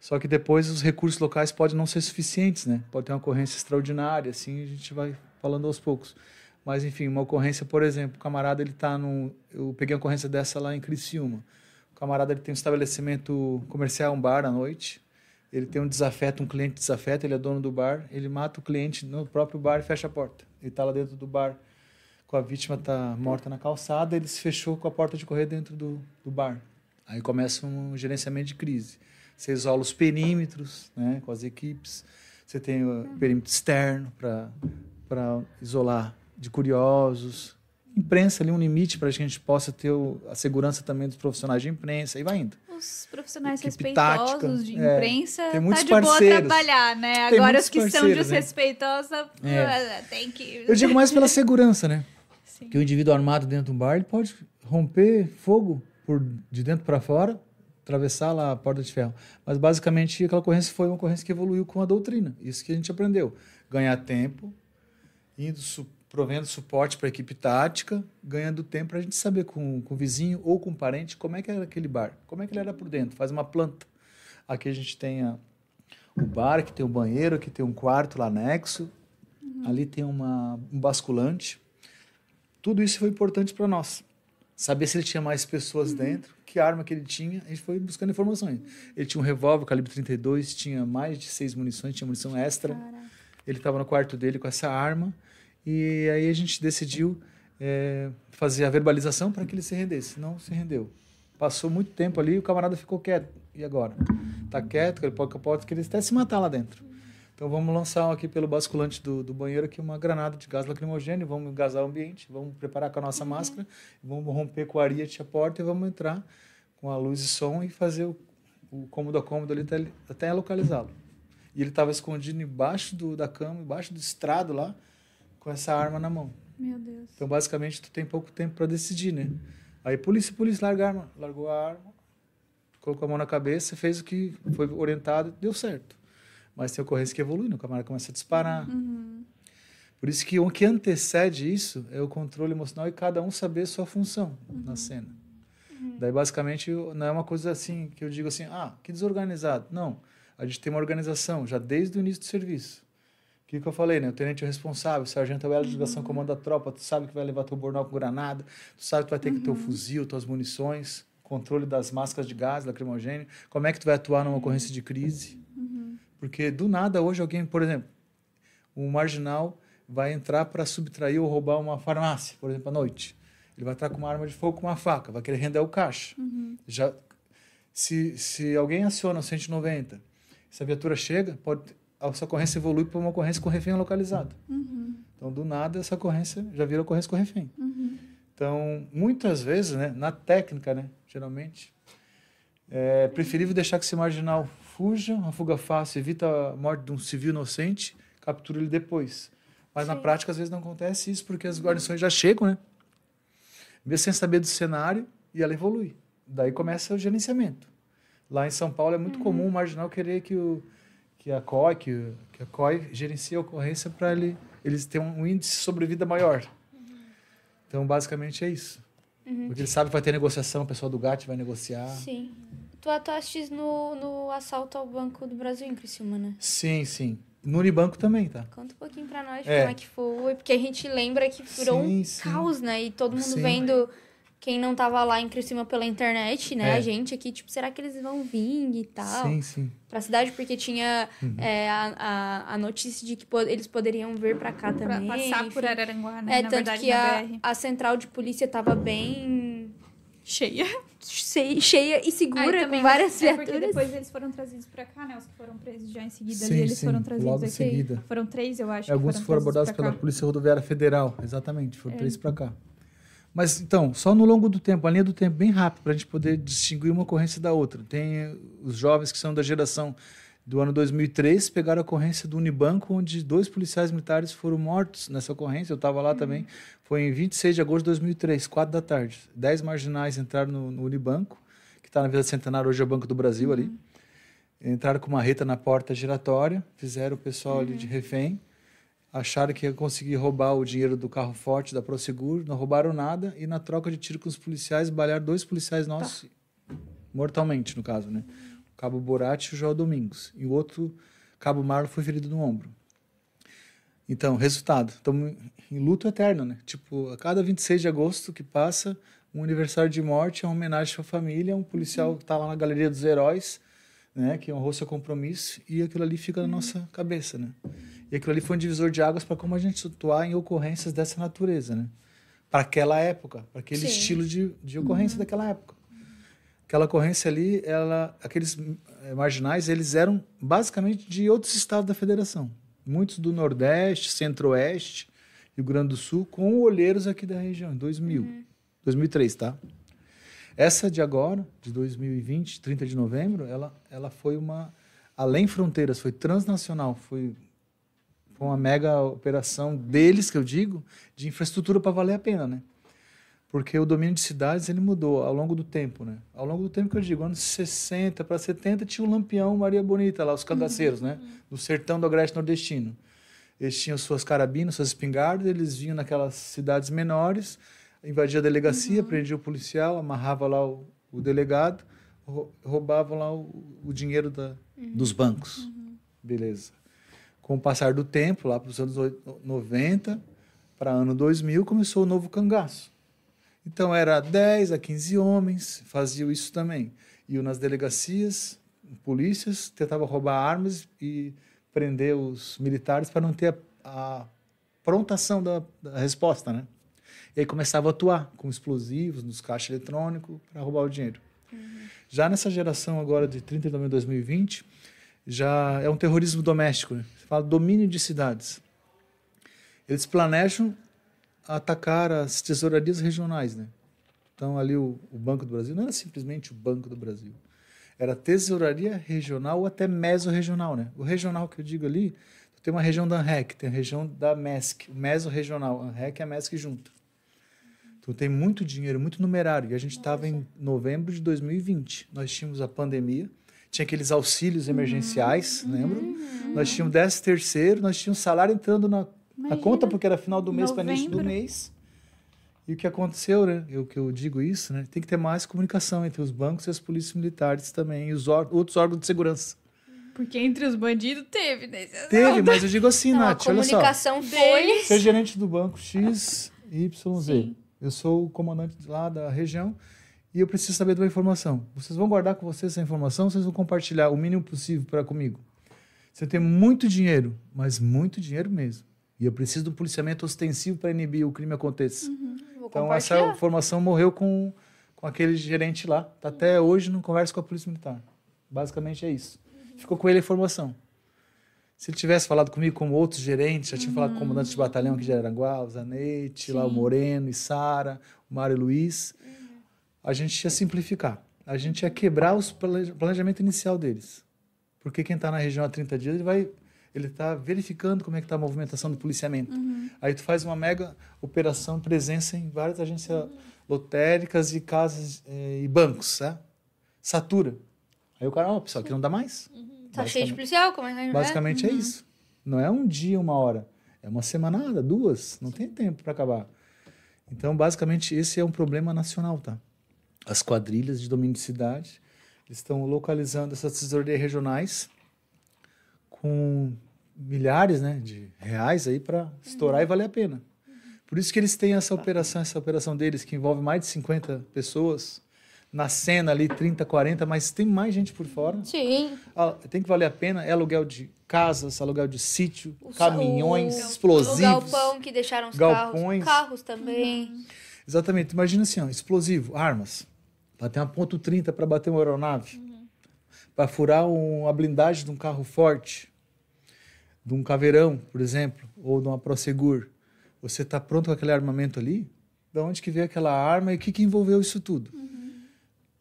Só que depois os recursos locais podem não ser suficientes, né? Pode ter uma ocorrência extraordinária, assim a gente vai falando aos poucos. Mas enfim, uma ocorrência, por exemplo, o camarada ele tá no, eu peguei uma ocorrência dessa lá em Criciúma. O camarada ele tem um estabelecimento comercial, um bar à noite. Ele tem um desafeto, um cliente desafeta, ele é dono do bar, ele mata o cliente no próprio bar e fecha a porta. Ele está lá dentro do bar com a vítima tá morta na calçada, ele se fechou com a porta de correr dentro do, do bar. Aí começa um gerenciamento de crise. Você isola os perímetros, né, com as equipes. Você tem o perímetro externo para isolar de curiosos. Imprensa ali um limite para que a gente possa ter o- a segurança também dos profissionais de imprensa e vai indo. Os profissionais Equipe respeitosos tática, de é. imprensa Tem muitos tá de boa parceiros. trabalhar, né? Tem Agora os que são né? desrespeitosos, É. tem que... Eu digo mais pela segurança, né? Sim. Que o indivíduo armado dentro de um bar ele pode romper fogo por de dentro para fora, atravessar lá a porta de ferro. Mas basicamente aquela ocorrência foi uma ocorrência que evoluiu com a doutrina. Isso que a gente aprendeu. Ganhar tempo, indo su provendo suporte para a equipe tática, ganhando tempo para a gente saber com, com o vizinho ou com o parente como é que era aquele bar, como é que ele era por dentro. Faz uma planta. Aqui a gente tem a, o bar, que tem o banheiro, que tem um quarto lá anexo. Ali tem uma, um basculante. Tudo isso foi importante para nós. Saber se ele tinha mais pessoas dentro, que arma que ele tinha, a gente foi buscando informações. Ele tinha um revólver calibre 32, tinha mais de seis munições, tinha munição extra. Ele estava no quarto dele com essa arma. E aí a gente decidiu é, fazer a verbalização para que ele se rendesse. Não se rendeu. Passou muito tempo ali e o camarada ficou quieto. E agora? Tá quieto, ele pode, pode querer até se matar lá dentro. Então vamos lançar aqui pelo basculante do, do banheiro aqui uma granada de gás lacrimogêneo, vamos gasar o ambiente, vamos preparar com a nossa máscara, vamos romper com a ariete a porta e vamos entrar com a luz e som e fazer o, o cômodo a cômodo ali até, até localizá-lo. E ele estava escondido embaixo do, da cama, embaixo do estrado lá, com essa arma na mão. Meu Deus. Então, basicamente, tu tem pouco tempo para decidir, né? Aí, polícia, polícia, larga a arma. Largou a arma, colocou a mão na cabeça, fez o que foi orientado, deu certo. Mas tem ocorrência que evolui, né? o camarada começa a disparar. Por isso que o que antecede isso é o controle emocional e cada um saber sua função na cena. Daí, basicamente, não é uma coisa assim que eu digo assim, ah, que desorganizado. Não, a gente tem uma organização já desde o início do serviço. O que, que eu falei, né? O tenente é o responsável, o sargento é o elo de ligação, comanda a tropa, tu sabe que vai levar teu bornal com granada, tu sabe que tu vai ter que ter o fuzil, tuas munições, controle das máscaras de gás, lacrimogênio, como é que tu vai atuar numa ocorrência de crise. Porque do nada hoje alguém, por exemplo, um marginal vai entrar para subtrair ou roubar uma farmácia, por exemplo, à noite. Ele vai entrar com uma arma de fogo, com uma faca, vai querer render o caixa. Já, se, se alguém aciona o 190, se a viatura chega, pode, essa ocorrência evolui para uma ocorrência com refém localizado. Então, do nada, essa ocorrência já vira ocorrência com refém. Então, muitas vezes, né, na técnica, né, geralmente, é preferível deixar que esse marginal fuja, uma fuga fácil, evita a morte de um civil inocente, captura ele depois. Mas na prática, às vezes, não acontece isso, porque as guarnições já chegam, né? Mesmo sem saber do cenário, e ela evolui. Daí começa o gerenciamento. Lá em São Paulo é muito comum o marginal querer que, o, que a COI, que, que a COI gerencie a ocorrência para ele, eles terem um índice de sobrevida maior. Então, basicamente, é isso. Porque ele sabe que vai ter negociação, o pessoal do GAT vai negociar. Sim. Tu atuaste no, no assalto ao Banco do Brasil em Criciúma, né? Sim, sim. No Unibanco também, tá? Conta um pouquinho pra nós É. como é que foi, porque a gente lembra que virou Sim, um sim. caos, né? E todo mundo Sim. vendo quem não tava lá em Criciúma pela internet, né? É. A gente aqui, tipo, será que eles vão vir e tal? Sim, sim. Pra cidade, porque tinha Uhum. é, a, a, a notícia de que po- eles poderiam vir pra cá Pra também. passar por enfim. Araranguá, né? É, Na tanto verdade, que na a, BR. a central de polícia tava bem Cheia. che- cheia e segura, também, com várias é porque viaturas. depois eles foram trazidos pra cá, né? Os que foram presos já em seguida Sim, ali, eles sim, foram trazidos logo em aqui. seguida. Foram três, eu acho. É, alguns que foram trazidos abordados pela cá. Polícia Rodoviária Federal, exatamente, foram três para cá. Mas então, só no longo do tempo, a linha do tempo bem rápido, para a gente poder distinguir uma ocorrência da outra. Tem eh, os jovens que são da geração do ano 2003, pegaram a ocorrência do Unibanco, onde dois policiais militares foram mortos nessa ocorrência, eu estava lá também. Foi em 26 de agosto de 2003, quatro da tarde. Dez marginais entraram no, no Unibanco, que está na Vila Centenário, hoje é o Banco do Brasil ali. Entraram com uma reta na porta giratória, fizeram o pessoal ali de refém, acharam que ia conseguir roubar o dinheiro do carro forte da Prosegur, não roubaram nada e na troca de tiro com os policiais, balearam dois policiais nossos mortalmente, no caso, né? O cabo Borat e o João Domingos. E o outro, cabo Marlon, foi ferido no ombro. Então, resultado, estamos em luto eterno, né? Tipo, a cada 26 de agosto que passa, um aniversário de morte é uma homenagem à sua família, um policial que está lá na Galeria dos Heróis, né? Que honrou seu compromisso e aquilo ali fica na nossa cabeça, né? E aquilo ali foi um divisor de águas para como a gente atuar em ocorrências dessa natureza, né? Para aquela época, para aquele Sim. estilo de, de ocorrência daquela época. Aquela ocorrência ali, ela, aqueles eh, marginais, eles eram basicamente de outros estados da federação. Muitos do Nordeste, Centro-Oeste, Rio Grande do Sul, com olheiros aqui da região, em 2000. 2003, tá? Essa de agora, de 2020, 30 de novembro, ela, ela foi uma além fronteiras, foi transnacional, foi, foi uma mega operação deles, que eu digo, de infraestrutura para valer a pena, né? Porque o domínio de cidades ele mudou ao longo do tempo, né? Ao longo do tempo que eu digo, anos 60 para 70 tinha o Lampião Maria Bonita lá, os cangaceiros, né? Do sertão do Agreste Nordestino. Eles tinham suas carabinas, suas espingardas, eles vinham naquelas cidades menores, invadia a delegacia, prendia o policial, amarrava lá o, o delegado, rou- roubavam lá o, o dinheiro da, dos bancos. Beleza. Com o passar do tempo, lá para os anos oit- 90, para ano 2000, começou o novo cangaço. Então era 10 a 15 homens, faziam isso também. Iam nas delegacias, polícias, tentavam roubar armas e prender os militares para não ter a, a prontação da, da resposta, né? E aí começava a atuar com explosivos nos caixas eletrônicos para roubar o dinheiro. Já nessa geração agora de 30 de novembro de 2020, já é um terrorismo doméstico. Né? Fala domínio de cidades. Eles planejam atacar as tesourarias regionais, né? Então ali o, o Banco do Brasil não era simplesmente o Banco do Brasil, era tesouraria regional ou até mesorregional, né? O regional que eu digo ali, tem uma região da ANREC, tem a região da MESC, o mesorregional, ANREC e a MESC junto. Então tem muito dinheiro, muito numerário. E a gente estava em novembro de 2020. Nós tínhamos a pandemia, tinha aqueles auxílios emergenciais, lembra? Nós tínhamos 13 terceiro, nós tínhamos salário entrando na, na conta, porque era final do mês para início do mês. E o que aconteceu, né? Eu que eu digo isso, né? Tem que ter mais comunicação entre os bancos e as polícias militares também, e os outros órgãos de segurança. Porque entre os bandidos teve, né? Teve, mas eu digo assim, Não, a Nath, olha só. comunicação foi. Ser gerente do banco X, Y, Z. Sim. Eu sou o comandante lá da região e eu preciso saber de uma informação. Vocês vão guardar com vocês essa informação, vocês vão compartilhar o mínimo possível para comigo. Você tem muito dinheiro, mas muito dinheiro mesmo. E eu preciso um policiamento ostensivo para inibir o crime aconteça. Vou Então essa informação morreu com, com aquele gerente lá. Tá até hoje não conversa com a polícia militar. Basicamente é isso. Ficou com ele a informação. Se ele tivesse falado comigo como outros gerentes, já tinha falado com o comandante de batalhão aqui de Aranguá, o Zanetti, lá o Moreno, e Sara, o Mário Luiz, a gente ia simplificar. A gente ia quebrar o planejamento inicial deles. Porque quem está na região há 30 dias, ele vai ele está verificando como é que está a movimentação do policiamento. Uhum. Aí tu faz uma mega operação presença em várias agências Uhum. lotéricas e casas eh, e bancos, tá? Satura. Aí o cara, ó, pessoal, aqui não dá mais. Tá cheio de policial, como é que Basicamente é isso. Não é um dia, uma hora. É uma semanada, duas. Não tem tempo para acabar. Então, basicamente, esse é um problema nacional, tá? As quadrilhas de domínio de cidade eles estão localizando essas tesoureiras regionais com milhares né, de reais aí para estourar e valer a pena. Por isso que eles têm essa operação, essa operação deles, que envolve mais de 50 pessoas, na cena ali 30, 40, mas tem mais gente por fora. Sim. Ah, tem que valer a pena. É aluguel de casas, aluguel de sítio, O caminhões, o- explosivos. O galpão que deixaram os galpões. carros. Carros também. Exatamente. Imagina assim, ó, explosivo, armas. Bater uma ponto 30 para bater uma aeronave. Para furar um, a blindagem de um carro forte. De um caveirão, por exemplo, ou de uma Prosegur. Você está pronto com aquele armamento ali? Da onde que veio aquela arma e o que, que envolveu isso tudo?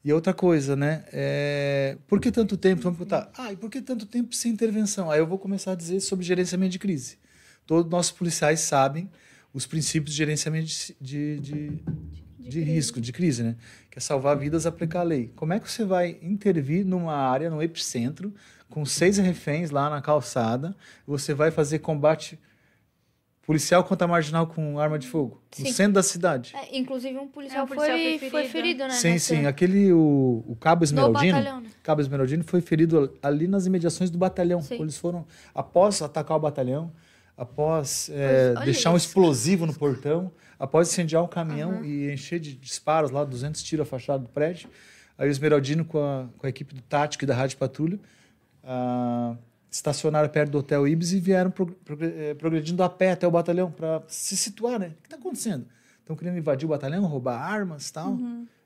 E outra coisa, né? É... Por que tanto tempo? Vamos perguntar. Ah, e por que tanto tempo sem intervenção? Aí eu vou começar a dizer sobre gerenciamento de crise. Todos os nossos policiais sabem os princípios de gerenciamento de, de, de, de risco, de crise, né? Que é salvar vidas, aplicar a lei. Como é que você vai intervir numa área, no epicentro, com seis reféns lá na calçada, você vai fazer combate policial contra marginal com arma de fogo, no Sim. centro da cidade? É, inclusive um policial, É, o policial foi, foi foi ferido. ferido, né? Sim, nessa- sim. Aquele, o, o Cabo No Esmeraldino, batalhão, né? Cabo Esmeraldino foi ferido ali nas imediações do batalhão. Sim. Eles foram, após atacar o batalhão, após é, deixar um isso. explosivo no portão, após incendiar um caminhão e encher de disparos lá, 200 tiros a fachada do prédio. Aí o Esmeraldino, com a, com a equipe do Tático e da Rádio Patrulha, ah, estacionaram perto do Hotel Ibis e vieram pro- progre- eh, progredindo a pé até o batalhão para se situar, né? O que está acontecendo? Estão querendo invadir o batalhão, roubar armas e tal.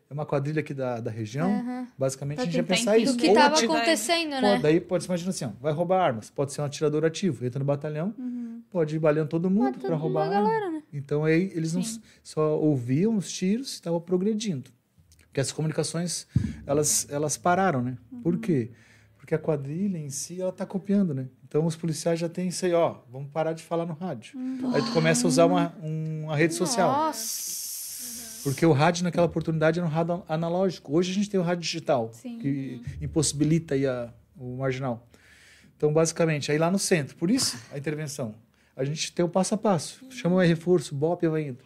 É uma quadrilha aqui da, da região. Basicamente, Pra a gente ia pensar isso. Do que estava acontecendo, Pô, né? daí pode se imaginar assim, ó, vai roubar armas. Pode ser um atirador ativo, entra no batalhão, pode ir baleando todo mundo Mata para roubar uma arma. galera, né? Então aí eles não só ouviam os tiros e estavam progredindo. Porque as comunicações, elas, elas pararam, né? Por quê? Porque a quadrilha em si, ela tá copiando, né? Então os policiais já têm isso aí, ó, vamos parar de falar no rádio. Aí tu começa a usar uma, um- uma rede social. Nossa. Porque o rádio naquela oportunidade era um rádio analógico. Hoje a gente tem o rádio digital, Sim. que impossibilita aí a, o marginal. Então, basicamente, aí lá no centro. Por isso, a intervenção. A gente tem o passo a passo. Chama o reforço, BOP vai indo.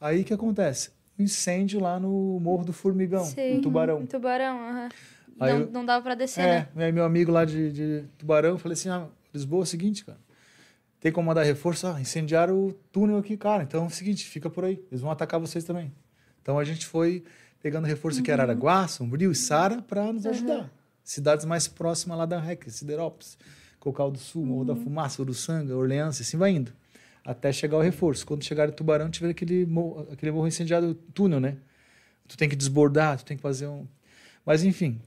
Aí o que acontece? Um incêndio lá no Morro do Formigão, Sei. em Tubarão. Em Tubarão, aham. Não, eu- não dava pra descer, né? É, aí meu amigo lá de, de Tubarão, eu falei assim, ah, Lisboa é o seguinte, cara, tem como mandar reforço? Ah, incendiaram o túnel aqui, cara, então é o seguinte, fica por aí, eles vão atacar vocês também. Então a gente foi pegando reforço aqui em Araranguá, Sombrio e Sara para nos ajudar. Cidades mais próximas lá da REC, Siderópolis, Cocal do Sul, Morro da Fumaça, Uruçanga, Orleans, assim vai indo. Até chegar o reforço. Quando chegar em Tubarão, tiver aquele morro, aquele morro incendiado, túnel, né? Tu tem que desbordar, tu tem que fazer um... Mas enfim,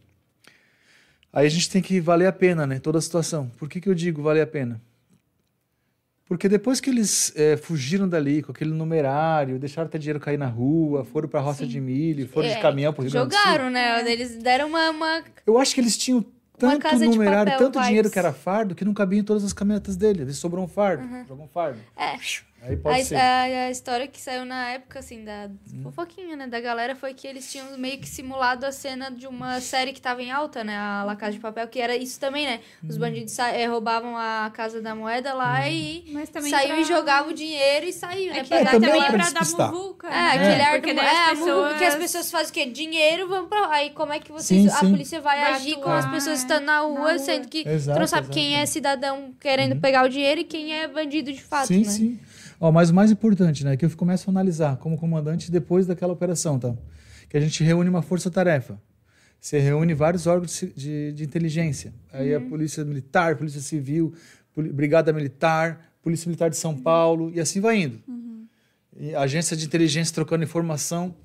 Aí a gente tem que valer a pena, né? Toda a situação. Por que, que eu digo valer a pena? Porque depois que eles eh, fugiram dali com aquele numerário, deixaram até dinheiro cair na rua, foram para a roça de milho, foram de É, caminhão para o Rio. Jogaram, né? Eles deram uma, uma- Eu acho que eles tinham tanto de numerário, papel, tanto dinheiro que era fardo, que não cabia em todas as caminhonetas dele. Eles sobrou um fardo, jogou um fardo. É. Aí pode A, ser. a- a história que saiu na época, assim, da Hum. fofoquinha, né? Da galera foi que eles tinham meio que simulado a cena de uma série que tava em alta, né? A La Casa de Papel, que era isso também, né? Os Hum. bandidos eh, roubavam a Casa da Moeda lá e Mas também saiu pra- e jogava o dinheiro e saiu, né? É que Pra É, dar também também pra pra dar muvuca. É, né? aquele ar do... É, a muvuca que as pessoas- pessoas fazem o quê? Dinheiro, vamos pra... Aí como é que vocês... Sim, a sim. polícia vai, Vai agir com as pessoas é, estando na rua, rua. sendo que tu não sabe exato. quem é cidadão querendo pegar o dinheiro e quem é bandido de fato, sim, né? sim. Ó, mas o mais importante, né, que eu começo a analisar como comandante depois daquela operação, tá? Que a gente reúne uma força-tarefa. Você reúne vários órgãos de, de, inteligência. Aí a Polícia Militar, Polícia Civil, Poli- Brigada Militar, Polícia Militar de São Paulo, e assim vai indo. E agência de inteligência trocando informação.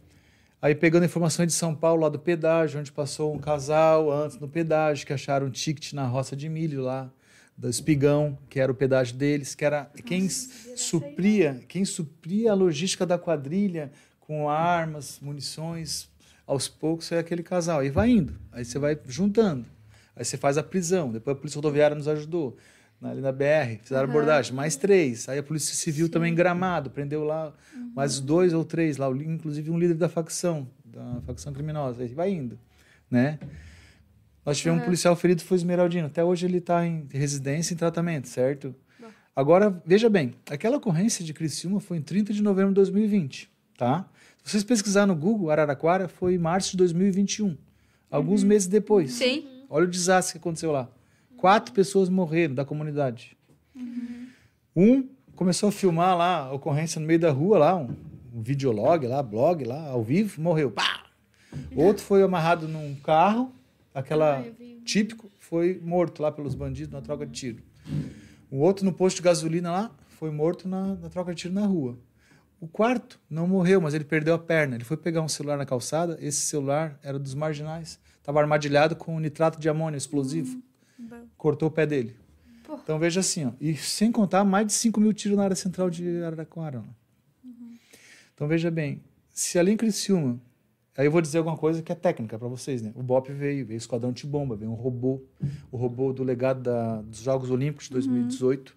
Aí pegando informações de São Paulo, lá do pedágio, onde passou um casal antes no pedágio, que acharam um ticket na roça de milho lá, do espigão, que era o pedágio deles, que era quem supria, quem supria a logística da quadrilha com armas, munições, aos poucos é aquele casal. E vai indo. Aí você vai juntando. Aí você faz a prisão. Depois a Polícia Rodoviária nos ajudou. Ali na BR, fizeram abordagem. Mais três. Aí a Polícia Civil também em Gramado, prendeu lá mais dois ou três lá, inclusive um líder da facção, da facção criminosa. Aí vai indo, né? Nós tivemos um policial ferido, foi Esmeraldino. Até hoje ele está em residência em tratamento, certo? Agora, veja bem, aquela ocorrência de Criciúma foi em 30 de novembro de 2020, tá? Se vocês pesquisar no Google, Araraquara foi em março de 2021, alguns meses depois. Sim. Olha o desastre que aconteceu lá. Quatro pessoas morreram da comunidade. Um começou a filmar lá a ocorrência no meio da rua, lá, um, um videolog lá, blog lá, ao vivo, morreu. Pá! Outro foi amarrado num carro, aquela típico, foi morto lá pelos bandidos na troca de tiro. O outro no posto de gasolina lá, foi morto na, na troca de tiro na rua. O quarto não morreu, mas ele perdeu a perna. Ele foi pegar um celular na calçada, esse celular era dos marginais. Estava armadilhado com nitrato de amônio explosivo. Cortou o pé dele. Então veja assim, ó, e sem contar mais de 5 mil tiros na área central de Araraquara. ó. Então veja bem, se ali em Criciúma, aí eu vou dizer alguma coisa que é técnica para vocês, né? O BOP veio, veio o esquadrão de bomba, veio um robô, o robô do legado da- dos Jogos Olímpicos de 2018.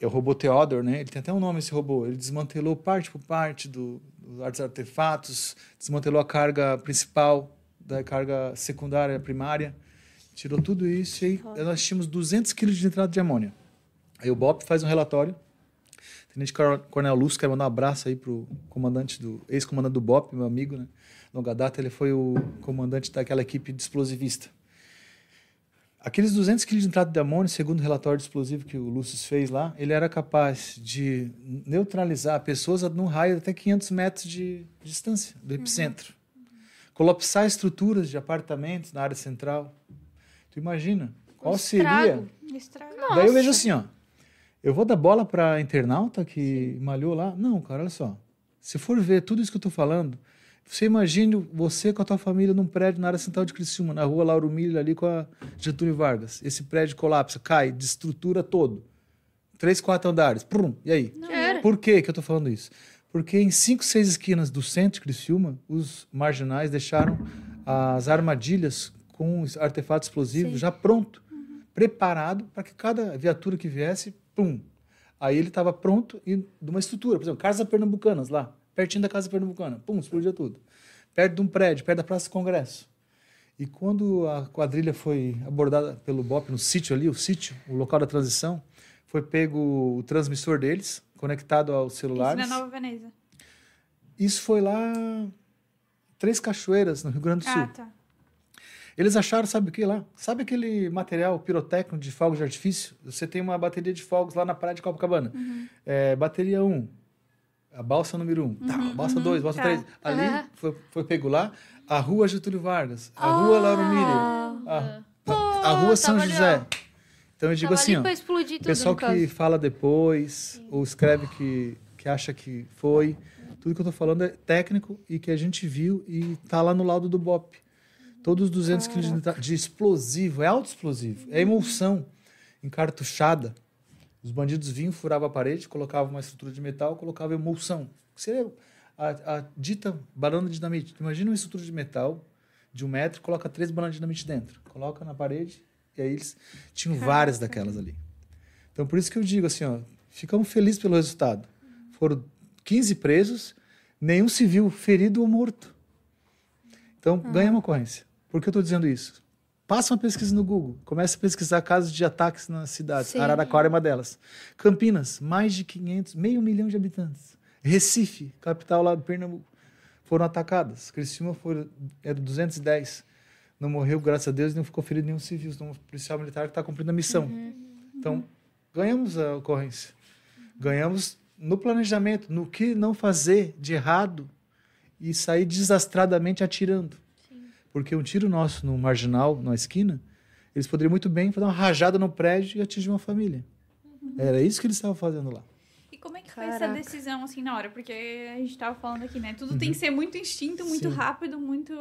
É o robô Theodore, né? Ele tem até um nome esse robô. Ele desmantelou parte por parte do, dos artefatos, desmantelou a carga principal da carga secundária, primária, tirou tudo isso e aí nós tínhamos 200 quilos de nitrato de amônia. Aí o BOP faz um relatório. Tenente Cor- Coronel Lúcio, quero mandar um abraço aí pro comandante do ex-comandante do BOP, meu amigo, né? Longa data, ele foi o comandante daquela equipe de explosivista. Aqueles 200 quilos de nitrato de amônio, segundo o relatório de explosivo que o Lúcio fez lá, ele era capaz de neutralizar pessoas num raio de até 500 metros de distância do epicentro. Colapsar estruturas de apartamentos na área central. Tu imagina? Qual seria? Estrago. Daí eu vejo assim, ó. Eu vou dar bola para internauta que malhou lá? Não, cara, olha só. Se for ver tudo isso que eu tô falando, você imagine você com a tua família num prédio na área central de Criciúma, na rua Lauro Miller, ali com a Getúlio Vargas. Esse prédio colapsa, cai, destrutura todo. Três, quatro andares. Prum, e aí? Era. Por que, que eu tô falando isso? Porque em cinco, seis esquinas do centro de Criciúma, os marginais deixaram as armadilhas com os artefatos explosivos já pronto, preparado para que cada viatura que viesse, pum. Aí ele estava pronto e de uma estrutura, por exemplo, Casa Pernambucanas lá, pertinho da Casa Pernambucana, pum, explodia tudo. Perto de um prédio, perto da Praça do Congresso. E quando a quadrilha foi abordada pelo BOP no sítio ali, o sítio, o local da transição, foi pego o transmissor deles, conectado aos Isso celulares. na Nova Veneza. Isso foi lá Três Cachoeiras, no Rio Grande do Sul. Ah, tá. Eles acharam, sabe o que lá? Sabe aquele material pirotécnico de fogos de artifício? Você tem uma bateria de fogos lá na praia de Copacabana. É, bateria 1, a balsa número 1. tá, balsa 2, balsa tá. 3. Ali Aham. foi, foi pego lá a rua Getúlio Vargas, a rua Lauro Miller, a, a rua São ali, José. Então eu digo Tava assim, ali ó, o pessoal no caso. que fala depois, ou escreve que, que acha que foi, tudo que eu tô falando é técnico e que a gente viu e tá lá no laudo do BOP. Todos os 200 quilos de, de explosivo, é autoexplosivo, é emulsão encartuchada. Os bandidos vinham, furavam a parede, colocavam uma estrutura de metal, colocavam emulsão. Que seria a, a dita banana de dinamite. Imagina uma estrutura de metal de um metro, coloca três bananas de dinamite dentro. Coloca na parede, e aí eles tinham várias daquelas ali. Então, por isso que eu digo assim, ó, ficamos felizes pelo resultado. Foram 15 presos, nenhum civil ferido ou morto. Então, ganha uma ocorrência. Por que eu estou dizendo isso? Passa uma pesquisa no Google, comece a pesquisar casos de ataques nas cidades. Sim. Araraquara é uma delas. Campinas, mais de 500, meio milhão de habitantes. Recife, capital lá do Pernambuco, foram atacadas. Criciúma foi, era 210. Não morreu, graças a Deus, não ficou ferido nenhum civil. Então, o policial militar está cumprindo a missão. Então, ganhamos a ocorrência. Ganhamos no planejamento, no que não fazer de errado e sair desastradamente atirando. Porque um tiro nosso no marginal, na esquina, eles poderiam muito bem fazer uma rajada no prédio e atingir uma família. Era isso que eles estavam fazendo lá. E como é que foi essa Caraca. decisão, assim, na hora? Porque a gente tava falando aqui, né? Tudo tem que ser muito instinto, muito Sim. rápido, muito...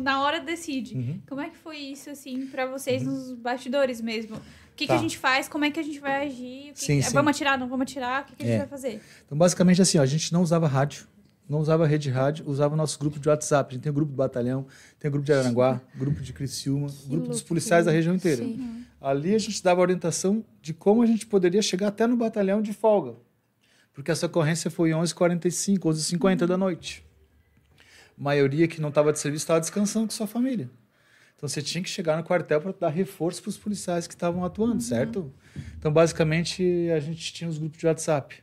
Na hora decide. Uhum. Como é que foi isso, assim, pra vocês nos bastidores mesmo? O que, que Tá. a gente faz? Como é que a gente vai agir? O que Sim, que- sim. Vamos atirar? Não vamos atirar? O que, que a gente É. vai fazer? Então, basicamente assim, ó, a gente não usava rádio não usava rede rádio, usava o nosso grupo de WhatsApp. A gente tem o grupo do batalhão, tem o grupo de Aranguá, grupo de Criciúma, grupo dos policiais da região inteira. Sim. Ali a gente dava orientação de como a gente poderia chegar até no batalhão de folga. Porque essa ocorrência foi 11h45, 11h50 da noite. A maioria que não estava de serviço estava descansando com sua família. Então você tinha que chegar no quartel para dar reforço para os policiais que estavam atuando, certo? Então basicamente a gente tinha os grupos de WhatsApp.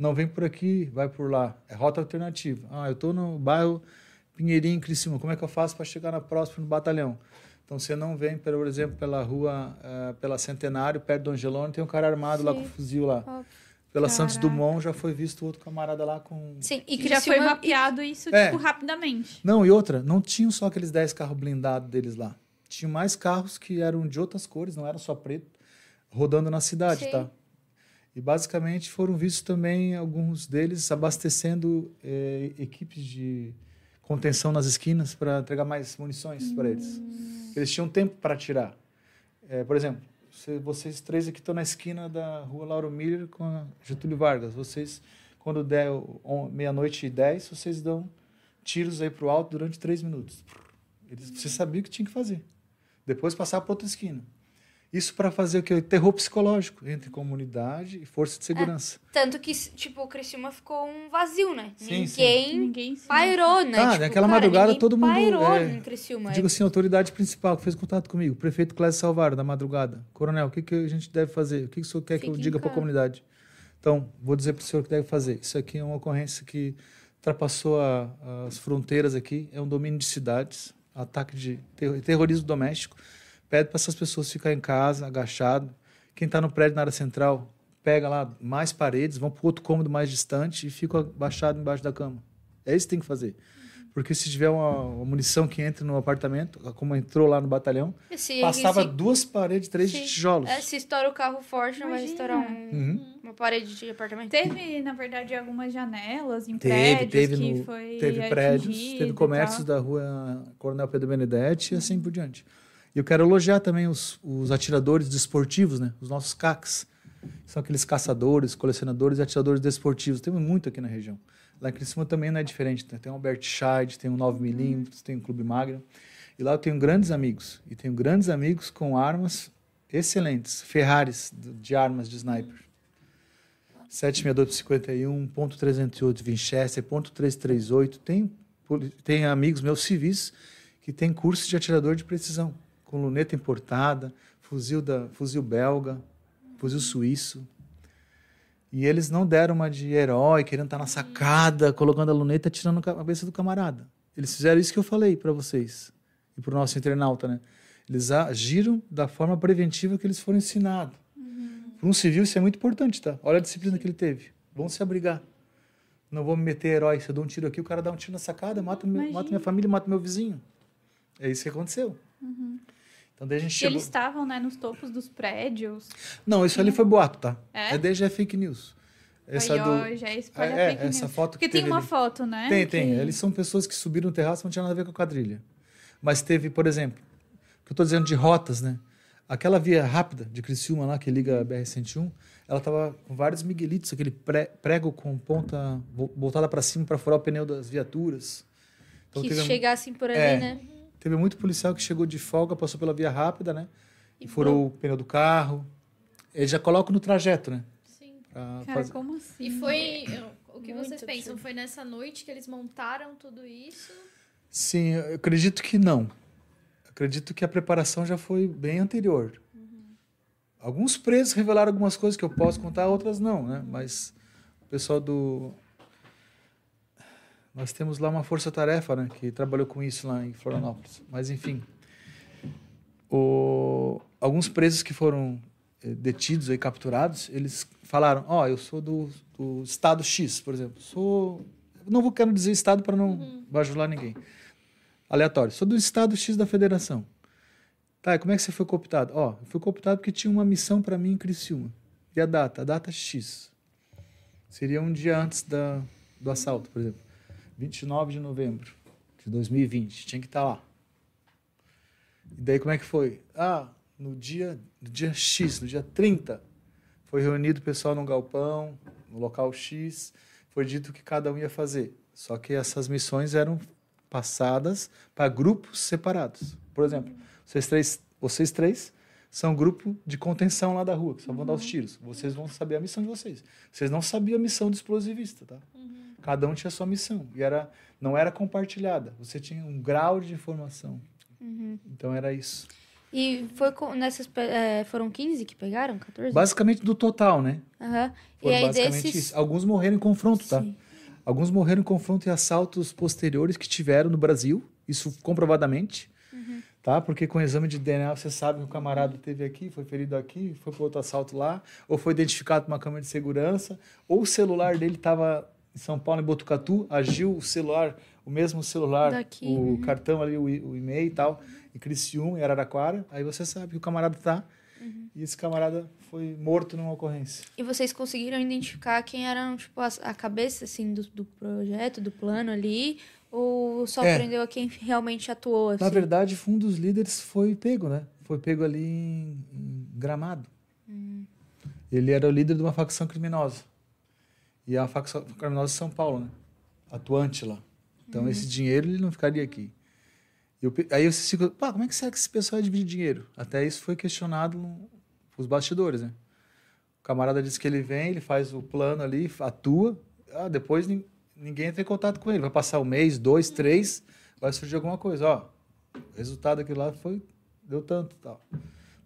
Não vem por aqui, vai por lá. É rota alternativa. Ah, eu estou no bairro Pinheirinho, Criciúma. Como é que eu faço para chegar na próxima no batalhão? Então você não vem, por exemplo, pela rua, eh, pela Centenário, perto do Angelone, tem um cara armado lá com fuzil lá. Óbvio. Pela Santos Caraca. Dumont já foi visto outro camarada lá com Sim, e E já foi mapeado isso, É. tipo, rapidamente. Não, e outra, não tinham só aqueles 10 carros blindados deles lá. Tinha mais carros que eram de outras cores, não era só preto, rodando na cidade, Sim. tá? E basicamente foram vistos também alguns deles abastecendo eh, equipes de contenção nas esquinas para entregar mais munições para eles. Eles tinham tempo para tirar. Eh, por exemplo, se- vocês três aqui estão na esquina da rua Lauro Miller com a Getúlio Vargas. Vocês, quando der meia-noite e dez, vocês dão tiros aí para o alto durante três minutos. Eles, você sabia o que tinha que fazer. Depois passar para outra esquina. Isso para fazer o que? Terror psicológico entre comunidade e força de segurança. Tanto que, tipo, o Criciúma ficou um vazio, né? Sim, sim. ninguém Ninguém se... pairou, né? Ah, tipo, naquela cara, madrugada ninguém todo mundo, pairou é, no Criciúma. Digo assim, a autoridade principal que fez contato comigo, o prefeito Clésio Salvaro, da madrugada. Coronel, o que, que a gente deve fazer? O que, que o senhor quer que eu Fique em diga para a comunidade? Então, vou dizer para o senhor o que deve fazer. Isso aqui é uma ocorrência que ultrapassou a- as fronteiras aqui, é um domínio de cidades, ataque de terro- terrorismo doméstico. Pede para essas pessoas ficarem em casa, agachado. Quem está no prédio na área central, pega lá mais paredes, vão para outro cômodo mais distante e fica abaixado embaixo da cama. É isso que tem que fazer. Porque se tiver uma, uma munição que entra no apartamento, como entrou lá no batalhão, se- passava se- duas paredes, três de Sim. tijolos. é, se estoura o carro forte, não vai estourar um- Uhum. uma parede de apartamento. Teve, na verdade, algumas janelas em Teve, prédios teve, que no- foi teve prédios, teve comércios da rua Coronel Pedro Benedetti e assim por diante. Eu quero elogiar também os, os atiradores desportivos, né? os nossos CACs. São aqueles caçadores, colecionadores e atiradores desportivos. Temos muito aqui na região. Lá em Criciúma também não é diferente. né? Tem o Albert Scheid, tem o 9mm, tem o Clube Magno. E lá eu tenho grandes amigos. E tenho grandes amigos com armas excelentes. Ferraris de- armas de sniper. 76251, ponto 308 Winchester, ponto 338. Tem, tem amigos meus civis que têm curso de atirador de precisão, com luneta importada, fuzil, da, fuzil belga, fuzil suíço. E eles não deram uma de herói, querendo estar na sacada, colocando a luneta, atirando na cabeça do camarada. Eles fizeram isso que eu falei para vocês e para o nosso internauta, né? Eles agiram da forma preventiva que eles foram ensinados. Para um civil isso é muito importante, tá? Olha a disciplina que ele teve. Vamos se abrigar. Não vou me meter herói. Se eu dou um tiro aqui, o cara dá um tiro na sacada, mata, Imagina. mata minha família, mata meu vizinho. É isso que aconteceu. Então daí a gente E chegou... eles estavam, né, nos topos dos prédios. Não, isso ali foi boato, tá? É? É desde é fake news. Essa Aí, do... ó, já espalha É, é, fake essa news. foto Porque que tem uma ali. foto, né? Tem, tem. que- Eles são pessoas que subiram no terraço, não tinha nada a ver com a quadrilha. Mas teve, por exemplo, o que eu estou dizendo de rotas, né? Aquela via rápida de Criciúma lá, que liga a BR-101, ela estava com vários miguelitos, aquele prego com ponta vo- voltada para cima para furar o pneu das viaturas. Então que teve, chegassem por ali, É. né? Teve muito policial que chegou de folga, passou pela via rápida, né? E furou o pneu do carro. Eles já colocam no trajeto, né? Sim. Pra Cara, fazer- como assim? E foi. O que Muito vocês pensam? absurdo. Foi nessa noite que eles montaram tudo isso? Sim, eu acredito que não. Acredito que a preparação já foi bem anterior. Alguns presos revelaram algumas coisas que eu posso contar, outras não, né? Mas o pessoal do nós temos lá uma força-tarefa, né, que trabalhou com isso lá em Florianópolis. Mas enfim, o... alguns presos que foram eh, detidos e capturados, eles falaram: "Ó, eu sou do, do estado X, por exemplo. Sou não vou quero dizer estado para não bajular ninguém. Aleatório. Sou do estado X da federação. Tá, e como é que você foi cooptado? Ó, eu fui cooptado porque tinha uma missão para mim em Criciúma. E a data? A data X. Seria um dia antes da, do assalto, por exemplo. 29 de novembro de 2020. Tinha que estar lá. E daí como é que foi? Ah, no dia, no dia X, no dia 30, foi reunido o pessoal num galpão, no local X. foi dito que cada um ia fazer. Só que essas missões eram passadas para grupos separados. Por exemplo, vocês três, vocês três são grupo de contenção lá da rua, que só vão dar os tiros. Vocês vão saber a missão de vocês. Vocês não sabiam a missão do explosivista, tá? Cada um tinha a sua missão e era não era compartilhada. Você tinha um grau de informação. Então era isso. E foi com, nessas. é, foram 15 que pegaram? 14? Basicamente do total, né? E Foram aí basicamente desses. isso. Alguns morreram em confronto, tá? Sim. Alguns morreram em confronto e assaltos posteriores que tiveram no Brasil, isso comprovadamente, Uhum. Tá? Porque com o exame de DNA você sabe que o camarada teve aqui, foi ferido aqui, foi para outro assalto lá, ou foi identificado por uma câmera de segurança, ou o celular dele estava em São Paulo, em Botucatu, agiu o celular, o mesmo celular, Daqui, o uhum. cartão ali, o, o e-mail e tal, em Criciúma, em Araraquara, aí você sabe que o camarada tá, Uhum. e esse camarada foi morto numa ocorrência. E vocês conseguiram identificar quem eram, tipo, as- a, cabeça, assim, do, do projeto, do plano ali? Ou só É. prendeu a quem realmente atuou, assim? Na verdade, um dos líderes foi pego, né? Foi pego ali em, em Gramado. Ele era o líder de uma facção criminosa. E a facção criminosa de São Paulo, né? Atuante lá. Então, esse dinheiro ele não ficaria aqui. Eu, aí eu fico, pá, como é que será que esse pessoal divide dinheiro? Até isso foi questionado nos bastidores, né? O camarada disse que ele vem, ele faz o plano ali, atua, ah, depois ninguém entra em contato com ele. Vai passar um mês, dois, três, vai surgir alguma coisa. Ó, o resultado daquilo lá foi, deu tanto tal.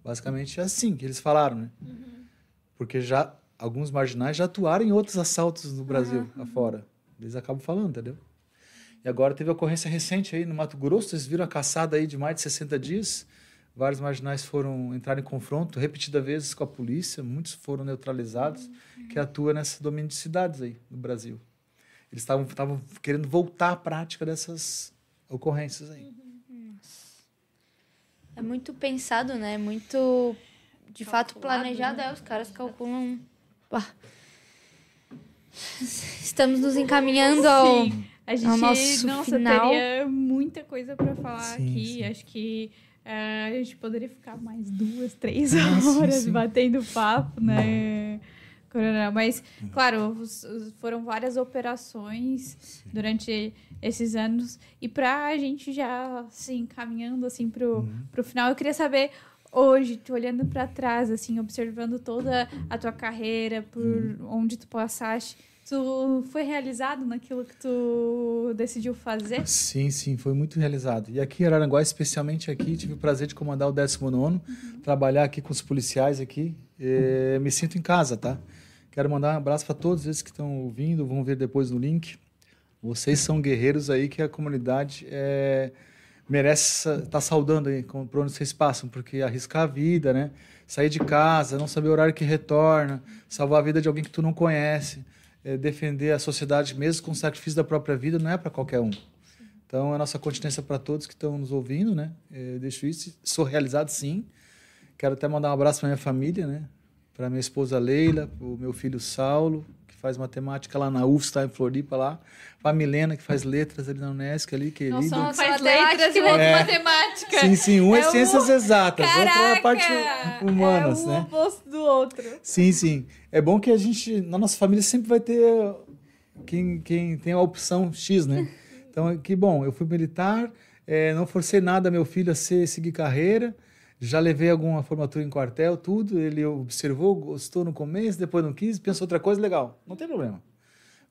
Basicamente é assim que eles falaram, né? Porque já alguns marginais já atuaram em outros assaltos no Brasil, afora. Eles acabam falando, entendeu? E agora teve ocorrência recente aí no Mato Grosso, vocês viram a caçada aí de mais de 60 dias. Vários marginais foram entrar em confronto repetidas vezes com a polícia, muitos foram neutralizados, que atua nesse domínio de cidades aí no Brasil. Eles estavam querendo voltar à prática dessas ocorrências aí. É muito pensado, né? Muito, de fato, planejado. É, os caras calculam... Estamos nos encaminhando ao... Sim. A gente, ao nosso nossa, final. teria muita coisa para falar Sim, aqui. sim. Acho que eh, a gente poderia ficar mais duas, três Ah, horas sim. batendo papo, né? Mas, claro, os- os- foram várias operações durante esses anos. E para a gente já, assim, caminhando, assim, pro, Uhum. pro final, eu queria saber... Hoje, tu olhando para trás, assim, observando toda a tua carreira, por Uhum. onde tu passaste, tu foi realizado naquilo que tu decidiu fazer? Sim, sim, foi muito realizado. E aqui em Araranguá, especialmente aqui, tive o prazer de comandar o 19º, trabalhar aqui com os policiais aqui. Eh, me sinto em casa, tá? Quero mandar um abraço para todos eles que estão ouvindo, vão ver depois no link. Vocês são guerreiros aí que a comunidade eh, merece estar saudando aí por onde vocês passam, porque arriscar a vida, né? Sair de casa, não saber o horário que retorna, salvar a vida de alguém que tu não conhece, eh, defender a sociedade mesmo com o sacrifício da própria vida, não é para qualquer um. Então, a nossa continência para todos que estão nos ouvindo, né? Eh, deixo isso. Sou realizado, sim. Quero até mandar um abraço para minha família, né? Para minha esposa Leila, para o meu filho Saulo, que faz matemática lá na UFS, está em Floripa lá. Para a Milena, que faz letras ali na Unesc, ali, querida. Nossa, um Nossa, faz letras e outro é- matemática. Sim, sim. Um é, É o- ciências exatas, outro é a Caraca! parte humanas, é um né? oposto do outro. Sim, sim. É bom que a gente, na nossa família, sempre vai ter quem, quem tem a opção X, né? Então, que bom. Eu fui militar, eh, não forcei nada meu filho a ser, seguir carreira. Já levei alguma formatura em quartel, tudo. Ele observou, gostou no começo, depois não quis, pensou outra coisa, legal. Não tem problema.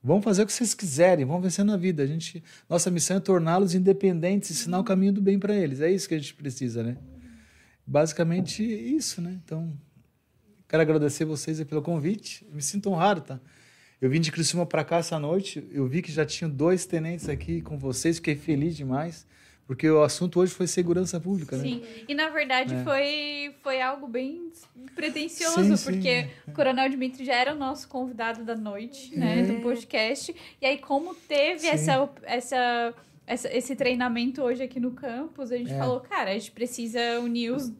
Vamos fazer o que vocês quiserem, vamos vencer na vida. A gente, nossa missão é torná-los independentes, ensinar o caminho do bem para eles. É isso que a gente precisa, né? Basicamente isso, né? Então, quero agradecer vocês pelo convite. Me sinto honrado, tá? Eu vim de Criciúma para cá essa noite, eu vi que já tinham dois tenentes aqui com vocês, fiquei feliz demais, porque o assunto hoje foi segurança pública, né? Sim. E na verdade É. foi, foi algo bem pretencioso, Sim, sim. porque o Coronel Dimitri já era o nosso convidado da noite, né, É. do podcast. E aí, como teve essa, essa, essa- esse treinamento hoje aqui no campus, a gente É. falou, cara, a gente precisa unir os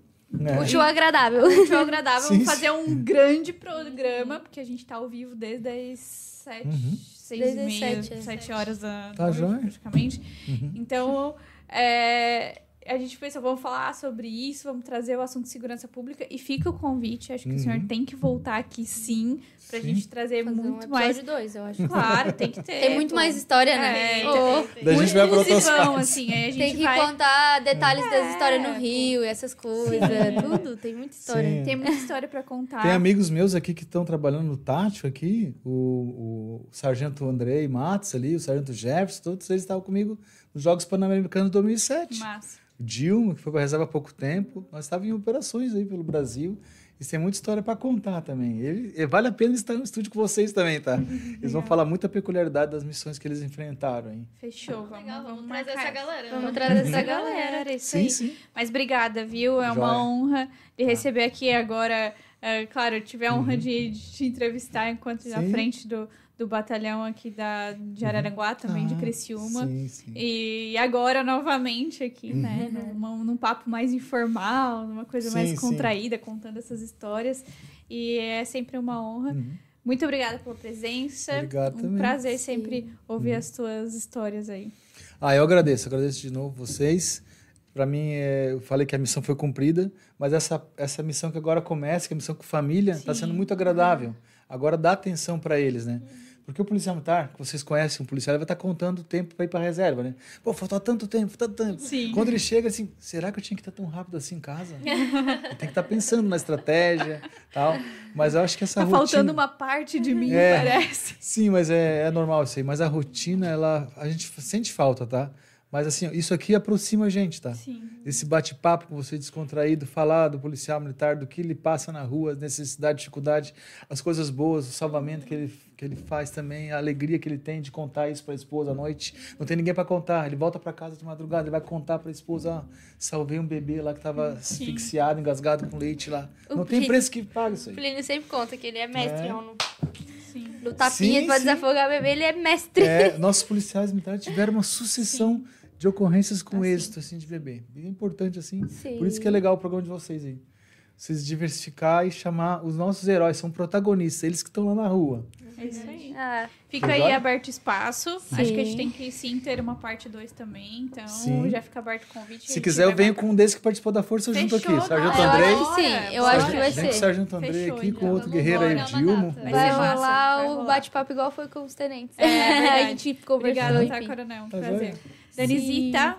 É. Útil ao agradável. útil ao agradável, Sim, vamos fazer um grande programa, porque a gente tá ao vivo desde as sete, Uhum. seis Desde e meia, sete, é. sete horas da Tá noite, joia. praticamente. Uhum. Então, é, a gente pensou, vamos falar sobre isso, vamos trazer o assunto de segurança pública e fica o convite. Acho que o senhor tem que voltar aqui sim, pra Sim. gente trazer Fazer muito um mais. 2, eu acho. Claro, tem que ter. Tem muito pô. mais história, né? É, Ô, Daí a gente vai pra outras vão, assim, gente Tem que vai... contar detalhes das histórias no. Rio, essas coisas, tudo. Tem muita história. Sim. Tem muita história pra contar. Tem amigos meus aqui que estão trabalhando no tático aqui, o, o sargento Andrei Matos ali, o sargento Jefferson, todos eles estavam comigo nos Jogos Pan-Americanos de 2007. Massa. O Dilma, que foi para a reserva há pouco tempo, nós estávamos em operações aí pelo Brasil. E tem muita história para contar também. Ele, e vale a pena estar no estúdio com vocês também, tá? Eles vão falar muita peculiaridade das missões que eles enfrentaram, hein? Fechou, vamos, Legal, vamos, vamos trazer essa galera. Vamos né? trazer essa essa galera. galera, isso Sim, aí. sim. Mas obrigada, viu? É uma Joia. honra de receber aqui agora. é, claro, eu tive a honra de, de te entrevistar enquanto à Uhum. Sim. frente do, do batalhão aqui da, de Araranguá, também de Ah, Criciúma. Sim, sim. E agora, novamente, aqui, né? Num, num papo mais informal, numa coisa Sim, mais sim. contraída, contando essas histórias. E é sempre uma honra. Uhum. Muito obrigada pela presença. Obrigado um também. prazer sempre ouvir Uhum. as tuas histórias aí. Ah, eu agradeço, agradeço de novo vocês. Para mim, é, eu falei que a missão foi cumprida, mas essa, essa missão que agora começa, que é a missão com família, está sendo muito agradável. Agora dá atenção para eles, né? Porque o policial militar, que vocês conhecem, o policial ele vai estar contando o tempo para ir para reserva, né? Pô, faltou tanto tempo, faltou tanto tempo. Sim. Quando ele chega, assim, será que eu tinha que estar tão rápido assim em casa? Tem que estar pensando na estratégia, tal. Mas eu acho que essa Tá rotina... faltando uma parte de mim, É. parece. Sim, mas é, é normal isso aí. Mas a rotina, ela, a gente sente falta, tá? Mas assim, isso aqui aproxima a gente, tá? Sim. Esse bate-papo com você descontraído, falar do policial militar, do que ele passa na rua, as necessidades, dificuldade, as coisas boas, o salvamento que ele, que ele faz também, a alegria que ele tem de contar isso para a esposa à noite. Não tem ninguém para contar. Ele volta para casa de madrugada, ele vai contar para a esposa: ah, salvei um bebê lá que estava asfixiado, engasgado com leite lá. O Não tem Plínio- preço que pague isso O aí. Plínio sempre conta que ele é mestre É. no, Sim. no tapinha Sim, pra sim. desafogar bebê, ele é mestre. É, nossos policiais militares tiveram uma sucessão de ocorrências com Assim. êxito assim de bebê. Bem importante assim. Sim. Por isso que é legal o programa de vocês aí. Vocês diversificar e chamar os nossos heróis, são protagonistas, eles que estão lá na rua. É isso aí. Ah, Fica Tá aí aberto espaço. Acho que a Sim. gente tem que sim ter uma parte 2 também. Então Sim. já fica aberto o convite. Se quiser, eu venho marcar. com um desses que participou da Força junto Fechou, aqui. Sargento não, eu Andrei. acho que sim, eu acho que vai com ser. Sargento Andrei Fechou, aqui, com então. outro Vamos guerreiro aí, é data. Vai Vai rolar o bate-papo igual foi com os tenentes. É, verdade. a gente conversou, Obrigada, tá. Coronel? Um Tá prazer. Joia? Danisita.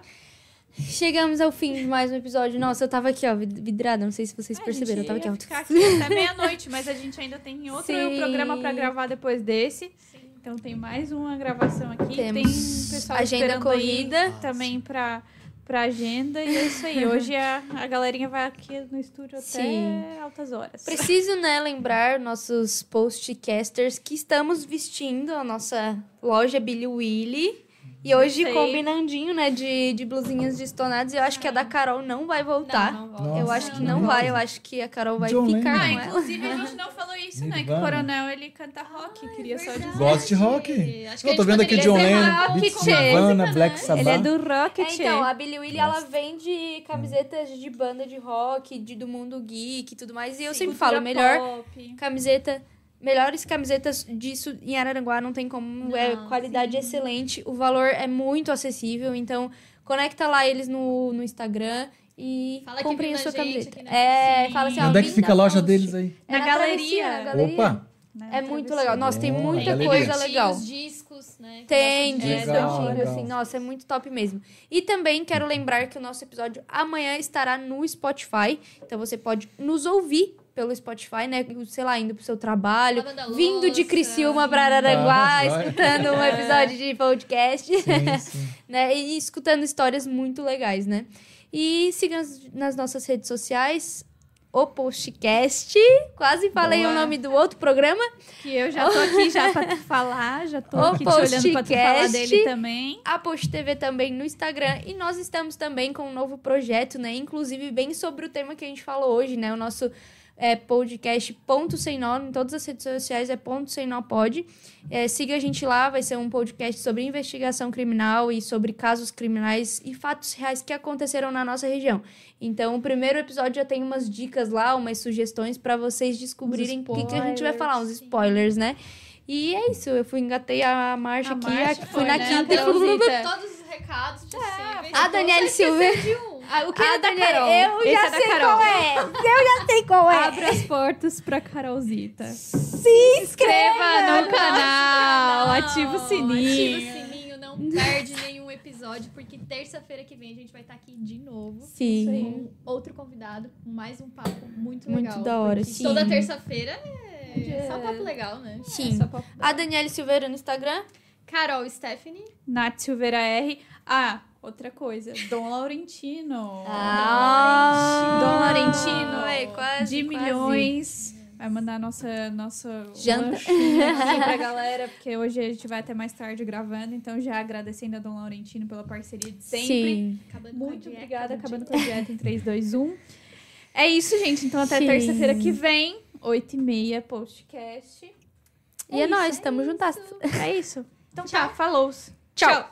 Chegamos ao fim de mais um episódio. Nossa, eu tava aqui, ó, vid- vidrada. Não sei se vocês A perceberam. Eu tava aqui, ó. ficar aqui até meia-noite, mas a gente ainda tem outro Sim. programa pra gravar depois desse. Então tem mais uma gravação aqui. Temos tem pessoal agenda corrida. também pra, pra agenda. E é isso aí. Hoje a, a galerinha vai aqui no estúdio até Sim. altas horas. Preciso, né, lembrar nossos postcasters que estamos vestindo a nossa loja Billy Willy. E hoje combinandinho, né, de, de blusinhas de estonados. Eu acho que a da Carol não vai voltar. Não, não volta. Nossa, eu acho que não não vai. Eu acho que a Carol vai John ficar Ah, Lennon. com ela. inclusive a gente não falou isso, né? Que o. Coronel ele canta rock. Queria só dizer. Gosto de rock. Acho que a Eu tô vendo aqui John Lennon, Beats Nirvana, música, Black né? Sabbath. Ele é do rock, É, então, a Billie Willy, ela vende camisetas de banda de rock, de, do mundo geek e tudo mais. E eu Sim, sempre falo, melhor pop. camiseta, melhores camisetas disso em Araranguá não tem como, é Não, qualidade excelente, o valor é muito acessível, então conecta lá eles no, no Instagram e Fala comprem a sua camiseta. É, Sim. fala assim, onde é que fica a loja deles aí? É Na travessia, galeria. na galeria. Opa! É muito legal. Nossa, tem muita coisa Os legal. discos, né? Tem, que de dá pra Legal, antigo, legal. assim. Nossa, é muito top mesmo. E também quero lembrar que o nosso episódio amanhã estará no Spotify. Então você pode nos ouvir pelo Spotify, né? Sei lá, indo pro seu trabalho, vindo de. Criciúma para Araranguá, Ah, escutando um episódio de podcast, Sim, sim. né? E escutando histórias muito legais, né? E siga nas, nossas redes sociais. O Postcast. Quase falei Boa. o nome do outro programa. Que eu já tô aqui já pra tu falar, já tô O aqui te olhando pra tu falar dele também. a Post TV também no Instagram e nós estamos também com um novo projeto, né? Inclusive bem sobre o tema que a gente falou hoje, né? O nosso é, podcast Ponto Sem Nó, em todas as redes sociais é Ponto Sem Nó Pod. É, siga a gente lá, vai ser um podcast sobre investigação criminal e sobre casos criminais e fatos reais que aconteceram na nossa região. Então, o primeiro episódio já tem umas dicas lá, umas sugestões para vocês descobrirem o que, que a gente vai falar, uns spoilers, né? E é isso, eu fui engatei a marcha A aqui, marcha fui foi, na né? quinta e Então. Todos os recados possíveis. A Daniele Não um. Ah, o que é da Carol? eu Esse já é sei Carol. qual é. Eu já sei qual é. Abre as portas pra Carolzita. Se Inscreva no canal, Não, ativa o sininho. Ativa o sininho, não perde nenhum episódio, porque terça-feira que vem a gente vai estar aqui de novo. Sim. Com outro convidado, mais um papo muito Muito legal. da hora, sim. Toda terça-feira é só papo legal, né? Sim. É só papo A Daniele Silveira no Instagram. Carol Stephanie. Nath Silveira R. Ah, outra coisa. Dom Laurentino. Ah. Dom Laurentino. Ei, quase, de quase. milhões. Vai mandar nossa, nossa Janta. aqui pra galera, porque hoje a gente vai até mais tarde gravando. Então, já agradecendo a Dom Laurentino pela parceria de sempre. Sim. Acabando Muito dieta obrigada, do acabando com a dieta em 3, 2, 1. É isso, gente. Então, até terça-feira que vem, 8h30, postcast. E é nóis, tamo juntas. É isso. Então tá, falou. Tchau.